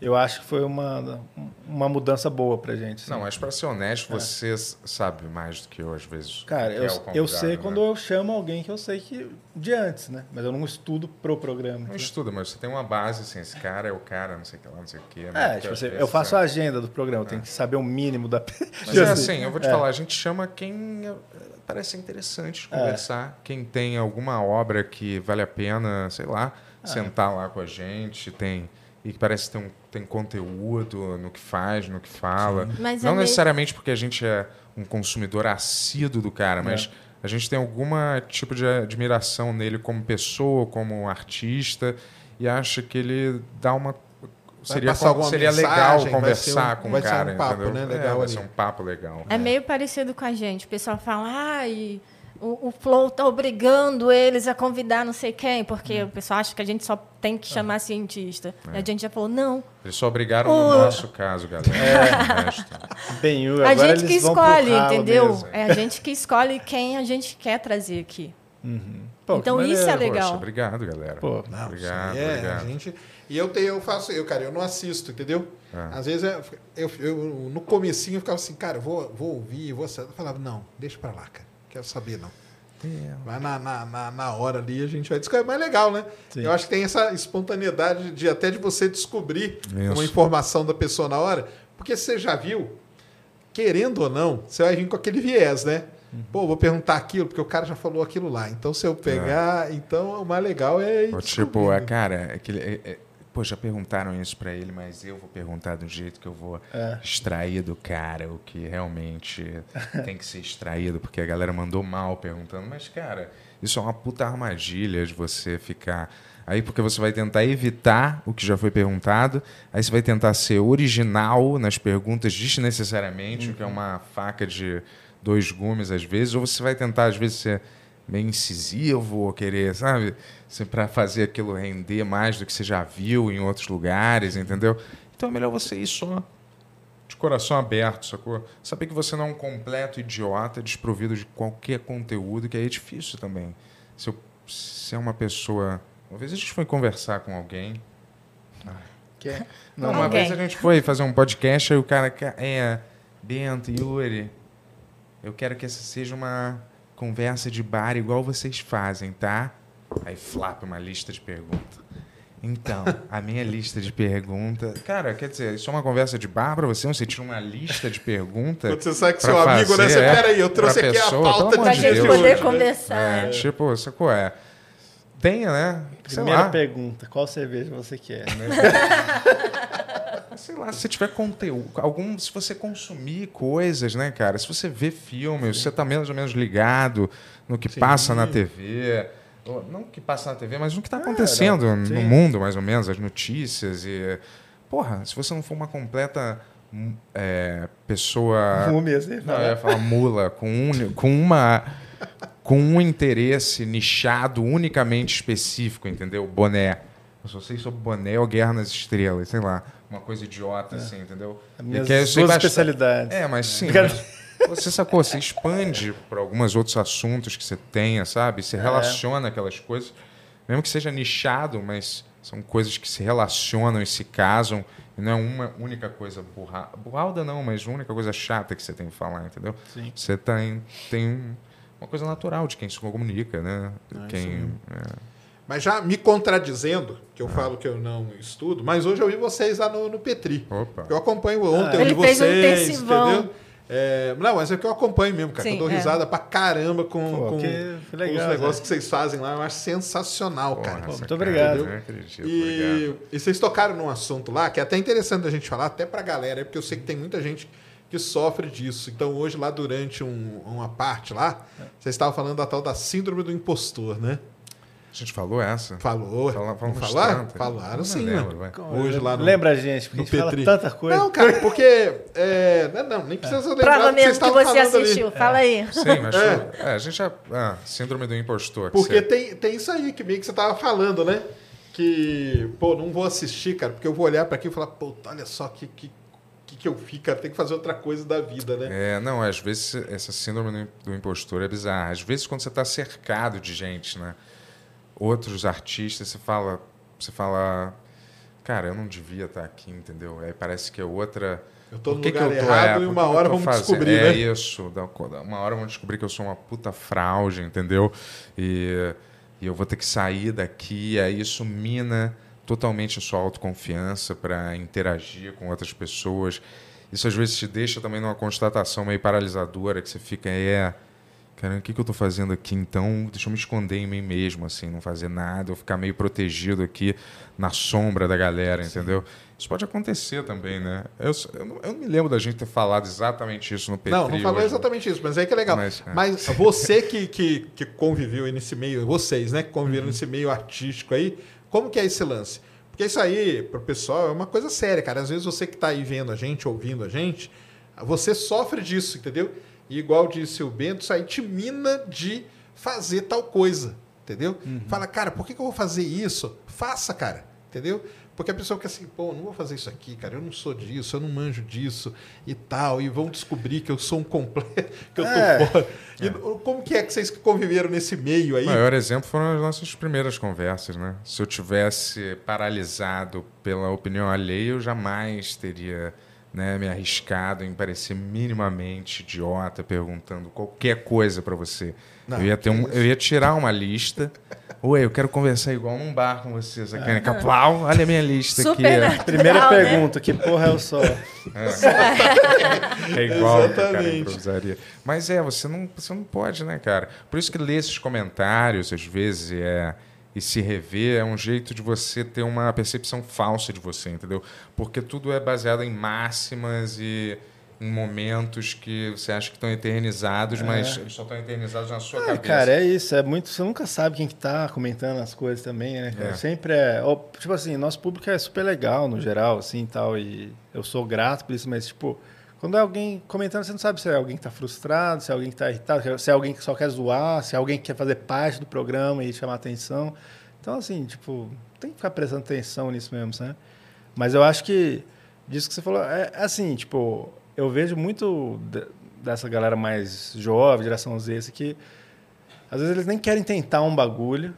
eu acho que foi uma, uma mudança boa pra gente. assim. Não, mas pra ser honesto, você s- sabe mais do que eu, às vezes. Cara, eu, é eu sei né? quando eu chamo alguém que eu sei que de antes, né? Mas eu não estudo pro programa. Não entendeu? estuda, mas você tem uma base, assim, esse cara é o cara, não sei o que lá, não sei o que. É, tipo assim, eu faço a agenda do programa, eu tenho que saber o mínimo da. (laughs) Mas é assim, eu vou te É. falar, a gente chama quem parece interessante conversar, quem tem alguma obra que vale a pena, sei lá, sentar lá com a gente, tem e que parece ter um, tem conteúdo no que faz, no que fala. Mas Não é meio- necessariamente porque a gente é um consumidor assíduo do cara, mas a gente tem algum tipo de admiração nele como pessoa, como artista, e acha que ele dá uma. Seria, passar alguma seria legal mensagem, vai conversar ser um- com vai o ser um cara. papo, entendeu? né? É, Legal vai ali. ser um papo legal. É meio parecido com a gente. O pessoal fala, ai, o, o Flow tá obrigando eles a convidar não sei quem, porque o pessoal acha que a gente só tem que chamar cientista. E a gente já falou, não. Eles só obrigaram O- no nosso caso, galera. Resto. Bem, A agora gente que escolhe, entendeu? mesmo. É a gente que escolhe quem a gente quer trazer aqui. Pô, Então que isso é maneiro. legal. Poxa, obrigado, galera. Pô, Não, obrigado, é, obrigado. a gente, e eu tenho, eu faço, eu, cara, eu não assisto, entendeu? É. Às vezes eu, eu, eu- no comecinho eu ficava assim, cara, eu vou, vou ouvir, vou. Eu falava, não, deixa pra lá, cara. Quero saber, não. Vai na, na, na, na hora ali, a gente vai descobrir. É mais legal, né? Sim. Eu acho que tem essa espontaneidade de até de você descobrir Isso. uma informação da pessoa na hora. Porque você já viu, querendo ou não, você vai vir com aquele viés, né? Uhum. Pô, vou perguntar aquilo, porque o cara já falou aquilo lá. Então, se eu pegar. Então, o mais legal é. tipo, a cara, aquele, é, é, pô, já perguntaram isso pra ele, mas eu vou perguntar do jeito que eu vou É. extrair do cara o que realmente (laughs) tem que ser extraído, porque a galera mandou mal perguntando. Mas, cara, isso é uma puta armadilha de você ficar. Aí, porque você vai tentar evitar o que já foi perguntado, aí você vai tentar ser original nas perguntas desnecessariamente, o que é uma faca de dois gumes às vezes, ou você vai tentar, às vezes, ser meio incisivo ou querer, sabe? Para fazer aquilo render mais do que você já viu em outros lugares, entendeu? Então é melhor você ir só de coração aberto, sacou? Saber que você não é um completo idiota, desprovido de qualquer conteúdo, que aí é difícil também. Se eu se é uma pessoa. Uma vez a gente foi conversar com alguém. (laughs) Que é- Não, Não, uma Alguém. vez a gente foi fazer um podcast e o cara. ca- É, Bento, Yuri, eu quero que essa seja uma conversa de bar igual vocês fazem, tá? Aí flapa uma lista de perguntas. Então, a minha lista de perguntas. Cara, quer dizer, isso é uma conversa de bar pra você? Você tira uma lista de perguntas. Quando você sabe que pra seu amigo, né? Você, é, peraí, eu trouxe aqui pessoa, a pauta Pra de gente Deus. poder conversar. É, tipo, sacou? É. Tenha, né? Sei Primeira lá, pergunta, qual cerveja você quer? (laughs) sei lá, se tiver conteúdo, algum, se você consumir coisas, né, cara? Se você vê filmes, se você tá menos ou menos ligado no que passa na TV, não o que passa na TV, mas no que tá acontecendo no sim. mundo, mais ou menos, as notícias e porra, se você não for uma completa hum, é, pessoa Múmia, assim. Não, eu ia falar mula, com, um, com uma. Com um interesse nichado, unicamente específico, entendeu? Boné. Eu só sei sobre boné ou Guerra nas Estrelas, sei lá. Uma coisa idiota, assim, entendeu? As minhas que duas bastante- especialidades. É, mas sim. Mas Você sacou? Você expande para alguns outros assuntos que você tenha, sabe? É. Você relaciona aquelas coisas. Mesmo que seja nichado, mas são coisas que se relacionam e se casam. E não é uma única coisa burra... burralda, não, mas uma única coisa chata que você tem que falar, entendeu? Sim. Você tem, tem um- uma coisa natural de quem se comunica, né? quem, é. Mas já me contradizendo, que eu falo que eu não estudo, mas hoje eu vi vocês lá no, no Petri. Opa. Eu acompanho ontem Ah, eu vi um vocês, intensivão. entendeu? É, não, mas é que eu acompanho mesmo, cara. Sim, eu dou é. risada pra caramba com, Pô, com, que- com que legal, os negócios Zé. que vocês fazem lá. Eu acho sensacional, cara. Porra, muito essa obrigado. cara, eu acredito, obrigado. E, e vocês tocaram num assunto lá que é até interessante a gente falar, até pra galera, porque eu sei que tem muita gente que sofre disso. Então, hoje, lá durante um- uma parte lá, vocês estavam falando da tal da síndrome do impostor, né? A gente falou essa? Falou. Fala- falamos falaram? tanto. Falaram Não sim, lembro, né? Hoje lá no, Lembra a gente, porque a gente fala Petri. tanta coisa. Não, cara, porque. É, não, não, nem precisa lembrar Prova mesmo que você falando ali. assistiu. Fala aí. Sim, mas É. é, a gente já. Ah, síndrome do impostor. que Porque você- tem, tem isso aí que meio que você tava falando, né? Que, pô, não vou assistir, cara, porque eu vou olhar pra aqui e falar, pô, olha só que, que, que, que eu fico, cara, tem que fazer outra coisa da vida, né? É, não, às vezes essa síndrome do impostor é bizarra. Às vezes quando você está cercado de gente, né? Outros artistas, você fala, você fala, cara, eu não devia estar aqui, entendeu? Aí parece que é outra. Eu tô no que que lugar eu tô- errado é, e uma que hora vamos fazendo? descobrir, é né? isso. da- Uma hora vão descobrir que eu sou uma puta fraude, entendeu? E, e eu vou ter que sair daqui, aí isso mina totalmente a sua autoconfiança para interagir com outras pessoas. Isso às vezes te deixa também numa constatação meio paralisadora, que você fica, é, caramba, o que, que eu estou fazendo aqui então? Deixa eu me esconder em mim mesmo, assim, não fazer nada, eu ficar meio protegido aqui na sombra da galera, entendeu? Isso pode acontecer também, né? Eu, eu, não, eu não me lembro da gente ter falado exatamente isso no Petri. Não, não falou hoje. exatamente isso, mas aí que é legal. Mas, Mas, é. você que, que, que conviveu aí nesse meio, vocês, né, que conviveram Uhum. nesse meio artístico aí, como que é esse lance? Porque isso aí, pro pessoal, é uma coisa séria, cara. Às vezes você que tá aí vendo a gente, ouvindo a gente, você sofre disso, entendeu? E igual disse o Bento, isso aí te mina de fazer tal coisa, entendeu? Uhum. Fala, cara, por que, que eu vou fazer isso? Faça, cara, entendeu? Porque a pessoa fica assim, pô, não vou fazer isso aqui, cara, eu não sou disso, eu não manjo disso e tal, e vão descobrir que eu sou um completo, (laughs) que eu tô É. fora. E como que é que vocês conviveram nesse meio aí? O maior exemplo foram as nossas primeiras conversas, né? Se eu tivesse paralisado pela opinião alheia, eu jamais teria né, me arriscado em parecer minimamente idiota perguntando qualquer coisa para você. Não, eu, ia ter um, eu ia tirar uma lista. Oi, eu quero conversar igual num bar com você, É. Sacane. Plau, olha a minha lista Super aqui. natural, Primeira né? pergunta, que porra é o sol? É igual que o cara Exatamente. improvisaria. Mas é, você não, você não pode, né, cara? Por isso que ler esses comentários, às vezes, é, e se rever é um jeito de você ter uma percepção falsa de você, entendeu? Porque tudo é baseado em máximas e em momentos que você acha que estão eternizados, mas eles só estão eternizados na sua É, cabeça. cara, é isso. É muito. Você nunca sabe quem que tá comentando as coisas também, né? É. Sempre é. Tipo assim, nosso público é super legal no geral, assim tal. E eu sou grato por isso, mas, tipo, quando é alguém comentando, você não sabe se é alguém que tá frustrado, se é alguém que tá irritado, se é alguém que só quer zoar, se é alguém que quer fazer parte do programa e chamar atenção. Então, assim, tipo, tem que ficar prestando atenção nisso mesmo, sabe? Mas eu acho que disso que você falou, é assim, tipo, eu vejo muito de- dessa galera mais jovem, geração Z, esse que Às vezes eles nem querem tentar um bagulho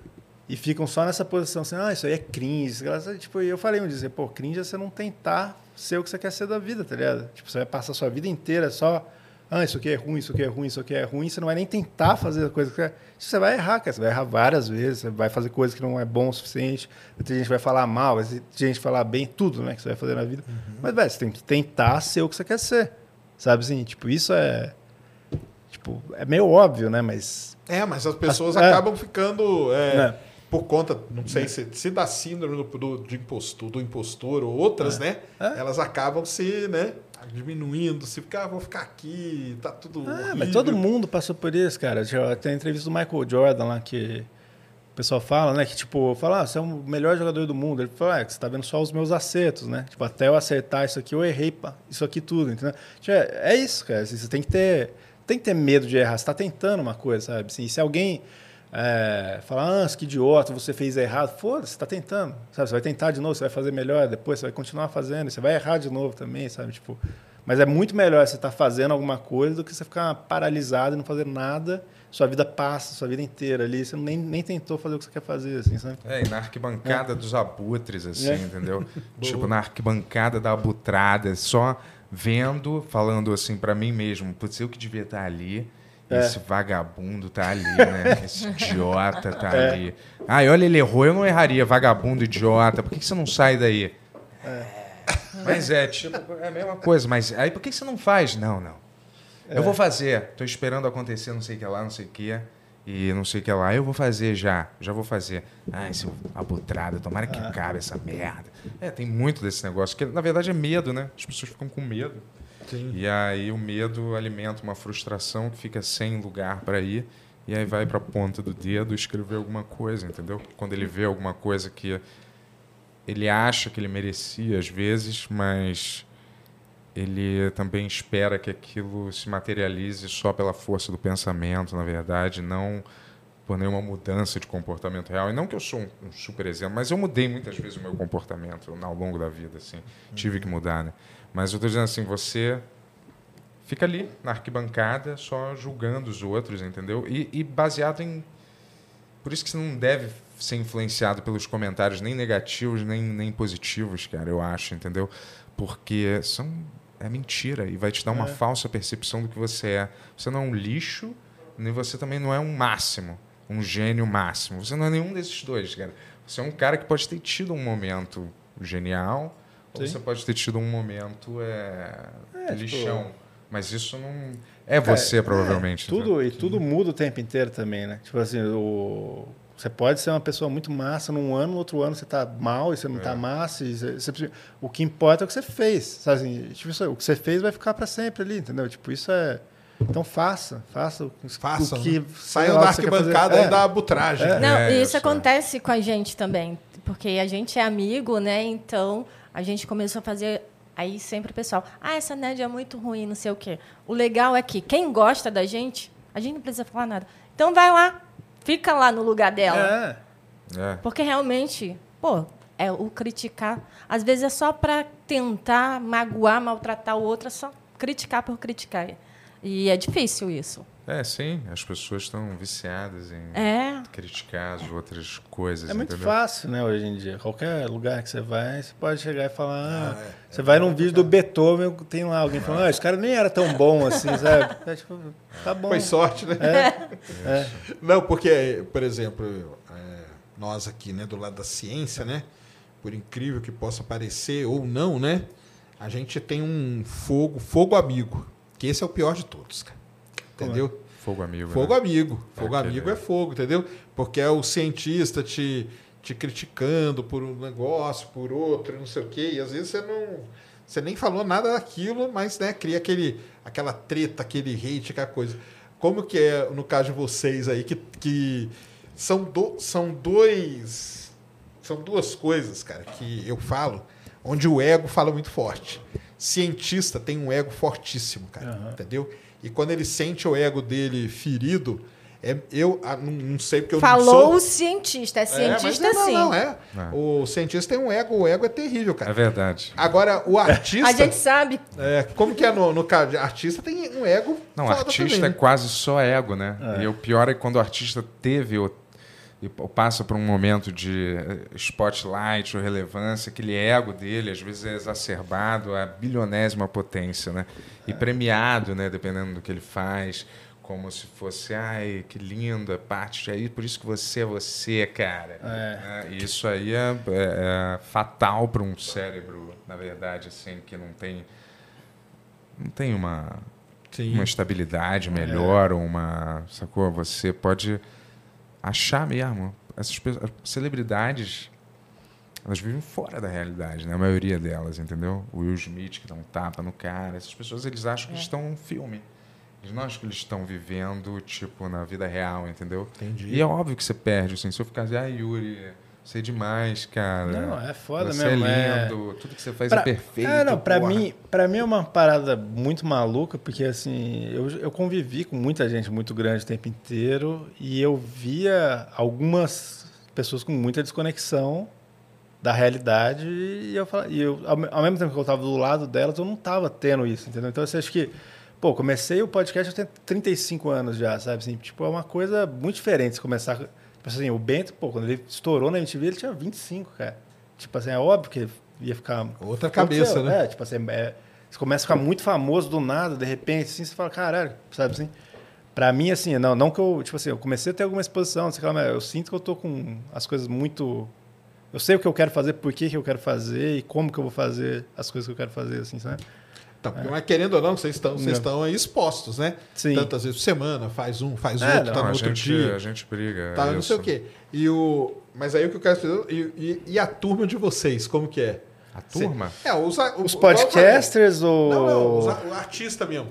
e ficam só nessa posição assim, ah, isso aí é cringe. Tipo, eu falei um dia, pô, cringe é você não tentar ser o que você quer ser da vida, tá ligado? Tipo, você vai passar a sua vida inteira só, ah, isso aqui é ruim, isso aqui é ruim, isso aqui é ruim, você não vai nem tentar fazer a coisa que você Você vai errar, cara, você vai errar várias vezes, você vai fazer coisas que não é bom o suficiente, tem gente que vai falar mal, vai ter gente que vai falar bem, tudo, né, que você vai fazer na vida. Uhum. Mas, velho, você tem que tentar ser o que você quer ser, sabe assim? Tipo, isso é... Tipo, é meio óbvio, né, mas... É, mas as pessoas as, acabam é, ficando... É, é por conta, não sei se, se da síndrome do, do, de impostor, do impostor ou outras, é. né? É. Elas acabam se, né? Diminuindo, se ficar, ah, vou ficar aqui, tá tudo. Ah, mas todo mundo passou por isso, cara. Tem a entrevista do Michael Jordan lá que o pessoal fala, né? Que tipo, fala, ah, você é o melhor jogador do mundo. Ele fala, ah, você tá vendo só os meus acertos, né? Tipo, até eu acertar isso aqui, eu errei pá, isso aqui tudo, entendeu? Tipo, é, é isso, cara. Assim, você tem que ter. Tem que ter medo de errar. Você tá tentando uma coisa, sabe? Assim, se alguém é, falar, ah, que idiota, você fez errado. Foda-se, você está tentando. Sabe? Você vai tentar de novo, você vai fazer melhor, depois você vai continuar fazendo, você vai errar de novo também, sabe? Tipo, mas é muito melhor você estar tá fazendo alguma coisa do que você ficar paralisado e não fazer nada. Sua vida passa, sua vida inteira ali, você nem, nem tentou fazer o que você quer fazer, assim, sabe? É, e na arquibancada é. dos abutres, assim, é. entendeu? (laughs) tipo, na arquibancada da abutrada, só vendo, falando assim para mim mesmo, putz, eu que devia estar ali é. Esse vagabundo tá ali, né? (laughs) Esse idiota tá é. ali. Ah, olha, ele errou, eu não erraria. Vagabundo, idiota. Por que, que você não sai daí? É. Mas é, tipo, é a mesma coisa. Mas aí por que, que você não faz? Não, não. Eu vou fazer. Tô esperando acontecer não sei o que lá, não sei o que. E não sei o que lá. Eu vou fazer já. Já vou fazer. Ah, esse abutrado. Tomara que acabe essa merda. É, tem muito desse negócio. Que na verdade é medo, né? As pessoas ficam com medo. Sim. E aí o medo alimenta uma frustração que fica sem lugar para ir. E aí vai para a ponta do dedo escrever alguma coisa, entendeu? Quando ele vê alguma coisa que ele acha que ele merecia às vezes, mas ele também espera que aquilo se materialize só pela força do pensamento, na verdade, não por nenhuma mudança de comportamento real. E não que eu sou um, super exemplo, mas eu mudei muitas vezes o meu comportamento ao longo da vida, assim. Tive que mudar, né? Mas eu estou dizendo assim, você fica ali na arquibancada só julgando os outros, entendeu? E, e, baseado em. Por isso que você não deve ser influenciado pelos comentários nem negativos nem, nem positivos, cara, eu acho, entendeu? Porque são. É mentira e vai te dar uma é. falsa percepção do que você é. Você não é um lixo, nem você também não é um máximo, um gênio máximo. Você não é nenhum desses dois, cara. Você é um cara que pode ter tido um momento genial, ou você pode ter tido um momento é, é tipo, lixão. Tipo... Mas isso não. É você, é, provavelmente. É, tudo, e tudo muda o tempo inteiro também, né? Tipo assim, o, você pode ser uma pessoa muito massa num ano, no outro ano você está mal e você não está é. massa. E você, você, o que importa é o que você fez. Sabe assim, tipo, isso, o que você fez vai ficar para sempre ali, entendeu? Tipo, isso é. Então faça, faça, faça o que. Né? Saiam da arquibancada e é. da arbitragem. É. Não, é, isso acontece com a gente também. Porque a gente é amigo, né? Então a gente começou a fazer. Aí sempre o pessoal, ah, essa nerd é muito ruim, não sei o quê. O legal é que quem gosta da gente, a gente não precisa falar nada. Então vai lá, fica lá no lugar dela. É. é. Porque realmente, pô, é o criticar. Às vezes é só para tentar magoar, maltratar o outro, é só criticar por criticar. E é difícil isso. É, sim. As pessoas estão viciadas em é. criticar as outras coisas. É muito entendeu? fácil, né, hoje em dia. Qualquer lugar que você vai, você pode chegar e falar. Ah, ah, é. Você é vai num vídeo do Beethoven, tem lá alguém falando, ah, esse cara nem era tão bom assim, sabe? (laughs) É, tipo, tá bom. Foi sorte, né? É. é. Não, porque, por exemplo, nós aqui, né, do lado da ciência, né? Por incrível que possa parecer ou não, né? A gente tem um fogo, fogo amigo, que esse é o pior de todos, cara. Entendeu? Fogo amigo. Fogo né? amigo. Fogo é amigo é fogo, entendeu? Porque é o cientista te, te criticando por um negócio, por outro, não sei o quê. E às vezes você não. Você nem falou nada daquilo, mas né, cria aquele, aquela treta, aquele hate, aquela coisa. Como que é no caso de vocês aí, que, que são, do, são dois. São duas coisas, cara, que eu falo, onde o ego fala muito forte. Cientista tem um ego fortíssimo, cara. Uhum. Entendeu? E quando ele sente o ego dele ferido, É, eu ah, não, não sei porque eu Falou não sou... o cientista. É cientista, é, mas não, sim. Não, não, é. É. O cientista tem um ego, o ego é terrível, É cara. verdade. Agora, o artista... A gente sabe. é, como que é no, no caso? de Artista tem um ego Não, artista também, é né? quase só ego, né? E o pior é quando o artista teve o, e passa por um momento de eh, spotlight ou relevância, aquele ego dele às vezes é exacerbado a bilionésima potência, né? E premiado, né? Dependendo do que ele faz, como se fosse, ai, que linda parte de aí, por isso que você é você, cara. É. Né? Isso aí é, é- é fatal para um cérebro, na verdade, assim, que não tem não tem uma Sim. uma estabilidade melhor, ou uma. Sacou? Você pode achar mesmo. Essas pessoas, as celebridades, elas vivem fora da realidade, né? A maioria delas, entendeu? O Will Smith, que dá um tapa no cara. Essas pessoas, eles acham que eles estão num filme. Eles não acham que eles estão vivendo, tipo, na vida real, entendeu? Entendi. E é óbvio que você perde, assim. Se eu ficar assim, ah, Yuri, sei demais, cara. Não, é foda você mesmo, é é- lindo, tudo que você faz Pra- é perfeito. É, não, pra porra. mim, pra mim é uma parada muito maluca, porque assim, eu, eu convivi com muita gente muito grande o tempo inteiro e eu via algumas pessoas com muita desconexão da realidade e eu, fala- e eu ao, me- ao mesmo tempo que eu estava do lado delas, eu não estava tendo isso, entendeu? Então, você acha que, pô, comecei o podcast, eu tenho 35 anos já, sabe? Assim, tipo, é uma coisa muito diferente você começar... Tipo assim, o Bento, pô, quando ele estourou na MTV, ele tinha 25, cara. Tipo assim, é óbvio que ia ficar Outra cabeça, Aconteceu, né? É, tipo assim, é, você começa a ficar muito famoso do nada, de repente, assim, você fala, caralho, sabe assim? Pra mim, assim, não, não que eu, tipo assim, eu comecei a ter alguma exposição, não sei lá, mas eu sinto que eu tô com as coisas muito. Eu sei o que eu quero fazer, por que, que eu quero fazer e como que eu vou fazer as coisas que eu quero fazer, assim, sabe? Então, Mas querendo ou não, vocês estão, vocês Não. estão aí expostos, né? Sim. Tantas vezes por semana, faz um, faz É, outro, não, tá no a, outro gente, dia. a gente briga. Tá, é não sei o quê. E o... Mas aí o que eu quero saber... E, e, e a turma de vocês, como que é? A turma? É, os, a- Os o- podcasters Não, ou. não, os a- o artista mesmo.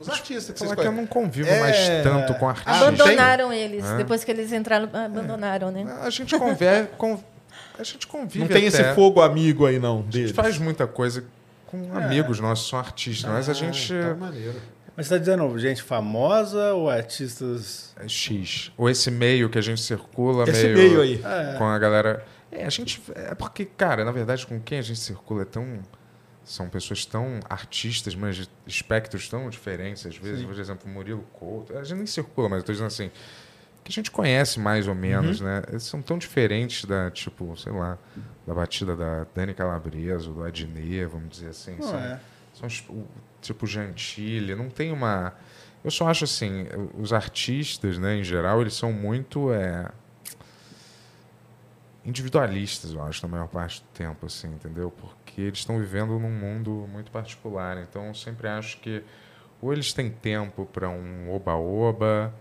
Os artistas que vocês Falar que eu não convivo É. mais tanto com artistas. Abandonaram eles. É. Depois que eles entraram, abandonaram, né? A gente convive, (laughs) con- a gente convive Não tem até. esse fogo amigo aí, não, A deles. gente faz muita coisa com amigos nossos, são artistas, mas a gente Ah, tá maneiro. Mas você tá dizendo gente famosa ou artistas. é X. Ou esse meio que a gente circula, Esse meio, meio aí. É. com a galera. É, a gente. É porque, cara, na verdade, com quem a gente circula é tão. São pessoas tão artistas, mas de espectros tão diferentes, às vezes. Por exemplo, Murilo Couto. A gente nem circula, mas eu tô dizendo assim. Que a gente conhece mais ou menos, Uhum. né? Eles são tão diferentes da, tipo, sei lá, da batida da Dani Calabresa, ou do Adnet, vamos dizer assim. Não são, é. são os- o- tipo Gentile, não tem uma. Eu só acho assim, os artistas, né, em geral, eles são muito é, individualistas, eu acho, na maior parte do tempo, assim, entendeu? Porque eles estão vivendo num mundo muito particular. Então, eu sempre acho que ou eles têm tempo para um oba-oba,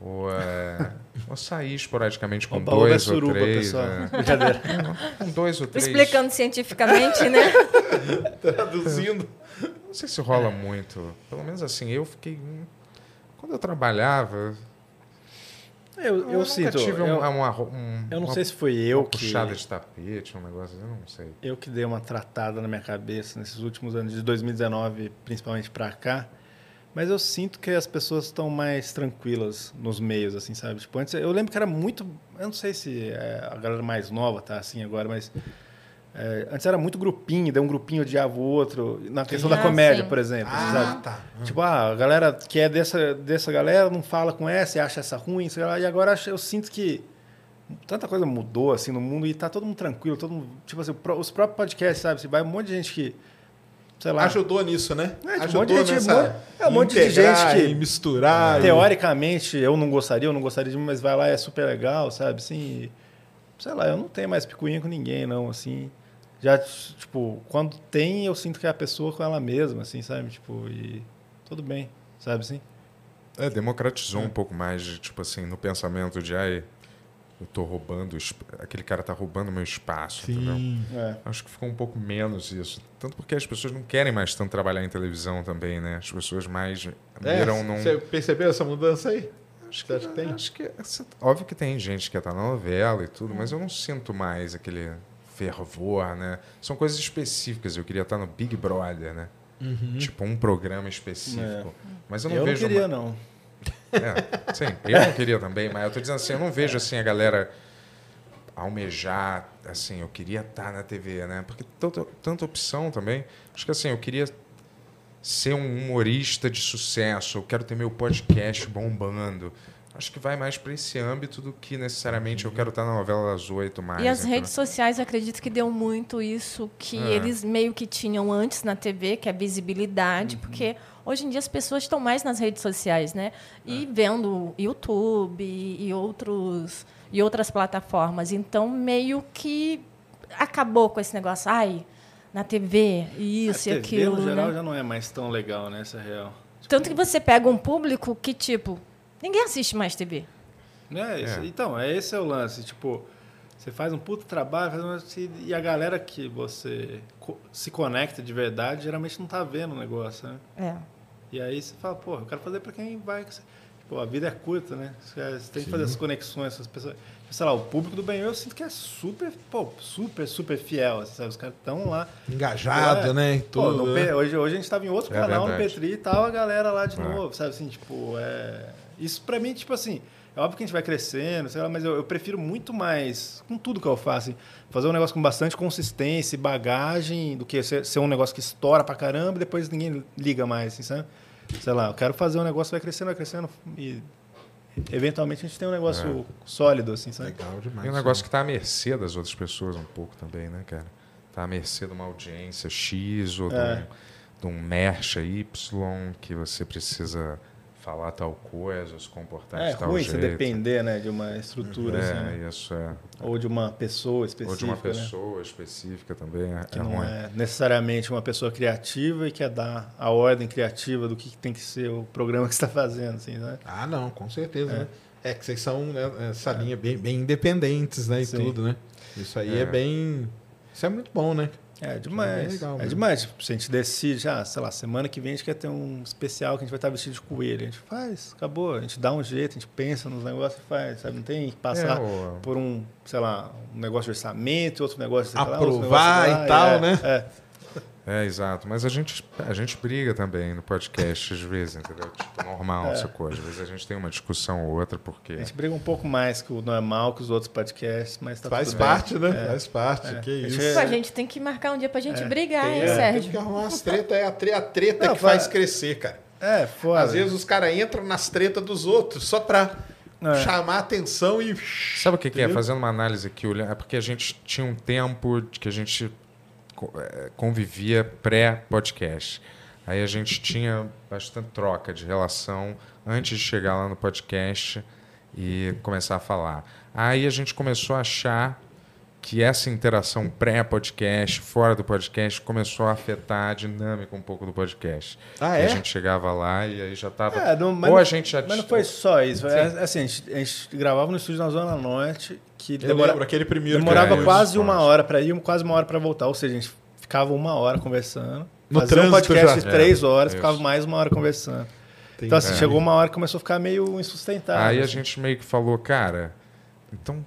ou, é, ou sair esporadicamente com é dois ou suruba, três. pessoal. é, Brincadeira. (laughs) com dois ou três. Explicando cientificamente, né? (laughs) Traduzindo. Não sei se rola muito. Pelo menos assim, eu fiquei. hum, Quando eu trabalhava. Eu, Eu, eu sinto. tive eu, uma, um- eu não uma- sei se foi eu uma que. puxada de tapete, um negócio, eu não sei. eu que dei uma tratada na minha cabeça nesses últimos anos, de 2019 principalmente pra cá. Mas eu sinto que as pessoas estão mais tranquilas nos meios, assim, sabe? Tipo, antes, eu lembro que era muito. Eu não sei se é, a galera mais nova tá assim agora, mas. é, antes era muito grupinho, daí um grupinho odiava o outro. Na questão da Ah, comédia, sim. por exemplo. Ah, tá. Tipo, ah, a galera que é dessa, dessa galera não fala com essa e acha essa ruim, sei lá. E agora eu sinto que tanta coisa mudou assim no mundo e tá todo mundo tranquilo, todo mundo, tipo assim, os próprios podcasts, sabe? Você vai um monte de gente que sei lá, Ajudou nisso, né? É, tipo, um Ajudou monte de gente- nessa é, um monte de gente que- e misturar. e- teoricamente eu não gostaria, eu não gostaria de mim, mas vai lá é super legal, sabe? Assim, e, sei lá, eu não tenho mais picuinha com ninguém, não, assim. Já, tipo, quando tem, eu sinto que é a pessoa com ela mesma, assim, sabe? Tipo, e tudo bem, sabe assim? É, democratizou um pouco mais, de, tipo assim, no pensamento de, ai, eu tô roubando, aquele cara tá roubando meu espaço, entendeu? Sim. É. Acho que ficou um pouco menos isso. Tanto porque as pessoas não querem mais tanto trabalhar em televisão também, né? As pessoas mais É, viram. Você percebeu essa mudança aí? Acho Você acha que tem? Acho que, óbvio que tem gente que tá na novela e tudo, mas eu não sinto mais aquele fervor, né? São coisas específicas. Eu queria estar no Big Brother, né? Tipo, um programa específico. Mas eu Eu não não, vejo... queria, uma- não. É, sim, eu não queria também, mas eu tô dizendo assim, eu não vejo assim a galera almejar, assim, eu queria estar na TV, né? Porque tanta, tanta opção também. Acho que assim, eu queria ser um humorista de sucesso, eu quero ter meu podcast bombando. Acho que vai mais para esse âmbito do que necessariamente eu quero estar na novela das oito mais. E as redes sociais, acredito que deu muito isso que É. eles meio que tinham antes na TV, que é visibilidade, porque hoje em dia as pessoas estão mais nas redes sociais, né? E vendo YouTube e outros e outras plataformas. Então, meio que acabou com esse negócio, ai, na TV, isso a e TV, aquilo, no geral, né? já não é mais tão legal, né? Essa é real. Tanto que você pega um público que, tipo, ninguém assiste mais TV. É, esse- É. Então, é esse é o lance. Tipo, você faz um puto trabalho, faz um, e a galera que você co- se conecta de verdade, geralmente não tá vendo o negócio, né? É. E aí você fala, pô, eu quero fazer pra quem vai. Tipo, a vida é curta, né? Você tem que fazer as conexões, essas pessoas. Sei lá, o público do bem eu sinto que é super, pô, super, super fiel. assim, sabe? Os caras estão lá. Engajado, É. né? Pô, Tudo. né? Hoje, hoje a gente tava em outro É canal verdade. no Petri e tal, a galera lá de É. novo, sabe assim, tipo, é... Isso pra mim, tipo assim, é óbvio que a gente vai crescendo, sei lá, mas eu, eu prefiro muito mais, com tudo que eu faço, assim, fazer um negócio com bastante consistência e bagagem do que ser, ser um negócio que estoura pra caramba e depois ninguém liga mais, assim, sabe? Sei lá, eu quero fazer um negócio que vai crescendo, vai crescendo e eventualmente a gente tem um negócio sólido, assim, sabe? Legal demais. E um negócio que está à mercê das outras pessoas um pouco também, né, cara? Está à mercê de uma audiência X ou de, É. um, de um mercha Y que você precisa falar tal coisa, se comportar É de tal ruim jeito. você depender, né, de uma estrutura, assim, né? É, isso é. ou de uma pessoa específica, Ou de uma né? pessoa específica também é, que é não ruim. é necessariamente uma pessoa criativa e quer dar a ordem criativa do que tem que ser o programa que você está fazendo, assim, né? Ah, não, com certeza. É. né? É, que vocês são né, essa linha bem, bem independentes, né? E Sim. tudo, né? Isso aí é. É. bem. Isso é muito bom, né? É bem demais. legal é demais. Tipo, se a gente decide, já, sei lá, semana que vem a gente quer ter um especial que a gente vai estar vestido de coelho. A gente faz, acabou. A gente dá um jeito, a gente pensa nos negócios e faz, sabe? Não tem que passar É, por um, sei lá, um negócio de orçamento, outro negócio sei lá, Aprovar negócio lá, e tal, é, né? É. É, exato. Mas a gente, a gente briga também no podcast às vezes, entendeu? Tipo, normal É. essa coisa. Às vezes a gente tem uma discussão ou outra porque... A gente briga um pouco mais que o normal, que os outros podcasts, mas tá Faz tudo bem. parte, né? É. Faz parte. É. Que A gente isso. Pô, a gente tem que marcar um dia pra gente É, brigar, tem- hein, é, Tem Sérgio? que arrumar umas tretas. É a, tre- a treta Não, que faz fa- crescer, cara. É, foda. Às vezes os caras entram nas tretas dos outros só pra É. chamar a atenção e. Sabe o que, que é? Fazendo uma análise aqui, olhando, é porque a gente tinha um tempo de que a gente convivia pré-podcast. Aí a gente tinha bastante troca de relação antes de chegar lá no podcast e começar a falar. Aí a gente começou a achar que essa interação pré-podcast, fora do podcast, começou a afetar a dinâmica um pouco do podcast. Ah, E é? a gente chegava lá e aí já estava. É, não- mas ou a gente já Mas não foi só isso. É, Sim. assim, a gente, a gente gravava no estúdio na Zona Norte, que demora- lembro aquele primeiro. demorava É, quase uma hora para ir, quase uma hora para voltar. Ou seja, a gente ficava uma hora conversando. No fazia um podcast já. de três É, horas, isso. ficava mais uma hora conversando. Tem- Então, assim, É. chegou uma hora que começou a ficar meio insustentável. Aí a assim. gente meio que falou, cara, então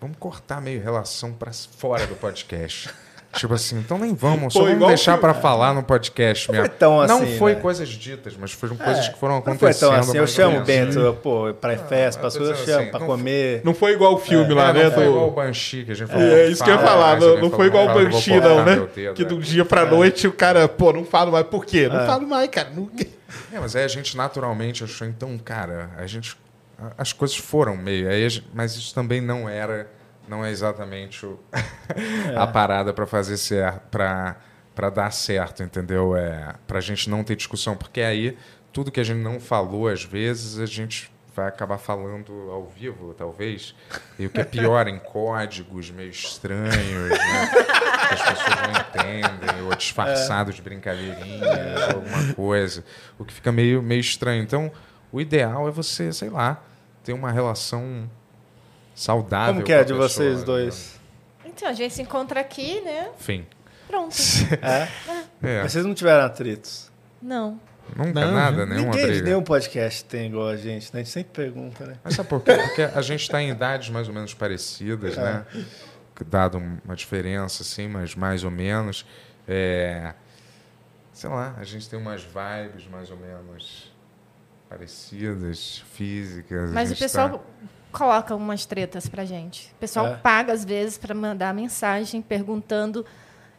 vamos cortar meio relação para fora do podcast. (laughs) tipo assim, então nem vamos, só vamos deixar para falar no podcast Não mesmo. foi tão não assim, foi né? coisas ditas, mas foram coisas É, que foram Não foi acontecendo. tão assim. Eu chamo o. Bento, pô, pra festa, tô coisas, eu chamo assim, pra não- comer. Não foi igual o filme É, lá, né? Não foi igual o Banshee que a gente falou. É isso que eu ia fala falar, não, não foi igual o Banshee, não, né? Que é. do dia pra noite o cara, pô, não falo mais. Por quê? Não É. falo mais, cara. Não- É, mas aí a gente naturalmente achou, então, cara, a gente. A- As coisas foram meio. A mas isso também não era. Não é exatamente o- (laughs) a parada para fazer certo. Pra dar certo, entendeu? É, pra gente não ter discussão. Porque aí, tudo que a gente não falou, às vezes, a gente vai acabar falando ao vivo, talvez. E o que é pior, em códigos meio estranhos, né? que as pessoas não entendem, ou disfarçado de brincadeirinhas, alguma coisa. O que fica meio, meio estranho. Então, o ideal é você, sei lá, ter uma relação saudável. Como que com é a de pessoa, vocês né? dois? Então, a gente se encontra aqui, né? Enfim. Pronto. (laughs) É? É, Mas vocês não tiveram atritos? Não. nunca Não, nada, nenhuma Ninguém de briga. nenhum podcast tem igual a gente, né? A gente sempre pergunta, né? Mas sabe por quê? Porque a gente está em idades mais ou menos parecidas, É. né? Dado uma diferença, assim, mas mais ou menos. É... Sei lá, a gente tem umas vibes mais ou menos parecidas, físicas. Mas o pessoal tá- coloca umas tretas pra gente. O pessoal É. paga, às vezes, para mandar mensagem perguntando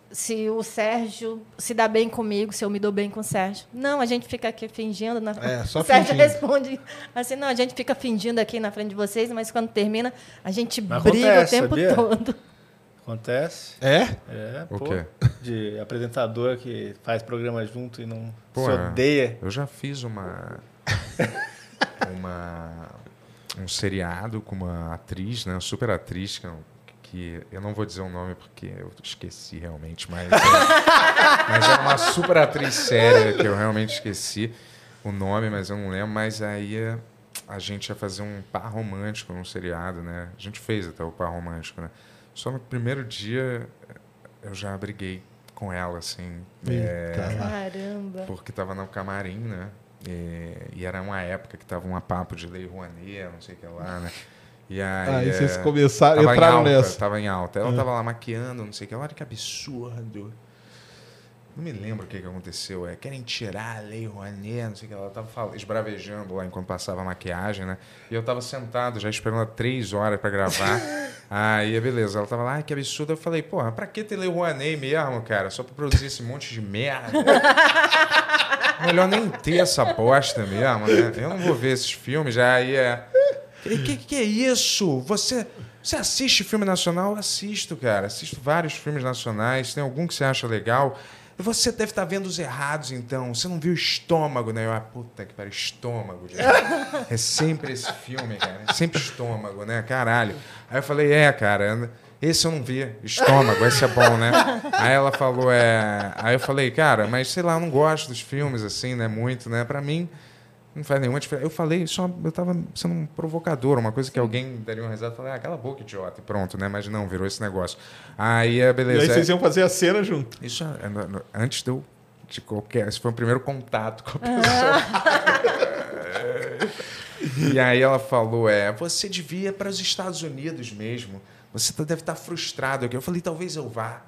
se o Sérgio se dá bem comigo, se eu me dou bem com o Sérgio. Não, a gente fica aqui fingindo. Na... É, só (laughs) o Sérgio fingindo. responde assim, não, a gente fica fingindo aqui na frente de vocês, mas quando termina, a gente Mas briga acontece, o tempo sabia? todo. Acontece. É? É, O pô, quê? De apresentador que faz programa junto e não Pô, se odeia. Eu já fiz uma. (laughs) uma um seriado com uma atriz, né? Uma super atriz, que, eu- que eu não vou dizer o nome porque eu esqueci realmente, mas. é- (laughs) mas é uma super atriz séria que eu realmente esqueci o nome, mas eu não lembro. Mas aí é, a gente ia fazer um par romântico num seriado, né? A gente fez até o par romântico, né? Só no primeiro dia eu já briguei com ela, assim. é, Eita. Caramba. porque estava no camarim, né? E, e era uma época que tava um papo de lei Rouanet, não sei o que lá, né? E (laughs) aí, Aí é, vocês começaram, tava em entraram alta, nessa. Tava em alta. Ela Ah. tava lá maquiando, não sei o que. Olha que absurdo. Não me lembro o que, que aconteceu. É, querem tirar a lei Rouanet, não sei o que. Ela tava fal- esbravejando lá enquanto passava a maquiagem, né? E eu tava sentado, já esperando há três horas para gravar. (laughs) Aí, beleza. Ela tava lá, que absurdo. Eu falei, porra, pra que ter lei Rouanet mesmo, cara? Só pra produzir esse monte de merda. (laughs) Melhor nem ter essa bosta mesmo, né? Eu não vou ver esses filmes, já aí é. O que, que é isso? Você, você assiste filme nacional? Eu assisto, cara. Assisto vários filmes nacionais. Tem algum que você acha legal? Você deve estar vendo os errados, então. Você não viu Estômago, né? Eu, ah, puta que pariu, Estômago. É sempre esse filme, cara. É sempre Estômago, né? Caralho. Aí eu falei, é, cara, esse eu não vi. Estômago, esse é bom, né? Aí ela falou, é... Aí eu falei, cara, mas sei lá, eu não gosto dos filmes, assim, né? Muito, né? Pra mim, não faz nenhuma diferença. Eu falei, só eu tava sendo um provocador, uma coisa que alguém daria uma risada. Eu falei, ah, cala a boca, idiota, e pronto, né? Mas não, virou esse negócio. Aí, é, E aí beleza. vocês iam fazer a cena junto. Isso é, no- no- antes de eu. De qualquer. Esse foi o primeiro contato com a pessoa. (laughs) e aí ela falou: é, você devia ir para os Estados Unidos mesmo. Você tá- deve estar frustrado aqui. Eu falei, talvez eu vá.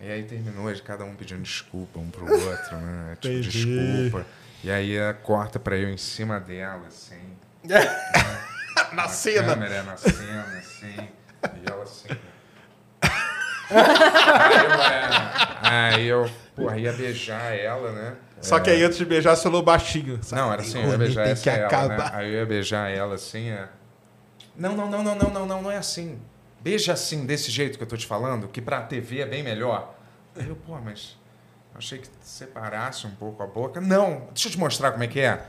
E aí terminou de cada um pedindo desculpa um pro outro, né? (laughs) Tipo, Entendi. desculpa. E aí ela corta para eu em cima dela, assim. (laughs) Na a cena. câmera na cena, assim. E ela assim. (laughs) aí eu, é, aí eu, porra, ia beijar ela, né? Só que aí antes de beijar, você falou baixinho. Não, era assim, eu ia beijar essa que ela, né? Aí eu ia beijar ela assim, é... Não, não, não, não, não, não, não, não é assim. Beija assim, desse jeito que eu tô te falando, que pra TV é bem melhor. Eu, pô, mas achei que separasse um pouco a boca. Não, deixa eu te mostrar como é que é.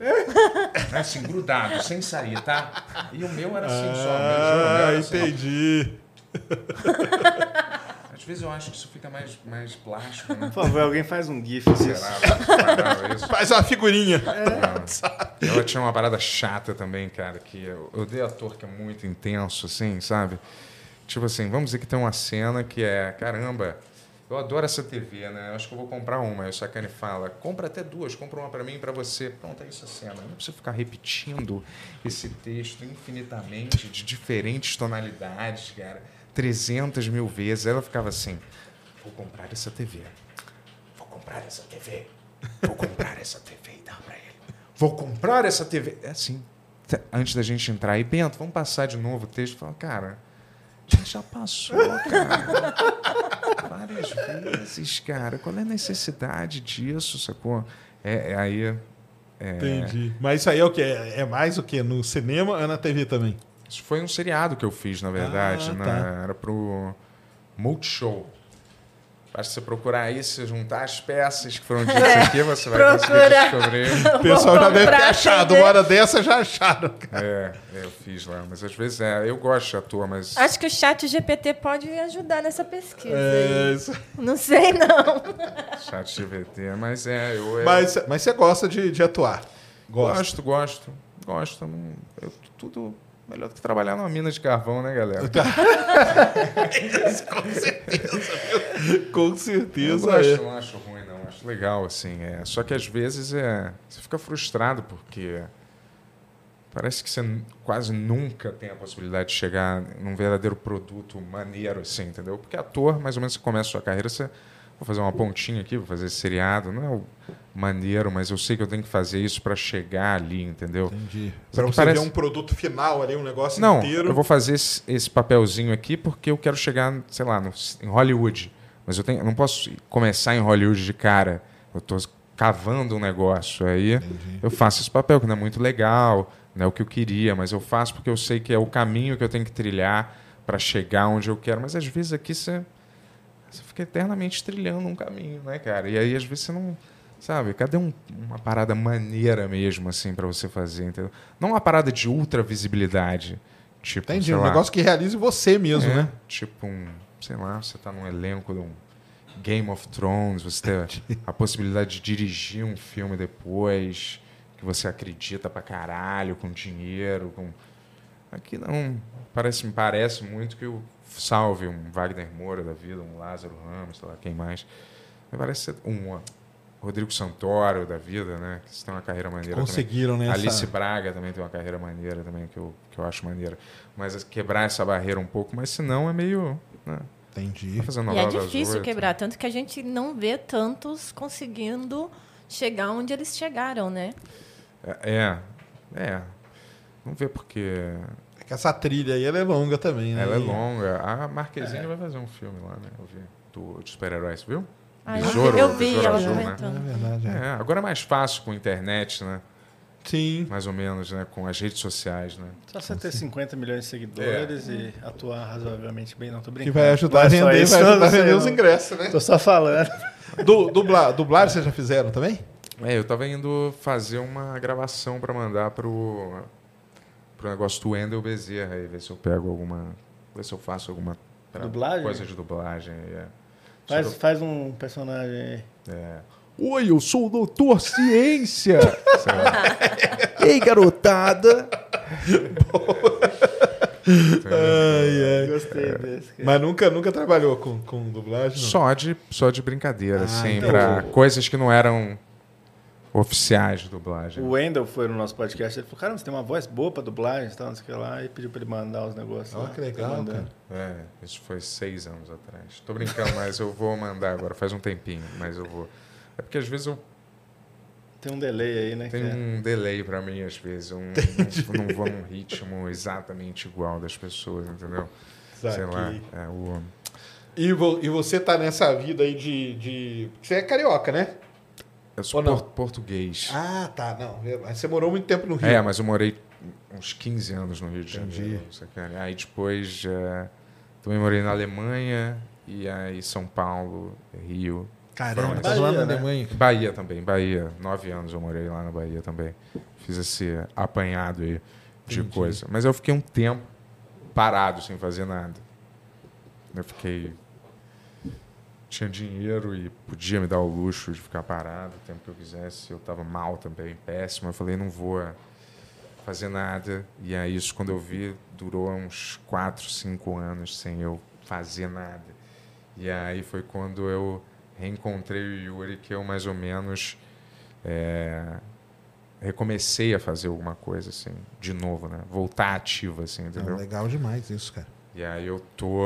(laughs) É assim, grudado, sem sair, tá? E o meu era assim só. meu, meu Ah, era assim, ó. entendi. (laughs) Às vezes eu acho que isso fica mais, mais plástico, né? (laughs) Por favor, alguém faz um gif disso. Será? Parava isso? (laughs) Faz uma figurinha. É. Ela tinha uma parada chata também, cara, que eu, eu odeio ator que é muito intenso, assim, sabe? Tipo assim, vamos dizer que tem uma cena que é, caramba, eu adoro essa TV, né? Eu acho que eu vou comprar uma. Aí o Sacane fala, compra até duas, compra uma pra mim e pra você. Pronto, é isso a cena. Eu não preciso ficar repetindo esse texto infinitamente, de diferentes tonalidades, cara. 300 mil vezes. Ela ficava assim, vou comprar essa TV. Vou comprar essa TV. Vou comprar essa TV e dar pra ele. Vou comprar essa TV. É assim. T- Antes da gente entrar aí, Bento, vamos passar de novo o texto. Fala, cara, já passou, cara. (laughs) Várias vezes, cara. Qual é a necessidade disso, sacou? É, é aí. é, Entendi. Mas isso aí é o quê? É mais o quê? No cinema ou na TV também? Isso foi um seriado que eu fiz, na verdade. Ah, né? tá. Era pro Multishow. Basta você procurar aí, se juntar as peças que foram ditas aqui, você vai conseguir descobrir. (laughs) O pessoal já deve ter achado. Uma hora dessa já acharam. É, é, eu fiz lá. Mas às vezes é, eu gosto de ator, mas. Acho que o chat GPT pode ajudar nessa pesquisa. É, aí. isso. Não sei, não. Chat GVT, mas é, eu. é- Mas, mas você gosta de, de atuar? Gosto, gosto. Gosto. não- eu, tudo melhor do que trabalhar numa mina de carvão, né, galera? (laughs) Com certeza, viu? Com Eu certeza. gosto, é. não acho ruim, não. Acho legal, assim. É. Só que às vezes é, você fica frustrado porque parece que você quase nunca tem a possibilidade de chegar num verdadeiro produto maneiro, assim, entendeu? Porque ator, mais ou menos, você começa a sua carreira, você vou fazer uma pontinha aqui, vou fazer esse seriado, não é o maneiro, mas eu sei que eu tenho que fazer isso para chegar ali, entendeu? Entendi. Aqui você parece- ver um produto final ali, um negócio Não, inteiro. eu vou fazer esse, esse papelzinho aqui porque eu quero chegar, sei lá, no- em Hollywood. Mas eu, tenho, eu não posso começar em Hollywood de cara. Eu estou cavando um negócio. Aí eu faço esse papel, que não é muito legal, não é o que eu queria, mas eu faço porque eu sei que é o caminho que eu tenho que trilhar para chegar onde eu quero. Mas às vezes aqui você, você fica eternamente trilhando um caminho, né, cara? E aí às vezes você não. Sabe, cadê um- uma parada maneira mesmo, assim, para você fazer, entendeu? Não uma parada de ultra visibilidade. Tipo, Entendi. Um lá, negócio que realize você mesmo, é, né? Tipo um, sei lá, você tá num elenco de um Game of Thrones, você ter a possibilidade de dirigir um filme depois, que você acredita pra caralho, com dinheiro, com. Aqui não. Parece, me parece muito que o salve um Wagner Moura da vida, um Lázaro Ramos, sei lá, quem mais. Me parece ser um Rodrigo Santoro da vida, né? Que tem uma carreira maneira também. Conseguiram, né? Alice Braga também tem uma carreira maneira também, que eu, que eu acho maneira. Mas é quebrar essa barreira um pouco, mas senão é meio. Né? Entendi. Tá fazendo E é difícil oito. quebrar, tanto que a gente não vê tantos conseguindo chegar onde eles chegaram, né? É, é. Vamos ver porque É que essa trilha aí ela é longa também, né? ela é longa. A Marquezine vai fazer um filme lá, né? Eu vi. Do, de super-heróis, viu? Ah, eu Besouro- vi, eu vi Besouro ela Azul, né? É verdade. é. É, agora é mais fácil com a internet, né? Sim. Mais ou menos, né? Com as redes sociais, né? Só você ter 50 milhões de seguidores e atuar razoavelmente bem, não tô Que brincando. vai ajudar a é vender, isso, vai ajudar a vender os ingressos, né? Tô só falando. Du, dubla, dublagem vocês já fizeram também? É, eu tava indo fazer uma gravação pra mandar pro, pro negócio do Wendel Bezerra aí, ver se eu pego alguma. Ver se eu faço alguma pra- Dublagem? coisa de dublagem. É. Faz, faz um personagem aí. É. Oi, eu sou o Doutor Ciência! (laughs) Ei, garotada! Ai, ai. Gostei desse. cara. Mas nunca, nunca trabalhou com, com dublagem? Não. Só de, só de brincadeira, Ah, assim, então- pra coisas que não eram oficiais de dublagem. O Wendel foi no nosso podcast, ele falou, cara, você tem uma voz boa pra dublagem e tal, não sei o que lá, e pediu pra ele mandar os negócios lá. que legal, Tá cara. É, isso foi seis anos atrás. Tô brincando, mas eu vou mandar agora, faz um tempinho, mas eu vou. É porque às vezes eu Tem um delay aí, né? Tem é- um delay pra mim, às vezes. Eu não, não vou num ritmo exatamente igual das pessoas, entendeu? Sei lá. É, o... E, vo- e você tá nessa vida aí de, de. Você é carioca, né? Eu sou por- português. Ah, tá. Não. Você morou muito tempo no Rio. é, mas eu morei uns 15 anos no Rio de. Janeiro. Aí depois é, também morei na Alemanha, e aí São Paulo, Rio. Caramba, tá esses. lá na Bahia, né? Alemanha. Bahia também, Bahia. Nove anos eu morei lá na Bahia também. Fiz esse apanhado aí de Entendi. coisa. Mas eu fiquei um tempo parado, sem fazer nada. Eu fiquei. Tinha dinheiro e podia me dar o luxo de ficar parado o tempo que eu quisesse. Eu estava mal também, péssimo. Eu falei, não vou fazer nada. E aí, isso, quando eu vi, durou uns quatro, cinco anos sem eu fazer nada. E aí foi quando eu reencontrei o Yuri, que eu mais ou menos é, recomecei a fazer alguma coisa, assim, de novo, né? Voltar ativo, assim, Não, entendeu? legal demais isso, cara. E aí eu tô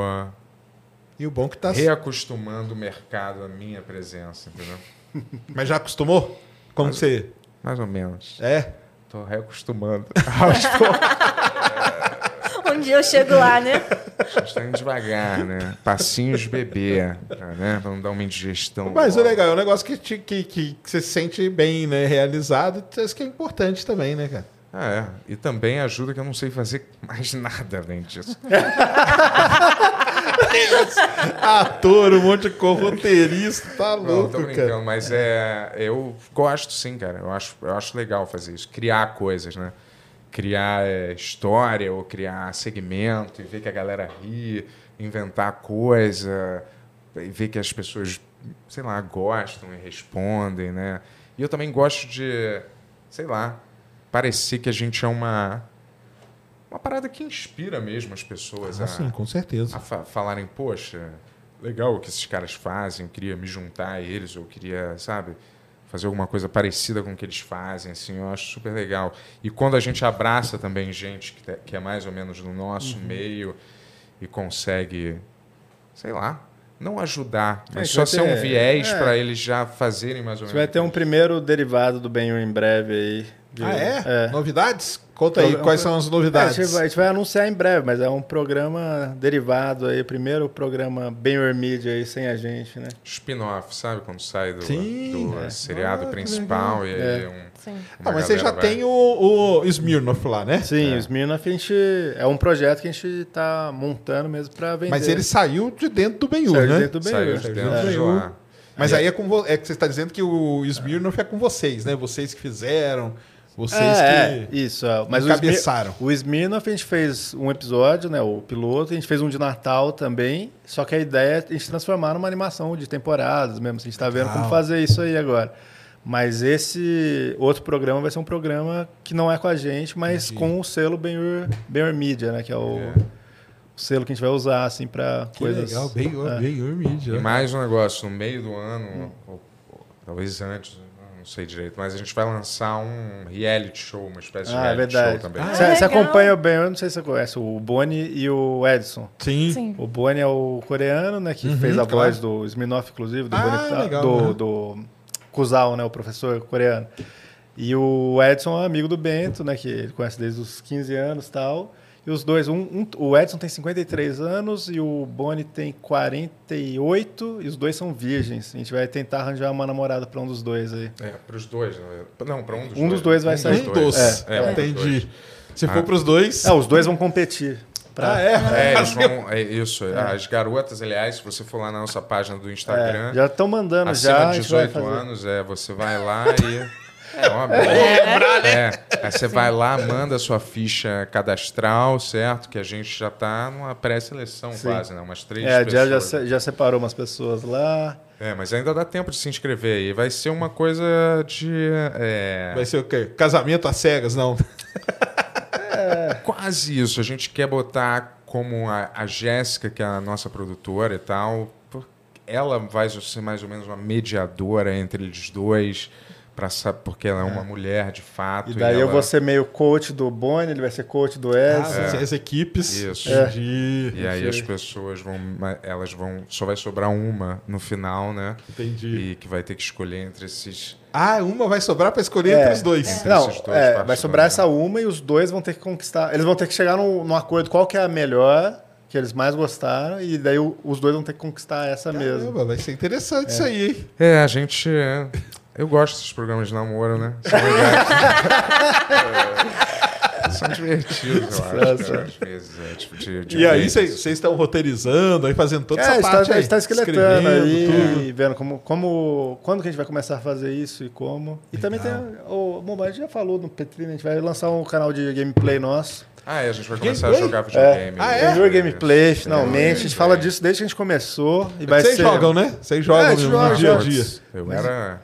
E o bom que tá. reacostumando o mercado à minha presença, entendeu? (laughs) Mas já acostumou? Como Mas- você. Mais ou menos. É? Tô reacostumando. (laughs) Um dia eu chego lá, né? Tá indo devagar, né? Passinhos de bebê, né? Pra não dar uma indigestão. Mas o logo. legal é um negócio que, te- que, que, que você se sente bem, né? Realizado. Isso que é importante também, né, cara? Ah, é. E também ajuda que eu não sei fazer mais (laughs) nada além disso. Ator, um monte de corroteirista, tá Não, louco, tô cara. brincando, mas é, eu gosto sim, cara. Eu acho, eu acho legal fazer isso. Criar coisas, né? Criar é, história ou criar segmento e ver que a galera ri, inventar coisa e ver que as pessoas, sei lá, gostam e respondem, né? E eu também gosto de, sei lá, parecer que a gente é uma uma parada que inspira mesmo as pessoas Ah, a, sim, com certeza. a fa- falarem, poxa, legal o que esses caras fazem, eu queria me juntar a eles, eu queria, sabe, fazer alguma coisa parecida com o que eles fazem, assim, eu acho super legal. E quando a gente abraça também gente que, te- que é mais ou menos no nosso meio e consegue, sei lá, não ajudar, É, mas que só ser um ter- viés é. para eles já fazerem mais ou A gente menos. vai ter um primeiro derivado do Benhur em breve aí. de- Ah, é? É. Novidades? Conta aí, Então, quais são as É, a, novidades? gente vai, a gente vai anunciar em breve, mas é um programa derivado aí, o primeiro programa Benhur Media aí sem a gente, né? Spin-off, sabe? Quando sai do, Sim, do é. seriado Ah, principal e aí É. um, Sim. Ah, mas você já vai- tem o, o Smirnoff lá, né? Sim, o Smirnoff a gente é um projeto que a gente tá montando mesmo para vender. Mas ele saiu de dentro do Benhur, Saiu de né? dentro do Saiu de dentro do Benhur. Mas aí é com vo- é que você está dizendo que o Smirnoff é com vocês, né? Vocês que fizeram, vocês É, que é, isso. é. Mas encabeçaram. o Smirnoff a gente fez um episódio, né, o piloto, a gente fez um de Natal também, só que a ideia é a gente transformar numa animação de temporadas mesmo, a gente está vendo Legal. como fazer isso aí agora. Mas esse outro programa vai ser um programa que não é com a gente, mas Entendi. com o selo Benhur, Benhur Media, né, que é o, É. o selo que a gente vai usar assim para coisas. legal, Benhur, é. Benhur Media. E mais um negócio, no meio do ano, ou- ou talvez antes, não sei direito, mas a gente vai lançar um reality show, uma espécie de Ah, é reality verdade. show também. Ah, Você, é? você acompanha o Benhur, não sei se você conhece, o Boni e o Edson. Sim. Sim. O Boni é o coreano, né? Que Uhum, fez a claro. voz do Smirnoff, inclusive, do Ah, Boni, legal, do, né? do Kuzal, né? O professor coreano. E o Edson é amigo do Bento, né? Que ele conhece desde os 15 anos e tal. E os dois, um, um- o Edson tem 53 anos e o Boni tem 48 e os dois são virgens. A gente vai tentar arranjar uma namorada para um dos dois aí. É, para os dois, né? não, para um dos Um dois. dos dois vai sair. Um dos. É, um dos Entendi. dois. Se for Ah. para os dois. É, os dois vão competir. Pra, Ah, é? É, eles vão, é isso. As garotas, aliás, se você for lá na nossa página do Instagram, É, já estão mandando acima já. a de gente vai 18 fazer. anos, é, você vai lá e. É óbvio. É, aí você vai lá, manda a sua ficha cadastral, certo? Que a gente já está numa pré-seleção Sim. quase, né? Umas três É, já, já, pessoas. se- já separou umas pessoas lá. É, mas ainda dá tempo de se inscrever aí. Vai ser uma coisa de. é, Vai ser o quê? Casamento às cegas, não. Quase isso. A gente quer botar como a, a Jéssica, que é a nossa produtora e tal, por- ela vai ser mais ou menos uma mediadora entre eles dois, pra, sa- porque ela é uma mulher de fato. E daí eu ela- vou ser meio coach do Boni, ele vai ser coach do Ah, Edson. vai ser as equipes. Isso. Entendi. E aí as pessoas vão. Elas vão. Só vai sobrar uma no final, né? Entendi. E que vai ter que escolher entre esses. Ah, uma vai sobrar para escolher É. entre os dois. Entre Não, esses dois é, vai sobrar né? essa uma e os dois vão ter que conquistar. Eles vão ter que chegar num, num acordo qual que é a melhor, que eles mais gostaram, e daí os dois vão ter que conquistar essa mesmo. Caramba, vai ser interessante isso aí, hein? É, a gente. É, Eu gosto desses programas de namoro, né? São legais. É, (laughs) São divertidos, eu acho. Cara, Às vezes, é, tipo, de, de E aí vocês estão roteirizando, aí fazendo toda É, essa a gente parte tá, a aí. gente tá esqueletando aí, tudo. e vendo como, como, quando que a gente vai começar a fazer isso e como. E também tem o Bom, a gente já falou no Petrina, a gente vai lançar um canal de gameplay nosso. Ah, é, a gente vai começar Gameplay? a jogar videogame. Ah, é? Benhur Gameplay, finalmente. A Gameplay. gente fala disso desde que a gente começou. E vai Vocês ser... jogam, né? Vocês jogam É, no, joga, dia a dia. Eu era.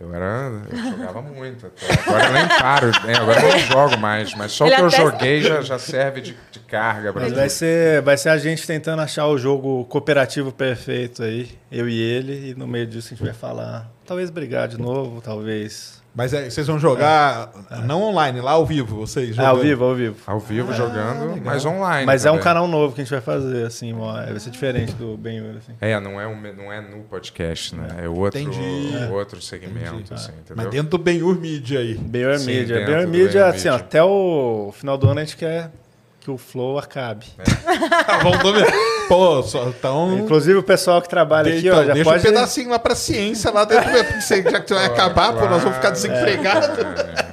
Eu era. Eu jogava muito. Até. Agora eu nem paro. né? Agora eu não jogo mais. Mas só o que eu joguei já, já serve de, de carga pra Mas mim. vai ser, vai ser a gente tentando achar o jogo cooperativo perfeito aí, eu e ele, e no meio disso a gente vai falar. Talvez brigar de novo, talvez. Mas aí vocês vão jogar não online, lá ao vivo, vocês É, jogando. ao vivo, ao vivo. Ao vivo jogando, legal. mas online. Mas é um também. canal novo que a gente vai fazer, assim, ó, vai ser diferente do Benhur, assim. É, não é, um, não é no podcast, né? É outro, Entendi. outro segmento, Entendi. assim, entendeu? Mas dentro do Benhur Media aí. Benhur Sim, Media. do Media, assim, ó, até o final do ano a gente quer que o Flow acabe. Tá bom, tô vendo. Pô, só então. Inclusive o pessoal que trabalha aqui, então, ó, já deixa pode... um pedacinho lá pra ciência lá dentro, já que você vai acabar, pô, nós vamos ficar desempregados.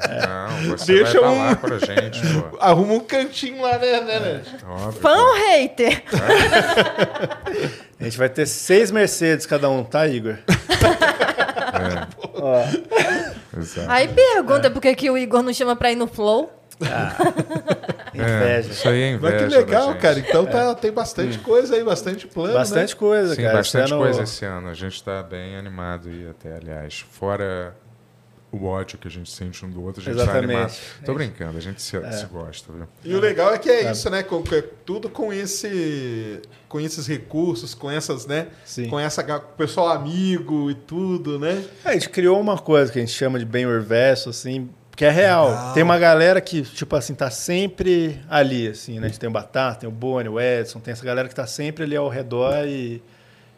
É, não, você Deixa vai um- falar pra gente, pô. Arruma um cantinho lá, né, né, né? Óbvio. Fã ou hater? (laughs) A gente vai ter seis Mercedes cada um, tá, Igor? (laughs) Ó, Exato. Aí pergunta por que, que o Igor não chama pra ir no Flow. É, (laughs) inveja. isso aí é inveja. Mas que legal, cara. Então tá, tem bastante coisa aí, bastante plano. Bastante né? coisa, Sim, cara. bastante Esse ano- coisa esse ano. A gente tá bem animado e até, aliás, fora o ódio que a gente sente um do outro, a gente Exatamente. tá animado. Tô brincando, a gente se, se gosta, viu? E o legal é que é isso, né? Com, com- tudo com esse, com esses recursos, com essas, né? Sim. Com essa ga- pessoal amigo e tudo, né? É, a gente criou uma coisa que a gente chama de bem verso, assim, que é real. Legal. Tem uma galera que, tipo assim, tá sempre ali, assim, né? A gente tem o Batata, tem o Boni, o Edson, tem essa galera que tá sempre ali ao redor e,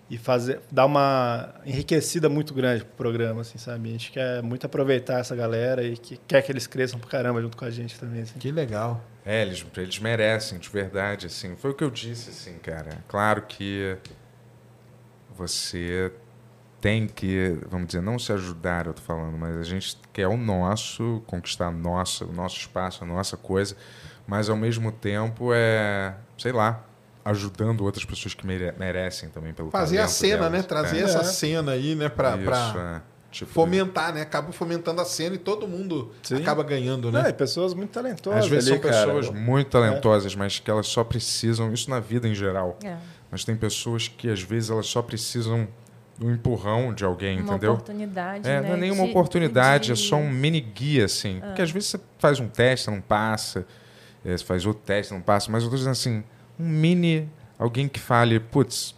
e fazer, dar uma enriquecida muito grande pro programa, assim, sabe? A gente quer muito aproveitar essa galera e que quer que eles cresçam pro caramba junto com a gente também. Assim. Que legal. É, eles, eles merecem, de verdade, assim. Foi o que eu disse, assim, cara. Claro que você tem que, vamos dizer, não se ajudar, eu tô falando, mas a gente quer o nosso, conquistar a nossa, o nosso espaço, a nossa coisa, mas ao mesmo tempo é, sei lá, ajudando outras pessoas que mere- merecem também pelo Fazer a cena, delas. né? Trazer É. essa É. cena aí, né? Pra, Isso, pra é. Tipo, fomentar, né? Acaba fomentando a cena e todo mundo Sim. acaba ganhando, Não, né? e pessoas muito talentosas Às vezes ali, são cara. pessoas muito talentosas, mas que elas só precisam, isso na vida em geral, É. mas tem pessoas que às vezes elas só precisam do empurrão de alguém, Uma entendeu? oportunidade, É, né? não é nenhuma de- oportunidade, de- é só um mini guia, assim. Porque às vezes você faz um teste, não passa, é, você faz outro teste, não passa, mas eu tô dizendo assim, um mini, alguém que fale, putz,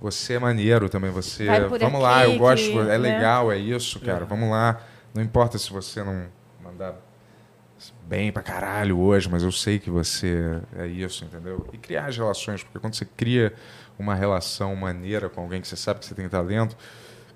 você é maneiro também, você. Por Vamos lá, eu aqui, gosto, que, é né? legal, é isso, cara. Vamos lá. Não importa se você não mandar bem pra caralho hoje, mas eu sei que você é isso, entendeu? E criar as relações, porque quando você cria uma relação maneira com alguém que você sabe que você tem talento,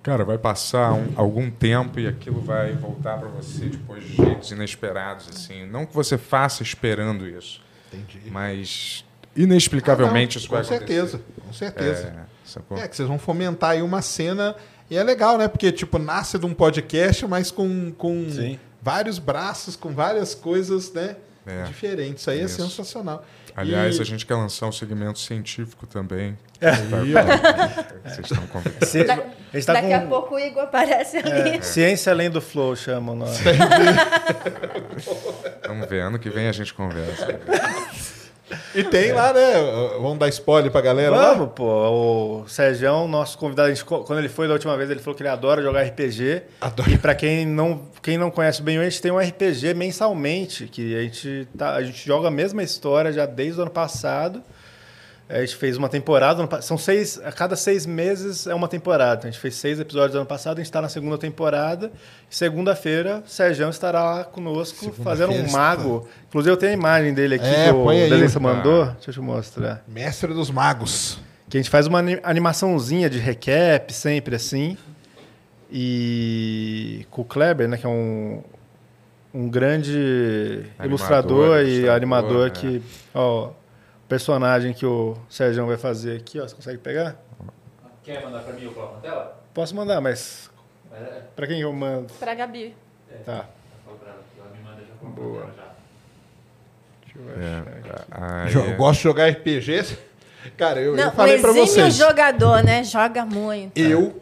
cara, vai passar um- algum tempo e aquilo vai voltar pra você depois de jeitos inesperados, assim. Não que você faça esperando isso, Entendi. mas inexplicavelmente Ah, isso vai com acontecer. certeza, com certeza. É? É, que vocês vão fomentar aí uma cena. E é legal, né? Porque, tipo, nasce de um podcast, mas com, com Sim. vários braços, com várias coisas, né? É. Diferentes. Isso aí é Isso. sensacional. Aliás, E- a gente quer lançar um segmento científico também. Aí, ó. Vocês estão. Se- Da- tá Daqui com a pouco o Igor aparece ali. é, Ciência Além do Flow, chamam nós. (laughs) Vamos ver, ano que vem a gente conversa. E tem lá, né? Vamos dar spoiler pra galera lá? Vamos, pô. O Sérgio, nosso convidado, a gente, quando ele foi da última vez, ele falou que ele adora jogar RPG. Adoro. E pra quem não, quem não conhece bem, a gente tem um RPG mensalmente, que a gente, tá, a gente joga a mesma história já desde o ano passado. A gente fez uma temporada, são seis, a cada seis meses é uma temporada. Então, a gente fez seis episódios ano passado, a gente está na segunda temporada. Segunda-feira, o Sérgio estará lá conosco fazendo um mago. Inclusive, eu tenho a imagem dele aqui É, que o Ah. mandou. Deixa eu te mostrar. Mestre dos Magos. Que a gente faz uma ani- animaçãozinha de recap, sempre assim. E com o Kleber, né, que é um, um grande Animador, ilustrador, e animador é. que. Ó, personagem que o Sérgio vai fazer aqui, ó. Você consegue pegar? Quer mandar pra mim eu coloco na tela? Posso mandar, mas É, pra quem eu mando? Gabi. Tá. ela me manda já coloco Boa. na tela já. Deixa eu achar aqui. Aí, Eu gosto de jogar RPG. (laughs) Cara, eu, eu Não, falei o pra exímio vocês. jogador, né? Joga muito. Eu,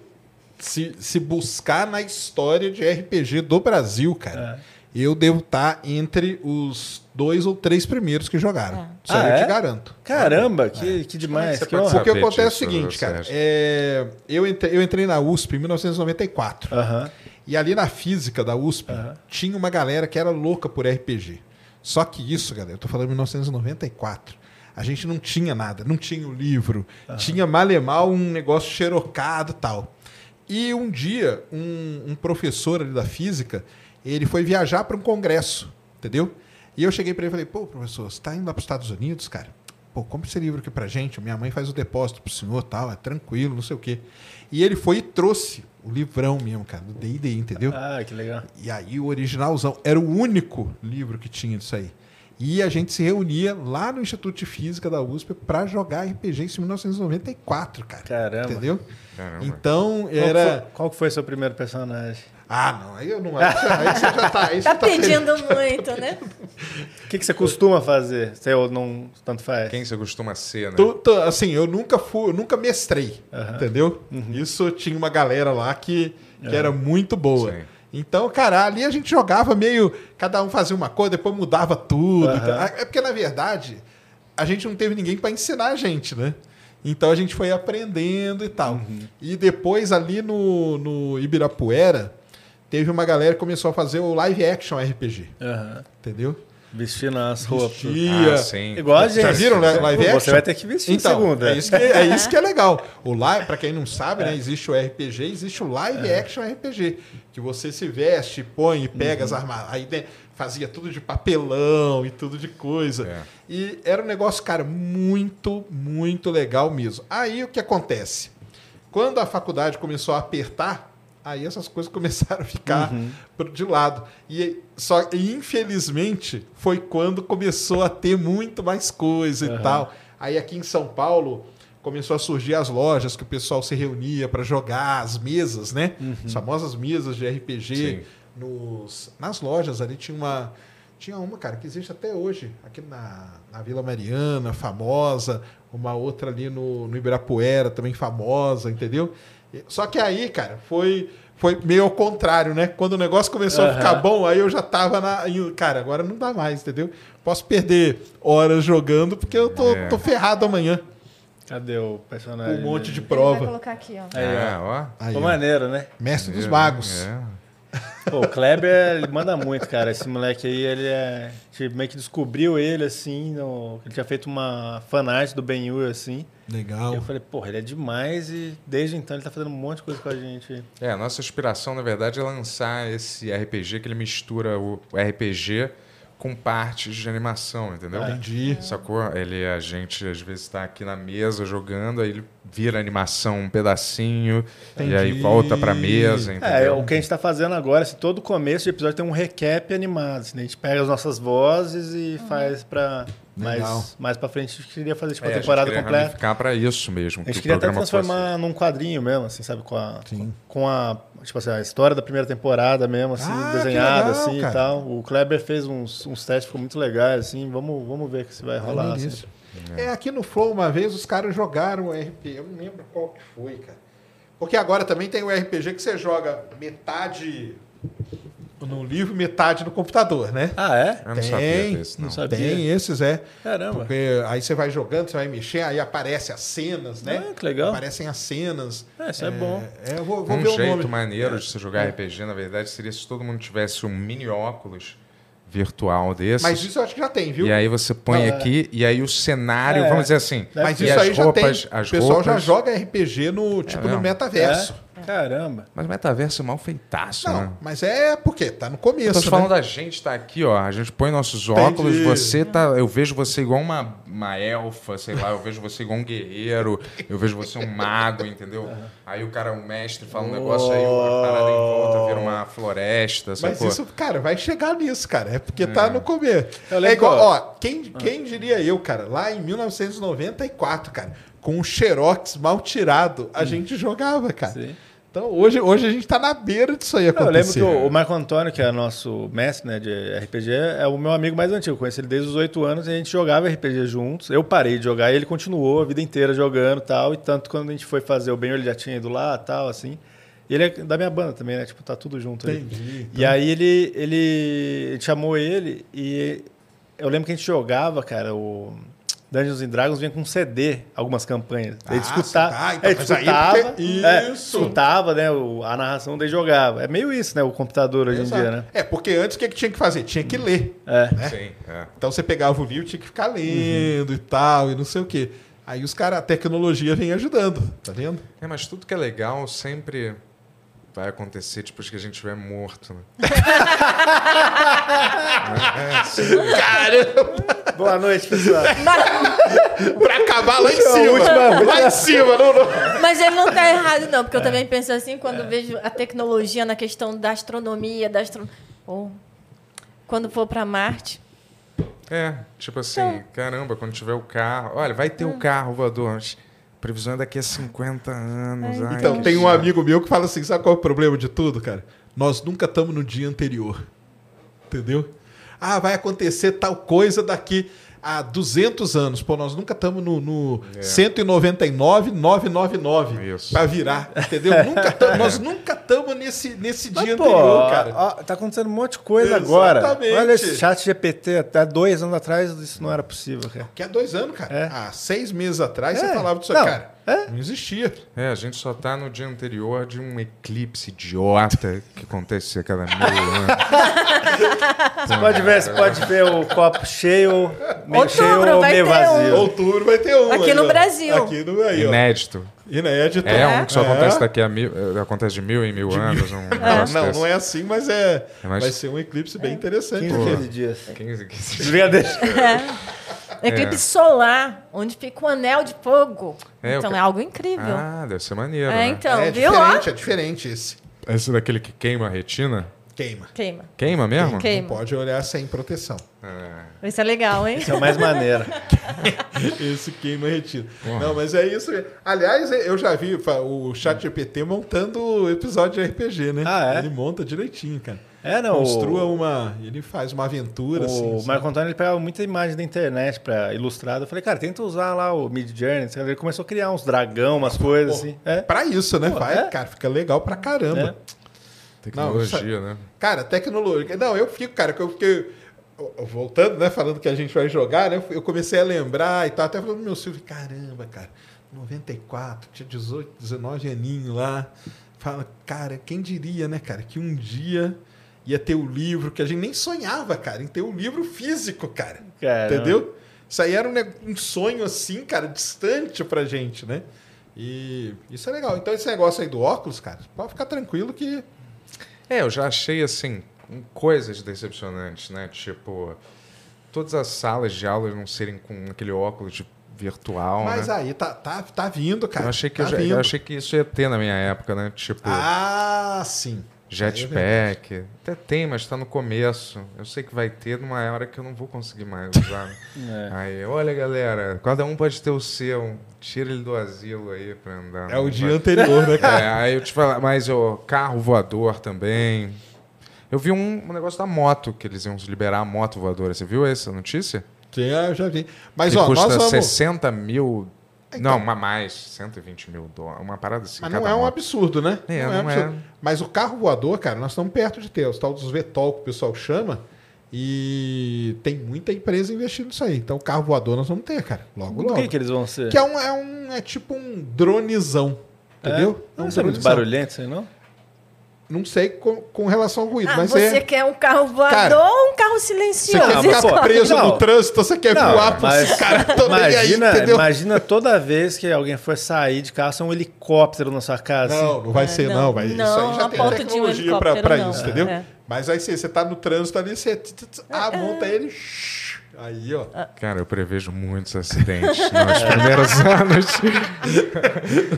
se, se buscar na história de RPG do Brasil, cara, eu devo estar entre os dois ou três primeiros que jogaram. É. Isso aí Ah, eu é? te garanto. Caramba, que, que é demais. que que pode honra. Porque saber acontece é o seguinte, cara. É, eu, entrei, eu entrei na USP em 1994. Aham. E ali na física da USP Aham. tinha uma galera que era louca por RPG. Só que isso, galera, eu tô falando em 1994. A gente não tinha nada, não tinha o livro, tinha mal um negócio xerocado e tal. E um dia, um, um professor ali da física, ele foi viajar para um congresso, entendeu? E eu cheguei para ele e falei, pô, professor, você está indo lá para os Estados Unidos, cara? Pô, compra esse livro aqui pra gente, minha mãe faz o depósito pro senhor tal, é tranquilo, não sei o quê. E ele foi e trouxe o livrão mesmo, cara, do D&D, entendeu? Ah, que legal. E aí o originalzão era o único livro que tinha disso aí. E a gente se reunia lá no Instituto de Física da USP para jogar RPG isso em 1994, cara. Caramba. Entendeu? Caramba. Então Qual era. foi- Qual que foi seu primeiro personagem? Ah, não, aí eu não. Aí você, aí você já tá. Aí Tá você tá pedindo muito, né? O que, que você costuma fazer? Você ou não tanto faz? Quem você costuma ser, né? Tu- tu- assim, eu nunca fui, eu nunca mestrei, entendeu? Uhum. Isso tinha uma galera lá que, que era muito boa. Sim. Então, cara, ali a gente jogava meio. Cada um fazia uma coisa, depois mudava tudo. Aham. É porque, na verdade, a gente não teve ninguém para ensinar a gente, né? Então a gente foi aprendendo e tal. Uhum. E depois, ali no, no Ibirapuera, teve uma galera que começou a fazer o live action RPG. Aham. Entendeu? Vestindo as roupas. Vestia. Ah, sim. Igual a gente. Já viram né, live action? Você vai ter que vestir então, segunda. É isso, que, é isso que é (laughs) legal. O live, para quem não sabe, né, existe o RPG, existe o live action RPG, que você se veste, põe e pega as armas, aí né, fazia tudo de papelão e tudo de coisa. É. E era um negócio, cara, muito, muito legal mesmo. Aí o que acontece? Quando a faculdade começou a apertar, aí essas coisas (laughs) começaram a ficar pro- de lado. E só e, infelizmente foi quando começou a ter muito mais coisa e tal. Aí aqui em São Paulo começou a surgir as lojas que o pessoal se reunia para jogar as mesas, né? As famosas mesas de RPG Sim. nos, nas lojas ali tinha uma tinha uma, cara, que existe até hoje, aqui na, na Vila Mariana, famosa, uma outra ali no, no Ibirapuera, também famosa, entendeu? Só que aí, cara, foi, foi meio ao contrário, né? Quando o negócio começou a Aham. ficar bom, aí eu já tava na. Cara, agora não dá mais, entendeu? Posso perder horas jogando porque eu tô, É. tô ferrado amanhã Cadê o personagem? um monte de prova. colocar aqui, ó. Aí, é, ó. ó. Aí, ó. maneiro, né? Mestre dos É, magos. é. Pô, o Kleber, ele manda muito, cara. Esse moleque aí, ele é. A gente meio que descobriu ele, assim. No... Ele tinha feito uma fanart do Ben Yu, assim. Legal. E eu falei, porra, ele é demais e desde então ele tá fazendo um monte de coisa com a gente. É, a nossa inspiração, na verdade, é lançar esse RPG que ele mistura o o RPG com partes de animação, entendeu? Entendi. Sacou? Ele, a gente às vezes está aqui na mesa jogando, aí ele vira animação um pedacinho, e aí Entendi. volta pra mesa, É, entendeu? o que a gente tá fazendo agora, assim, todo começo de episódio tem um recap animado. Assim, né? A gente pega as nossas vozes e faz pra. Legal. Mais, mais pra frente a gente queria fazer tipo, É, a a gente temporada queria completa. ramificar pra isso mesmo. A que gente o queria até transformar num quadrinho mesmo, assim, sabe? Com a, Sim. com a, tipo assim, a história da primeira temporada mesmo, assim, Ah, que desenhada, legal, assim cara. e tal. O Kleber fez uns, uns testes, ficou muito legais, assim. Vamos, vamos ver se vai rolar. Além Assim. disso. É, aqui no Flow, uma vez, os caras jogaram o RP. Eu não lembro qual que foi, cara. Porque agora também tem o RPG que você joga metade no livro, metade no computador, né? Ah, é? Eu não sabia desse, não. não sabia. Tem esses, é. Caramba. Porque aí você vai jogando, você vai mexer, aí aparecem as cenas, né? Ah, que legal. Aparecem as cenas. É, isso é bom. É, eu vou, vou Um ver o jeito nome. maneiro de se jogar RPG, na verdade, seria se todo mundo tivesse um mini óculos virtual desse. Mas isso eu acho que já tem, viu? E aí você põe Ah, é. aqui, e aí o cenário, É. vamos dizer assim. Mas e isso as aí já roupas, tem. As o pessoal já roupas- joga RPG no, tipo, no mesmo? metaverso. É? Caramba. Mas o metaverso é mal feitaço, Não, né? mas é porque tá no começo, Eu tô né? falando da gente tá aqui, ó. A gente põe nossos óculos, Entendi. você tá. Eu vejo você igual uma, uma elfa, sei lá, eu vejo você igual um guerreiro, eu vejo você um mago, entendeu? Aí o cara, o mestre, fala um negócio, aí a parada em volta vira uma floresta, Mas sacou? isso, cara, vai chegar nisso, cara. É porque tá no começo. É igual, ó. quem, quem diria eu, cara, lá em 1994, cara, com um Xerox mal tirado, a gente jogava, cara. Sim. Então hoje, hoje a gente tá na beira disso aí Eu lembro acontecer. que o, o Marco Antônio, que é nosso mestre né, de RPG, é o meu amigo mais antigo. Eu conheci ele desde os oito anos e a gente jogava RPG juntos. Eu parei de jogar e ele continuou a vida inteira jogando e tal. E tanto quando a gente foi fazer o bem, ele já tinha ido lá e tal, assim. E ele é da minha banda também, né? Tipo, tá tudo junto aí. Entendi. E aí ele, ele a gente chamou ele e eu lembro que a gente jogava, cara, o Dungeons and Dragons vinha com CD, algumas campanhas. Ah, Ele escutava, tá, então, é, aí escutava, porque- é, Isso. escutava, né, o- a narração daí jogava. É meio isso, né, o computador hoje Exato. em dia, né? É, porque antes o que, que tinha que fazer? Tinha que ler. É. né? Sim, é. Então você pegava o livro tinha que ficar lendo e tal, e não sei o quê. Aí os caras, a tecnologia vem ajudando, tá vendo? É, mas tudo que é legal sempre vai acontecer depois que a gente estiver morto, né? é, sim. Boa noite, pessoal. pra acabar lá em cima. última. Lá em cima, não, não. Mas ele não tá errado, não, porque eu também penso assim quando vejo a tecnologia na questão da astronomia, da astro... Ou quando for para Marte. É, tipo assim, caramba, quando tiver o carro. Olha, vai ter o carro voador. mas Previsão é daqui a 50 anos. ai, Então, tem um amigo meu que fala assim: sabe qual é o problema de tudo, cara? Nós nunca estamos no dia anterior. Entendeu? Ah, vai acontecer tal coisa daqui a 200 anos. Pô, nós nunca estamos no, no É. 199, 999 Isso. pra virar. Entendeu? nunca tamo- nós nunca estamos nesse, nesse dia Mas, pô, anterior, cara. ó, tá acontecendo um monte de coisa agora. Exatamente. Olha esse chat GPT, até dois anos atrás isso não era possível, cara. Que há dois anos, cara. É. Há seis meses atrás É. você falava disso, Não, cara. É. Não existia. É, a gente só tá no dia anterior de um eclipse idiota que acontece a cada mil anos. Você pode ver, você pode ver o copo cheio, meio Outubro cheio ou vai meio ter vazio. Outubro vai ter um. Aqui aí, no ó. Brasil. Aqui no aí, ó. Inédito. Inédito. É, um que só É. acontece daqui a mil. eh, Acontece de mil em mil anos. Um (laughs) negócio Não, desse. não é assim, mas é. É mais- Vai ser um eclipse bem interessante. 15, aqui. 15 dias. 15, 15. Brincadeira. Eclipse solar, onde fica o anel de fogo. É, então eu- é algo incrível. Ah, deve ser maneiro. é, né? então, é viu? Ó, diferente, é diferente esse. Esse daquele que queima a retina? Queima. Queima. Queima mesmo? Queima. Não pode olhar sem proteção. É. Isso é legal, hein? Esse é o mais maneiro. (laughs) Esse queima retido. Não, mas é isso. Aliás, eu já vi o chat GPT montando o episódio de RPG, né? Ah, é? Ele monta direitinho, cara. É, não. Construa o, uma. Ele faz uma aventura, assim. o? Marco Antônio ele pegava muita imagem da internet pra ilustrar. Eu falei, cara, tenta usar lá o Mid Journey. Ele começou a criar uns dragão, umas coisas Pô, assim. É. Pra isso, né? Pô, Vai, é. cara, fica legal pra caramba. Tecnologia, né? Cara, tecnologia. Não, eu fico, cara, que eu fiquei. Voltando, né? Falando que a gente vai jogar, né? Eu comecei a lembrar e tal, até falando do meu filho, caramba, cara, 94, tinha 18, 19 aninho lá. Fala, cara, quem diria, né, cara, que um dia ia ter o livro, que a gente nem sonhava, cara, em ter o livro físico, cara. Caramba. Entendeu? Isso aí era um, um sonho assim, cara, distante pra gente, né? E isso é legal. Então, esse negócio aí do óculos, cara, pode ficar tranquilo que. É, eu já achei assim coisas decepcionantes, né? Tipo, todas as salas de aula não serem com aquele óculos de virtual, Mas né? aí tá, tá, tá vindo, cara. Eu achei que tá eu, já- vindo. eu achei que isso ia ter na minha época, né? Tipo, Ah, sim. jetpack. Até tem, mas tá no começo. Eu sei que vai ter numa hora que eu não vou conseguir mais usar. né? (laughs) É. Aí, olha, galera, cada um pode ter o seu. Tira ele do asilo aí pra andar. É o Não dia vai- anterior, né, É, cara? aí eu te falo, mas o carro voador também. Eu vi um, um negócio da moto, que eles iam liberar a moto voadora. Você viu essa notícia? Sim, ah, eu já vi. Mas, que ó, custa nós vamos... 60 mil. Então. Não, uma mais, 120 mil dólares. Uma parada assim. Mas não é um moto. absurdo, né? É, um não é. absurdo. Mas o carro voador, cara, nós estamos perto de ter. Os tal dos VTOL que o pessoal chama. E tem muita empresa investindo nisso aí. Então, o carro voador nós vamos ter, cara. Logo, O logo. que, que eles vão ser? Que é um, é um. É tipo um dronezão. Entendeu? É? um Não é muito dronezão. barulhento isso aí, não? Não sei com, com relação ao ruído, Ah, mas você é. quer um carro voador Cara, ou um carro Você silencioso? quer ficar pô, preso não. no trânsito, você quer Não, voar pros mas estão nem aí, Imagina, entendeu? imagina toda vez que alguém for sair de carro, ser um helicóptero na sua casa. assim. Não, não vai É, ser, não, não. Vai, isso não, aí já tem um tecnologia pra não. isso, entendeu? É. Mas aí sim, você tá no trânsito ali, você tch, ah, monta ele. shh, Aí, ó. Cara, eu prevejo muitos acidentes (laughs) nos primeiros anos. (laughs)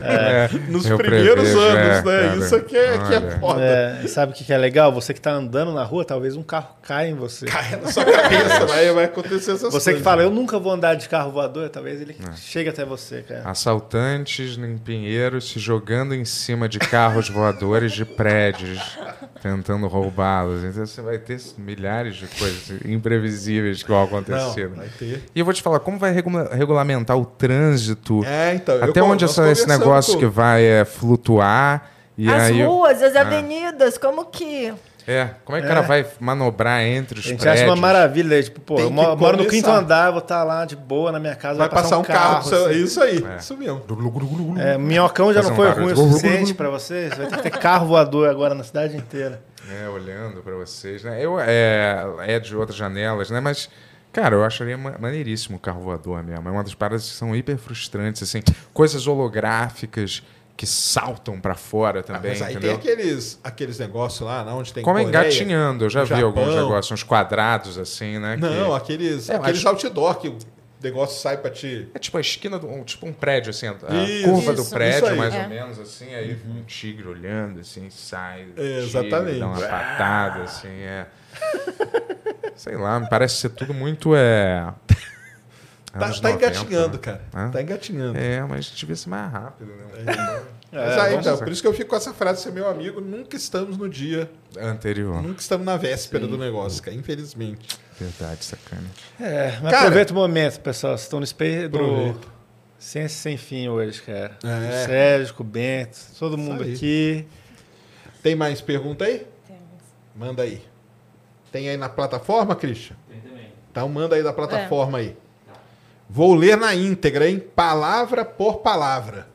É, Nos eu primeiros prevejo, anos, é, né? cara. Isso aqui é, que é foda. É, sabe o que que é legal? Você que tá andando na rua, talvez um carro caia em você. Cai na sua cabeça, vai, vai acontecer essas coisas. Você que fala, eu nunca vou andar de carro voador, talvez ele chegue até você, cara. Assaltantes em Pinheiros se jogando em cima de carros voadores de prédios, tentando roubá-los. Então você vai ter milhares de coisas imprevisíveis que vão acontecer. Não, né? vai ter. E eu vou te falar, como vai regula- regulamentar o trânsito? É, então. eu Até con- onde essa- esse negócio com- que vai é, flutuar? E As aí, ruas, as avenidas, como que... é, como é que o cara vai manobrar entre os A gente prédios? acha uma maravilha, tipo, pô, Tem eu moro no começar. quinto andar, vou estar lá de boa na minha casa, Vai passar um carro. assim. Isso aí, É. isso mesmo. É, minhocão já Fazer não um foi barulho. ruim o suficiente pra você, você vai ter que ter carro voador agora na cidade inteira. É, olhando pra vocês, né? Eu, é, é de outras janelas, né? Mas, cara, eu acharia ma- maneiríssimo o carro voador mesmo. É uma das paradas que são hiper frustrantes, assim. Coisas holográficas que saltam pra fora Ah, também, mas aí entendeu? tem aqueles, aqueles negócios lá, onde tem Como Coreia, engatinhando, eu já vi alguns Japão. negócios, uns quadrados assim, né? Não, que- aqueles, É, aqueles mas- outdoor que o negócio sai pra te... É tipo a esquina, do, um, tipo um prédio, assim, a Isso, curva do isso, prédio, isso aí. mais É. ou menos, assim, aí um tigre olhando, assim, sai, do É, tigre, exatamente. dá uma patada, assim, é... (laughs) Sei lá, me parece ser tudo muito, é... (laughs) Tá, tá 90, engatinhando, né? cara. Hã? Tá engatinhando. É, mas devia ser mais rápido, né? Mas É, aí, vamos então, por isso que eu fico com essa frase, ser meu amigo, nunca estamos no dia, Anterior. nunca estamos na véspera do negócio, cara, infelizmente. Verdade, sacana. É, mas Cara- aproveita o momento, pessoal. Vocês estão no Space do. Ciência Sem Fim hoje, cara. É. O Sérgio, com o Bento, todo mundo aí. aqui. Tem mais pergunta aí? Manda aí. Tem aí na plataforma, Christian? Tem também. Então manda aí da plataforma aí. Vou ler na íntegra, hein? Palavra por palavra.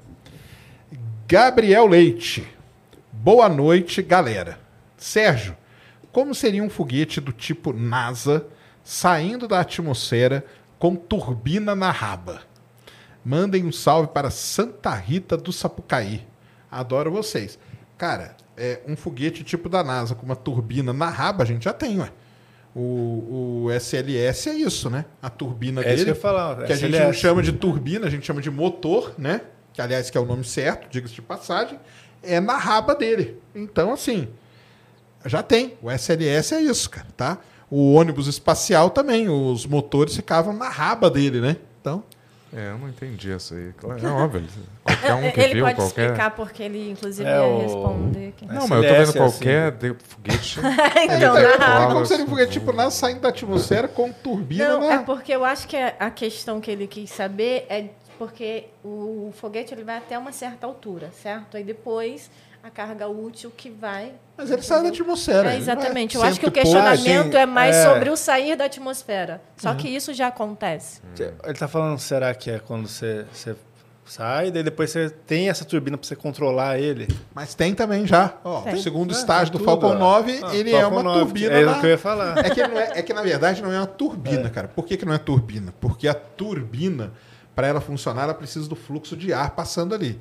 Gabriel Leite. Boa noite, galera. Sérgio, como seria um foguete do tipo NASA saindo da atmosfera com turbina na raba? Mandem um salve para Santa Rita do Sapucaí. Adoro vocês. Cara, é um foguete tipo da NASA com uma turbina na raba, a gente já tem, ué. O, o SLS é isso, né? A turbina É isso que dele. eu falar. que a gente não chama de turbina, a gente chama de motor, né? Que aliás que é o nome certo, diga-se de passagem, é na raba dele. Então, assim, já tem. O SLS é isso, cara, tá? O ônibus espacial também, os motores ficavam na raba dele, né? Então, É, eu não entendi isso aí. Claro, (laughs) é óbvio. Qualquer um que ele viu, pode qualquer. explicar porque ele, inclusive, É, ia o- responder. aqui. Não, mas eu tô vendo é assim. qualquer de- foguete. (laughs) então, é, como se ele assim, fosse tipo na saindo da atmosfera com turbina, Não, né? é porque eu acho que a a questão que ele quis saber é porque o foguete ele vai até uma certa altura, certo? Aí depois a carga útil que vai. Mas ele sai da atmosfera. É, vai exatamente. Eu acho que o questionamento Ah, é mais é. sobre o sair da atmosfera. Só que isso já acontece. Ele tá falando, será que é quando você, você sai, daí depois você tem essa turbina para você controlar ele? Mas tem também já. Ó, Tem. o segundo É, estágio do Falcon ó. 9, Ah, ele é Falcon uma 9, turbina. É o que eu ia falar. É que, não é, é que, na verdade, não é uma turbina, cara. Por que, que não é turbina? Porque a turbina, para ela funcionar, ela precisa do fluxo de ar passando ali.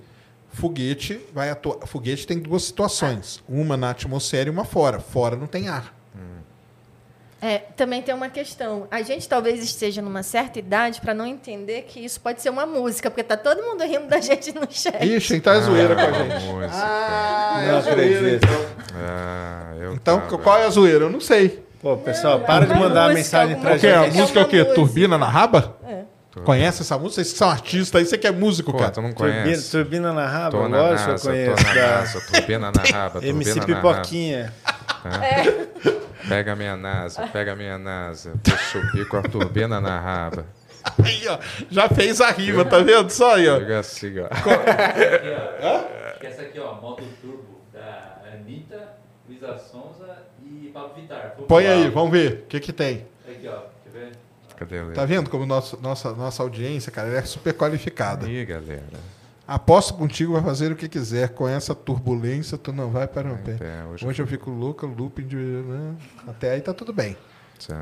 Foguete vai atu... Foguete tem duas situações. Uma na atmosfera e uma fora. Fora não tem ar. É, também tem uma questão. A gente talvez esteja numa certa idade para não entender que isso pode ser uma música, porque tá todo mundo rindo da gente no chat. Ixi, então é zoeira com a Ah, gente. música. Ah, é Não zoeira, acredito. então. Ah, eu Então, tava- qual é a zoeira? Eu não sei. Pô, pessoal, Não, para é de uma mandar música, mensagem alguma pra O que é? A É gente. música é o quê? Turbina na raba? É. Conhece essa música? Vocês que são artistas aí, você que é músico, Pô, cara. tu não Turbina, conhece. turbina na raba, Tô na lógico que eu NASA, conheço. tô na NASA, turbina na raba, MC turbina (laughs) na raba. Pipoquinha. Pega a minha NASA, pega a minha NASA. Vou subir com a turbina na raba. Aí, ó, já fez a rima, tá vendo? Só aí, ó. Chega assim, ó. (laughs) Essa aqui, ó, moto turbo da Anitta, Luísa Sonza e Pablo Vittar. Põe aí, vamos ver o que que tem. Ele? Tá vendo como nosso, nossa, nossa audiência, cara, ela é super qualificada. Aí, galera. Aposto contigo, vai fazer o que quiser. Com essa turbulência, tu não vai para o pé. pé. Hoje Hoje, eu fico louca, looping de... né? Até aí tá tudo bem.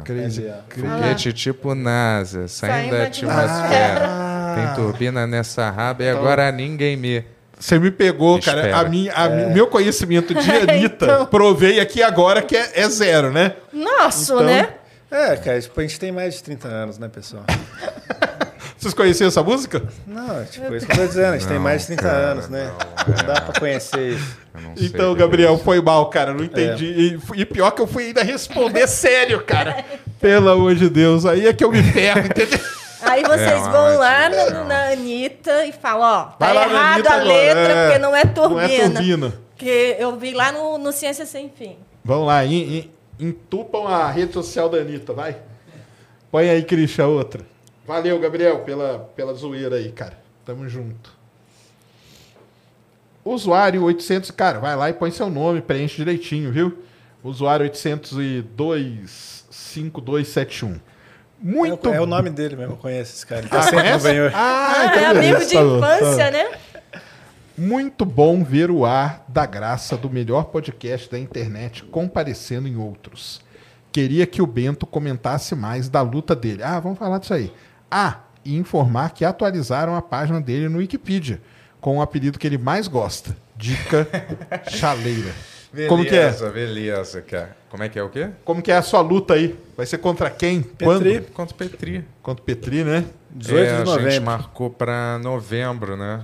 Crazy. Foguete tipo NASA, saindo da atmosfera. Ah. Tem turbina nessa raba e Então- agora ninguém me. Você me pegou, cara. A minha, a O meu conhecimento de (laughs) Anitta, Então. provei aqui agora que é, é zero, né? Nossa, Então- né? É, cara, tipo, a gente tem mais de 30 anos, né, pessoal? (laughs) Vocês conheciam essa música? Não, tipo, isso que eu tô dizendo, a gente tem Não, mais de 30 cara, anos, né? não, Não, é. dá pra conhecer isso. Eu não sei Então, Gabriel, é foi mal, cara. Não entendi. E, fu- e pior que eu fui ainda responder sério, cara. Pelo amor de Deus. Aí é que eu me ferro, entendeu? Aí vocês É vão lá na, na Anitta e falam, ó, tá errado Anitta a letra, é. porque não é turbina. Não é turbina. Que eu vi lá no, no Ciência Sem Fim. Vamos lá, en- entupam a rede social da Anitta, vai. Põe aí, Christian, outra. Valeu, Gabriel, pela, pela zoeira aí, cara. Tamo junto. Usuário 800, cara, vai lá e põe seu nome, preenche direitinho, viu? Usuário 802 5271. Muito É o nome dele mesmo, eu conheço esse cara. Ele Ah, sempre conhece? acompanhou. Ah, Ah, então é beleza, amigo de tá bom, tá infância, bom. né? Muito bom ver o ar da graça do melhor podcast da internet comparecendo em outros. Queria que o Bento comentasse mais da luta dele. Ah, vamos falar disso aí. Ah, e informar que atualizaram a página dele no Wikipedia, com o apelido que ele mais gosta. Dica Chaleira. Como que é? Beleza, beleza, cara. Como é que é o quê? Como que é a sua luta aí? Vai ser contra quem? Petri. Quando? Contra o Petri. Contra o Petri, né? 18 é, de A gente novembro. marcou pra novembro, né?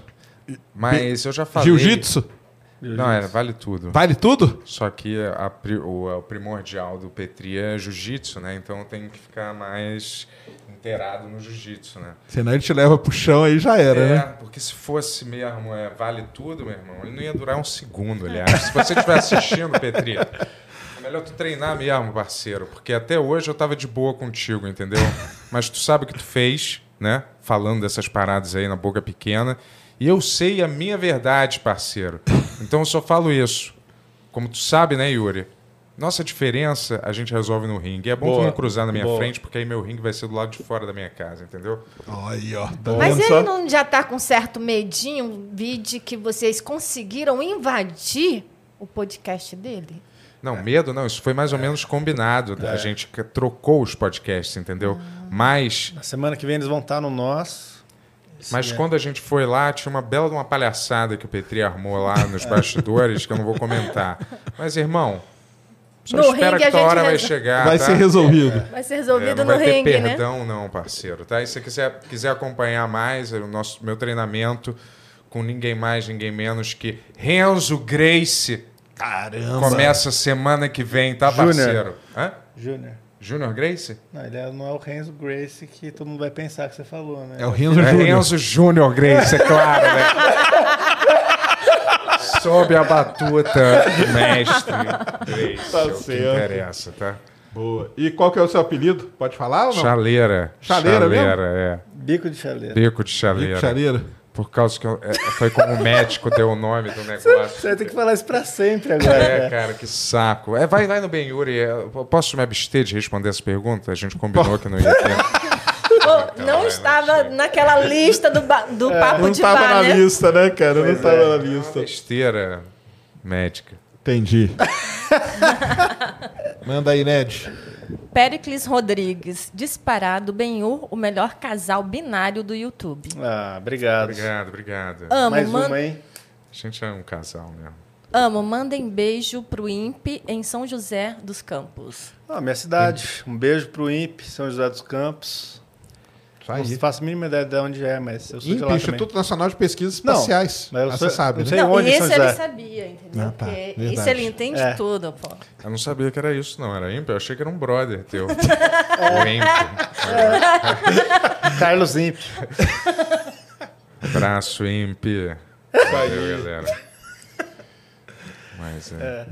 Mas eu já falei... Jiu-jitsu? Não, é, vale tudo. Vale tudo? Só que a o, o primordial do Petri é jiu-jitsu, né? Então eu tenho que ficar mais inteirado no jiu-jitsu, né? Senão ele te leva pro chão aí já era, é, né? porque se fosse mesmo é, vale tudo, meu irmão, ele não ia durar um segundo, aliás. Se você estiver assistindo, Petri, é melhor tu treinar mesmo, parceiro, porque até hoje eu tava de boa contigo, entendeu? Mas tu sabe o que tu fez, né? Falando dessas paradas aí na boca pequena. E eu sei a minha verdade, parceiro. Então eu só falo isso. Como tu sabe, né, Yuri? Nossa diferença a gente resolve no ringue. É bom tu não cruzar na minha Boa. frente, porque aí meu ringue vai ser do lado de fora da minha casa, entendeu? Aí, ó. Tá Mas ele só? não já tá com certo medinho, vi de que vocês conseguiram invadir o podcast dele? Não, medo não, isso foi mais ou menos combinado. A gente que- trocou os podcasts, entendeu? Mas, Na semana que vem eles vão estar no nosso. Mas Sim, é. quando a gente foi lá, tinha uma bela de uma palhaçada que o Petri armou lá nos bastidores, que eu não vou comentar. Mas, irmão, Só No espera ringue que a a hora vai chegar. Vai tá? ser resolvido. Vai ser É, resolvido não no vai ter ringue, né? perdão, não, parceiro. Tá? E se você quiser, quiser acompanhar mais o nosso, meu treinamento com ninguém mais, ninguém menos que Renzo Grace. Caramba. Começa semana que vem, tá, Júnior. parceiro? Hã? Júnior. Júnior Grace? Não, ele é- não é o Renzo Grace que todo mundo vai pensar que você falou, né? É o Renzo É Júnior. Renzo Júnior Grace, é claro, né? (laughs) Sob a batuta, mestre Grace. Tá é o que certo. interessa, tá? Boa. E qual que é o seu apelido? Pode falar ou não? Chaleira. Chaleira mesmo? é. Bico de chaleira. Bico de chaleira. Chaleira. Por causa que eu- é, foi como o médico deu o nome do negócio. Você vai ter que falar isso pra sempre agora, É, cara. cara, que saco. É, vai, vai no Ben Yuri. é, eu posso me abster de responder essa pergunta? A gente combinou que não ia ter. (laughs) Pô, não estava naquela lista do, do papo É, Não de tava bar, na né? lista, né, cara? Não Pois tava é. na Uma lista. besteira médica. Entendi. (laughs) Manda aí, Ned. Pericles Rodrigues, disparado, Benhur, o melhor casal binário do YouTube. Ah, obrigado. Obrigado, obrigado. Amo, Mais man- uma, hein? A gente é um casal mesmo. amo, mandem beijo pro INPE em São José dos Campos. Ah, minha cidade. Um beijo pro INPE, São José dos Campos. Isso Não faço a mínima ideia de onde é, mas eu sou de INPE, lá Instituto Nacional de Pesquisas Não, Espaciais. mas eu Ah, sou- você sabe, eu né? sei não, onde e São esse ele sabia, entendeu? Ah, tá, Porque verdade. isso ele entende É. tudo, pô. Eu não sabia que era isso, não. Era ímpio. Eu achei que era um brother teu. O ímpio. também. Carlos INPE. Braço ímpio. Valeu, galera. Mas é.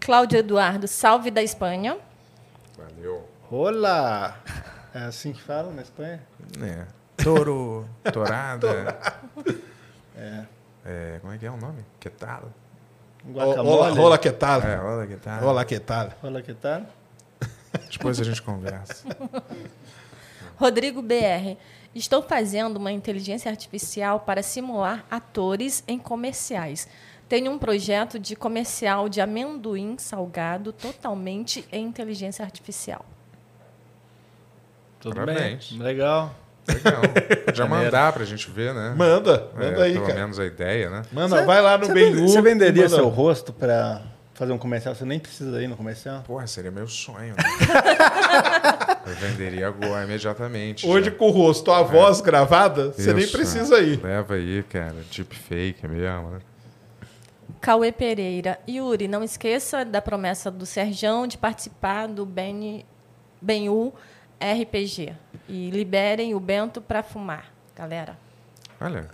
Cláudio Eduardo, salve da Espanha. Valeu. Olá! É assim que fala na Espanha? É. Touro. Tourada. (laughs) É. Como é que é o nome? Que tal? Olá, Guacamole? rola que tal? É, olha que tal. Olá, que tal? Olá, que tal? Depois a gente conversa. (laughs) Rodrigo BR, estou fazendo uma inteligência artificial para simular atores em comerciais. Tenho um projeto de comercial de amendoim salgado totalmente em inteligência artificial. Tudo Parabéns. bem? Legal. Legal. Podia (laughs) mandar pra gente ver, né? Manda, manda É, aí, pelo cara. menos a ideia, né? Manda, vai lá no vende- você venderia manda- seu rosto pra fazer um comercial? Você nem precisa ir no comercial? Porra, seria meu sonho. Né? (laughs) Eu venderia agora, imediatamente. Hoje já. com o rosto, a voz gravada, você nem Isso. precisa ir. Leva aí, cara. Deepfake mesmo, né? Cauê Pereira. Yuri, não esqueça da promessa do Serjão de participar do Ben, Benhu RPG. E liberem o Bento para fumar, galera. Olha,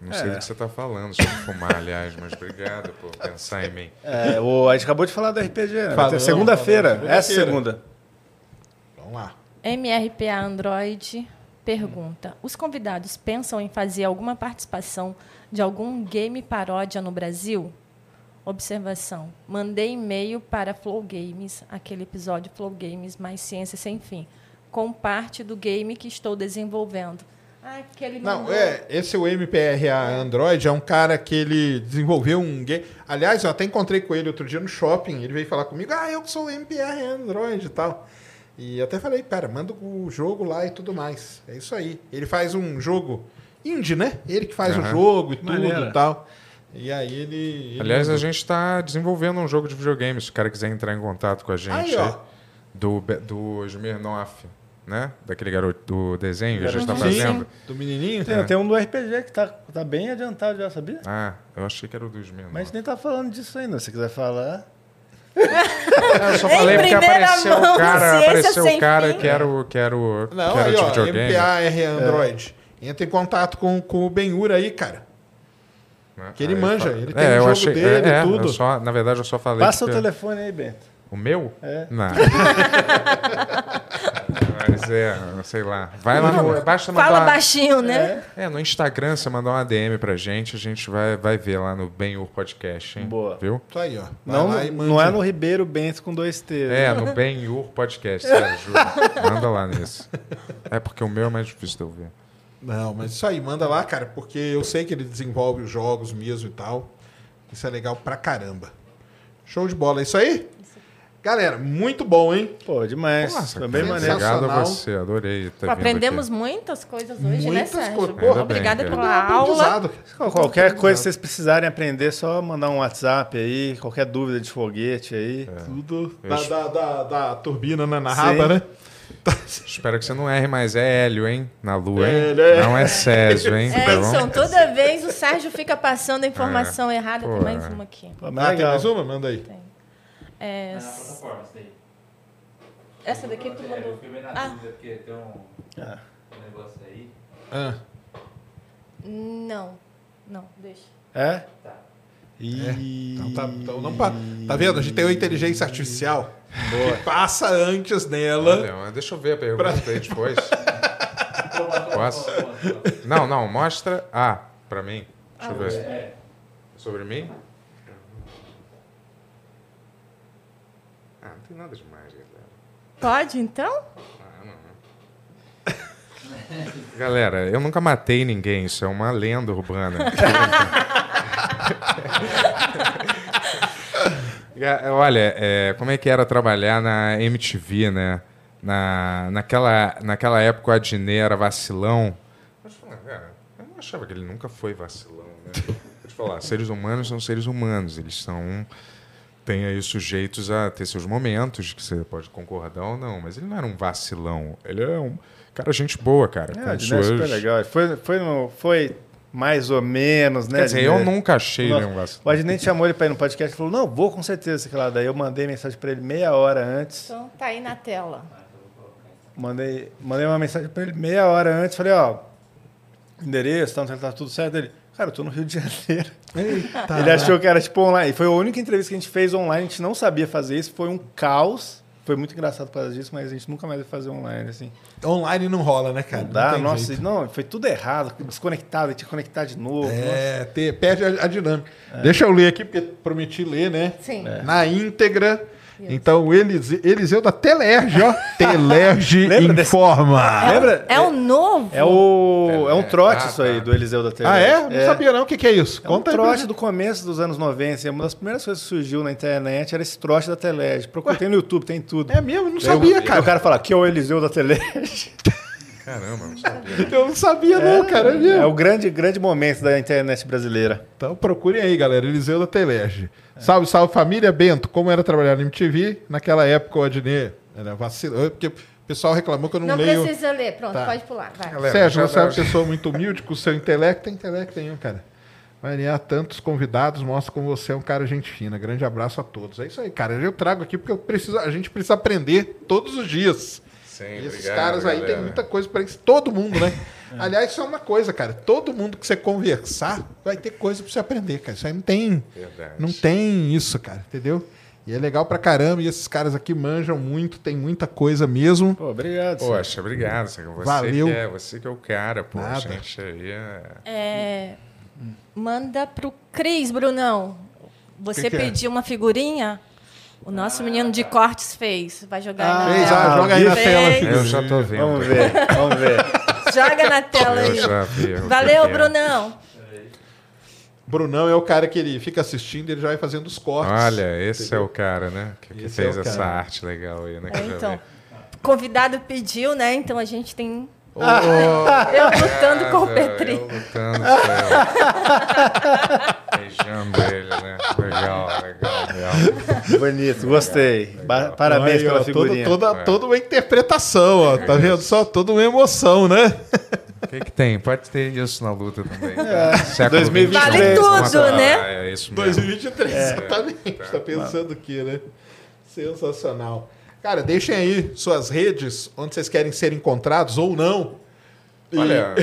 não É. sei do que você tá falando sobre fumar, aliás, mas obrigado por pensar em mim. É, o, a gente acabou de falar do RPG, né? Segunda-feira. falou, Essa segunda. Vamos lá. MRPA Android pergunta: Os convidados pensam em fazer alguma participação de algum game paródia no Brasil? Observação: Mandei e-mail para Flow Games, aquele episódio Flow Games mais ciência sem fim, com parte do game que estou desenvolvendo. Ah, que ele Não, mandou. é, esse o MPRA Android é um cara que ele desenvolveu um game. Aliás, eu até encontrei com ele outro dia no shopping. Ele veio falar comigo: Ah, eu que sou o MPRA Android e tal. E até falei, cara, manda o jogo lá e tudo mais. É isso aí. Ele faz um jogo indie, né? Ele que faz o Aham. jogo e tudo Maneiro. e tal. E aí ele. ele Aliás, a gente está desenvolvendo um jogo de videogame. Se o cara quiser entrar em contato com a gente, Aí, ó. do, do Smirnoff, né? Daquele garoto do desenho que a gente está Sim. fazendo. Do menininho? Tem, tem um do RPG que tá, tá bem adiantado já, sabia? Ah, eu achei que era o do Smirnoff. Mas nem tá falando disso ainda. Se quiser falar. É, (laughs) eu só falei porque apareceu mão, o cara, apareceu o cara fim. que era o que era o Não, que era aí, de ó, videogame. MPAR Android. Entra em contato com, com o Benhur aí, cara. né? que ele Aí eu manja, ele tem o jogo dele, é, é, tudo. eu só, na verdade, eu só falei Passa o telefone aí, Bento. O meu? É. Não. (laughs) Mas é, sei lá. Vai lá no. Basta mandar. Fala uma- baixinho, né? É, no Instagram, você mandar uma DM pra gente, a gente vai, vai ver lá no Benhur Podcast, hein? Boa. Viu? Isso aí, ó. Vai Não, não é no Ribeiro Bento com dois T. É, né? no Benhur Podcast, sério, juro. Manda lá nisso. É porque o meu é mais difícil de eu ver. Não, mas isso aí, manda lá, cara, porque eu sei que ele desenvolve os jogos mesmo e tal. Isso é legal pra caramba. Show de bola, é isso aí? Galera, muito bom, hein? Pô, demais. Nossa, Foi bem maneiro. Obrigado a você, adorei ter vindo Aprendemos aqui. muitas coisas hoje, né, Muitas Sérgio? coisas. Ainda Obrigada bem, pela aula. Qualquer coisa que vocês precisarem aprender, só mandar um WhatsApp aí. Qualquer dúvida de foguete aí. Tudo Eu da, es- da, da, da turbina né, na Sim. raba, né? Espero que você não erre, mas é Hélio, hein? Na lua, hein? Hélio, é. Não é Césio, hein? (laughs) É, então, toda vez o Sérgio fica passando a informação errada. Pô, Tem mais é. uma aqui. Pô, Ah, tem legal. mais uma? Manda aí. É, Na plataforma, isso daí. essa daqui tu É, eu mandou. fiquei meio na Ah. dúvida, porque tem um, Ah. um negócio aí. Ah, Não, não, deixa. É? Tá. E... então tá, então não pa- tá vendo? A gente tem uma inteligência artificial que passa antes nela. Olha, mas deixa eu ver a pergunta aí depois. Posso? Não, não, mostra. Ah, pra mim. Deixa eu ver. É, Sobre mim? Ah, não tem nada demais, galera. Pode, então? (laughs) Galera, eu nunca matei ninguém, isso é uma lenda urbana. (laughs) Olha, é, como é que era trabalhar na MTV, né? Na, naquela, naquela época o Adnet era vacilão. Mas, cara, eu não achava que ele nunca foi vacilão, né? Vou te falar, seres humanos são seres humanos, eles são tem aí sujeitos a ter seus momentos, que você pode concordar ou não, mas ele não era um vacilão. Ele é um cara, gente boa, cara. É, com é super legal. Foi, foi, no- foi mais ou menos, né? Quer dizer, eu nunca achei Nossa, ele um vacilão. O Adnet chamou ele pra ir no podcast e falou: Não, vou com certeza. Sei lá. Daí eu mandei mensagem pra ele meia hora antes. Então tá aí na tela. Mandei, mandei uma mensagem pra ele meia hora antes. Falei: Ó, endereço, tá, tá tudo certo. Ele, cara, eu tô no Rio de Janeiro. Eita. Ele achou que era tipo online. Foi a única entrevista que a gente fez online. A gente não sabia fazer isso. Foi um caos. Foi muito engraçado por causa disso, mas a gente nunca mais vai fazer online, assim. Online não rola, né, cara? Não dá, tem nossa, jeito. não, foi tudo errado, desconectado, tinha que conectar de novo. É, ter- perde a, a dinâmica. Deixa eu ler aqui, porque prometi ler, né? Sim. Na íntegra. Então, o Elise- Eliseu da Telerge, ó. (laughs) Telerge Lembra desse- informa. Lembra? É o novo. É, o, é um trote Ah, isso aí, tá. do Eliseu da TV. Ah, é? Não sabia não. O que, que é isso? É um Conta aí. pra trote do começo dos anos 90. assim, uma das primeiras coisas que surgiu na internet era esse trote da Telege. Procura, tem no YouTube, tem tudo. É mesmo? Não sabia, o, cara. O cara fala, aqui é o Eliseu da Telege. (laughs) Caramba, não sabia. Eu não sabia, não, cara. É É o grande, grande momento da internet brasileira. Então procurem aí, galera. Eliseu da Telerge. Salve, salve família. Bento, como era trabalhar na MTV? Naquela época o Adnet era vacilo. Porque o pessoal reclamou que eu não, Não leio. precisa ler. Pronto, Tá. pode pular. Vai. Galera, Sérgio, você é uma pessoa muito humilde com o seu intelecto. Tem intelecto nenhum, cara. Vai ganhar tantos convidados, mostra como você é um cara gente fina. Grande abraço a todos. É isso aí, cara. Eu trago aqui porque eu preciso, a gente precisa aprender todos os dias. Sim, E esses obrigado, caras aí galera. tem muita coisa pra isso. Todo mundo, né? (laughs) Aliás, isso é uma coisa, cara. Todo mundo que você conversar vai ter coisa pra você aprender, cara. Isso aí não tem. Verdade. Não tem isso, cara, entendeu? E é legal pra caramba. E esses caras aqui manjam muito, tem muita coisa mesmo. Pô, obrigado. Sérgio. Poxa, obrigado. Você Valeu. Que é, você que é o cara, pô. Nada. Gente aí é... É, manda pro Cris, Brunão. Você Que que é? pediu uma figurinha? O nosso menino de cortes fez. Vai jogar Ah, aí na Fez, tela. ah, joga aí na Fez. tela, Eu já tô vendo. Vamos ver, vamos ver. (laughs) Joga na tela Eu aí. já vi. o que Valeu, é. Brunão. Brunão é o cara que ele fica assistindo, ele já vai fazendo os cortes. Olha, esse é o cara, né? Que, que é fez o essa arte legal aí, né? É, eu já então, vi. convidado pediu, né? Então a gente tem. Ô, (laughs) Eu lutando com o Petri. Eu lutando. (laughs) Beijando ele, né? Legal, legal, legal. Bonito, gostei. Ba- Parabéns Aí, pela todo- figurinha. toda, É. toda uma interpretação, ó. Tá vendo só? Toda uma emoção, né? O que, que tem? Pode ter isso na luta também. tá? Século 2023. XXI, Vale tudo, né? É isso mesmo. 2023, exatamente. Tá pensando aqui, né? Sensacional. Cara, deixem aí suas redes, onde vocês querem ser encontrados ou não. E- Olha,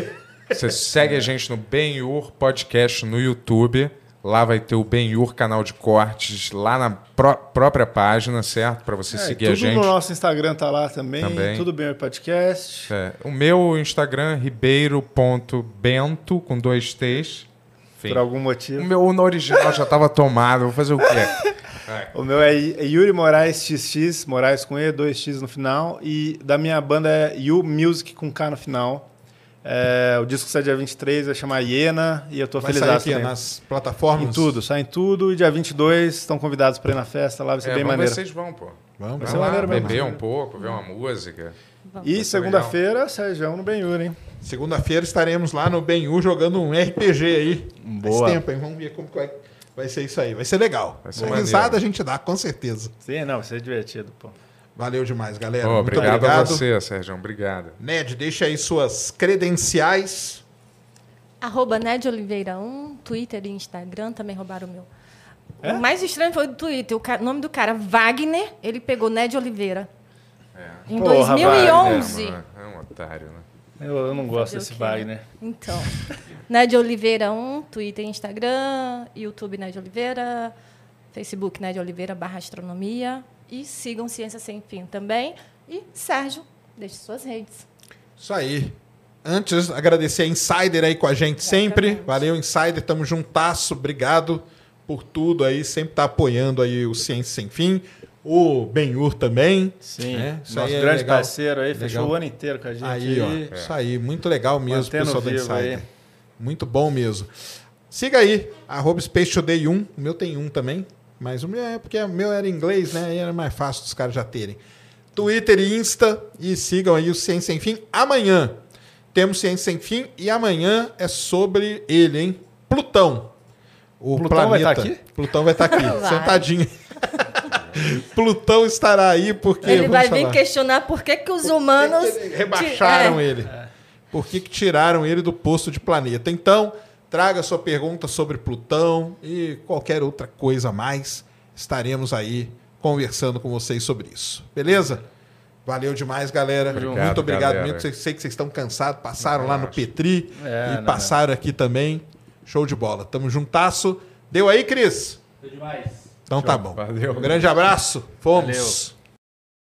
você segue a gente no Benhur Podcast no YouTube. Lá vai ter o Benhur canal de cortes, lá na pró- própria página, certo? Para você É, seguir tudo a gente. no nosso Instagram tá lá também. Também. Tudo bem o podcast. É, o meu Instagram, ribeiro.bento, com dois T's. Enfim. Por algum O motivo. meu no original já estava tomado. Vou fazer o quê? (laughs) O meu é é Yuri Moraes XX, Moraes com E, dois X no final. E da minha banda é You Music com K no final. É, o disco sai dia 23, vai chamar Iena. E eu tô Vai feliz sair aqui nas plataformas. Em tudo, sai em tudo. E dia 22 estão convidados para ir na festa lá, vai ser É, bem vamos maneiro. vocês vão, pô. Vamos, Vai vamos ser lá, maneiro mesmo. Beber um pouco, ver uma música. E segunda-feira, Sérgio no Benhur, hein? Segunda-feira estaremos lá no Benhu jogando um RPG aí. Boa. Faz tempo, hein? Vamos ver como que vai, vai ser isso aí. Vai ser legal. Vai ser Uma risada a gente dá, com certeza. Sim, não, vai ser divertido, pô. Valeu demais, galera. Muito obrigado, obrigado. a você, Sérgio. Obrigado. Ned, deixa aí suas credenciais. Arroba Ned Oliveira 1, Twitter e Instagram também roubaram o meu. É? O mais estranho foi do Twitter. O nome do cara, Wagner, ele pegou Ned Oliveira. Em Porra, 2011. É, mano, é um otário, né? Eu, eu não gosto o desse quê, Wagner. né? Então, Ned Oliveira 1, Twitter e Instagram, YouTube Ned Oliveira, Facebook Ned Oliveira barra astronomia e sigam Ciência Sem Fim também. E Sérgio, deixe suas redes. Isso aí. Antes, agradecer a Insider aí com a gente sempre. Exatamente. Valeu, Insider. Tamo juntasso. Obrigado por tudo aí. Sempre tá apoiando aí o Ciência Sem Fim. O Benhur também. Sim, É, isso nosso aí é grande legal. parceiro aí, Legal. fechou o ano inteiro com a gente. Aí, ó. Isso aí. Muito legal mesmo, Mantendo pessoal da Insider. aí. Muito bom mesmo. Siga aí, arroba Space Today 1. O meu tem um também. Mas o meu é porque o meu era em inglês, né? Aí era mais fácil dos caras já terem. Twitter e Insta. E sigam aí o Ciência Sem Fim. Amanhã temos Ciência Sem Fim. E amanhã é sobre ele, hein? Plutão. O Plutão vai planeta. tá aqui? Plutão vai estar aqui, (laughs) Vai. sentadinho. (laughs) Plutão estará aí porque. Ele vai vir falar. questionar por que, que os humanos. Por que rebaixaram é, ele. Por que, que tiraram ele do posto de planeta? Então, traga sua pergunta sobre Plutão e qualquer outra coisa a mais. Estaremos aí conversando com vocês sobre isso. Beleza? Valeu demais, galera. Obrigado, Muito obrigado galera. mesmo. Sei, que vocês estão cansados. Passaram Não, lá no relaxa. Petri É, e não, passaram aqui também. Show de bola. Tamo juntasso. Deu aí, Cris? Deu demais. Então tá bom. Valeu. Um grande abraço. Fomos. Valeu.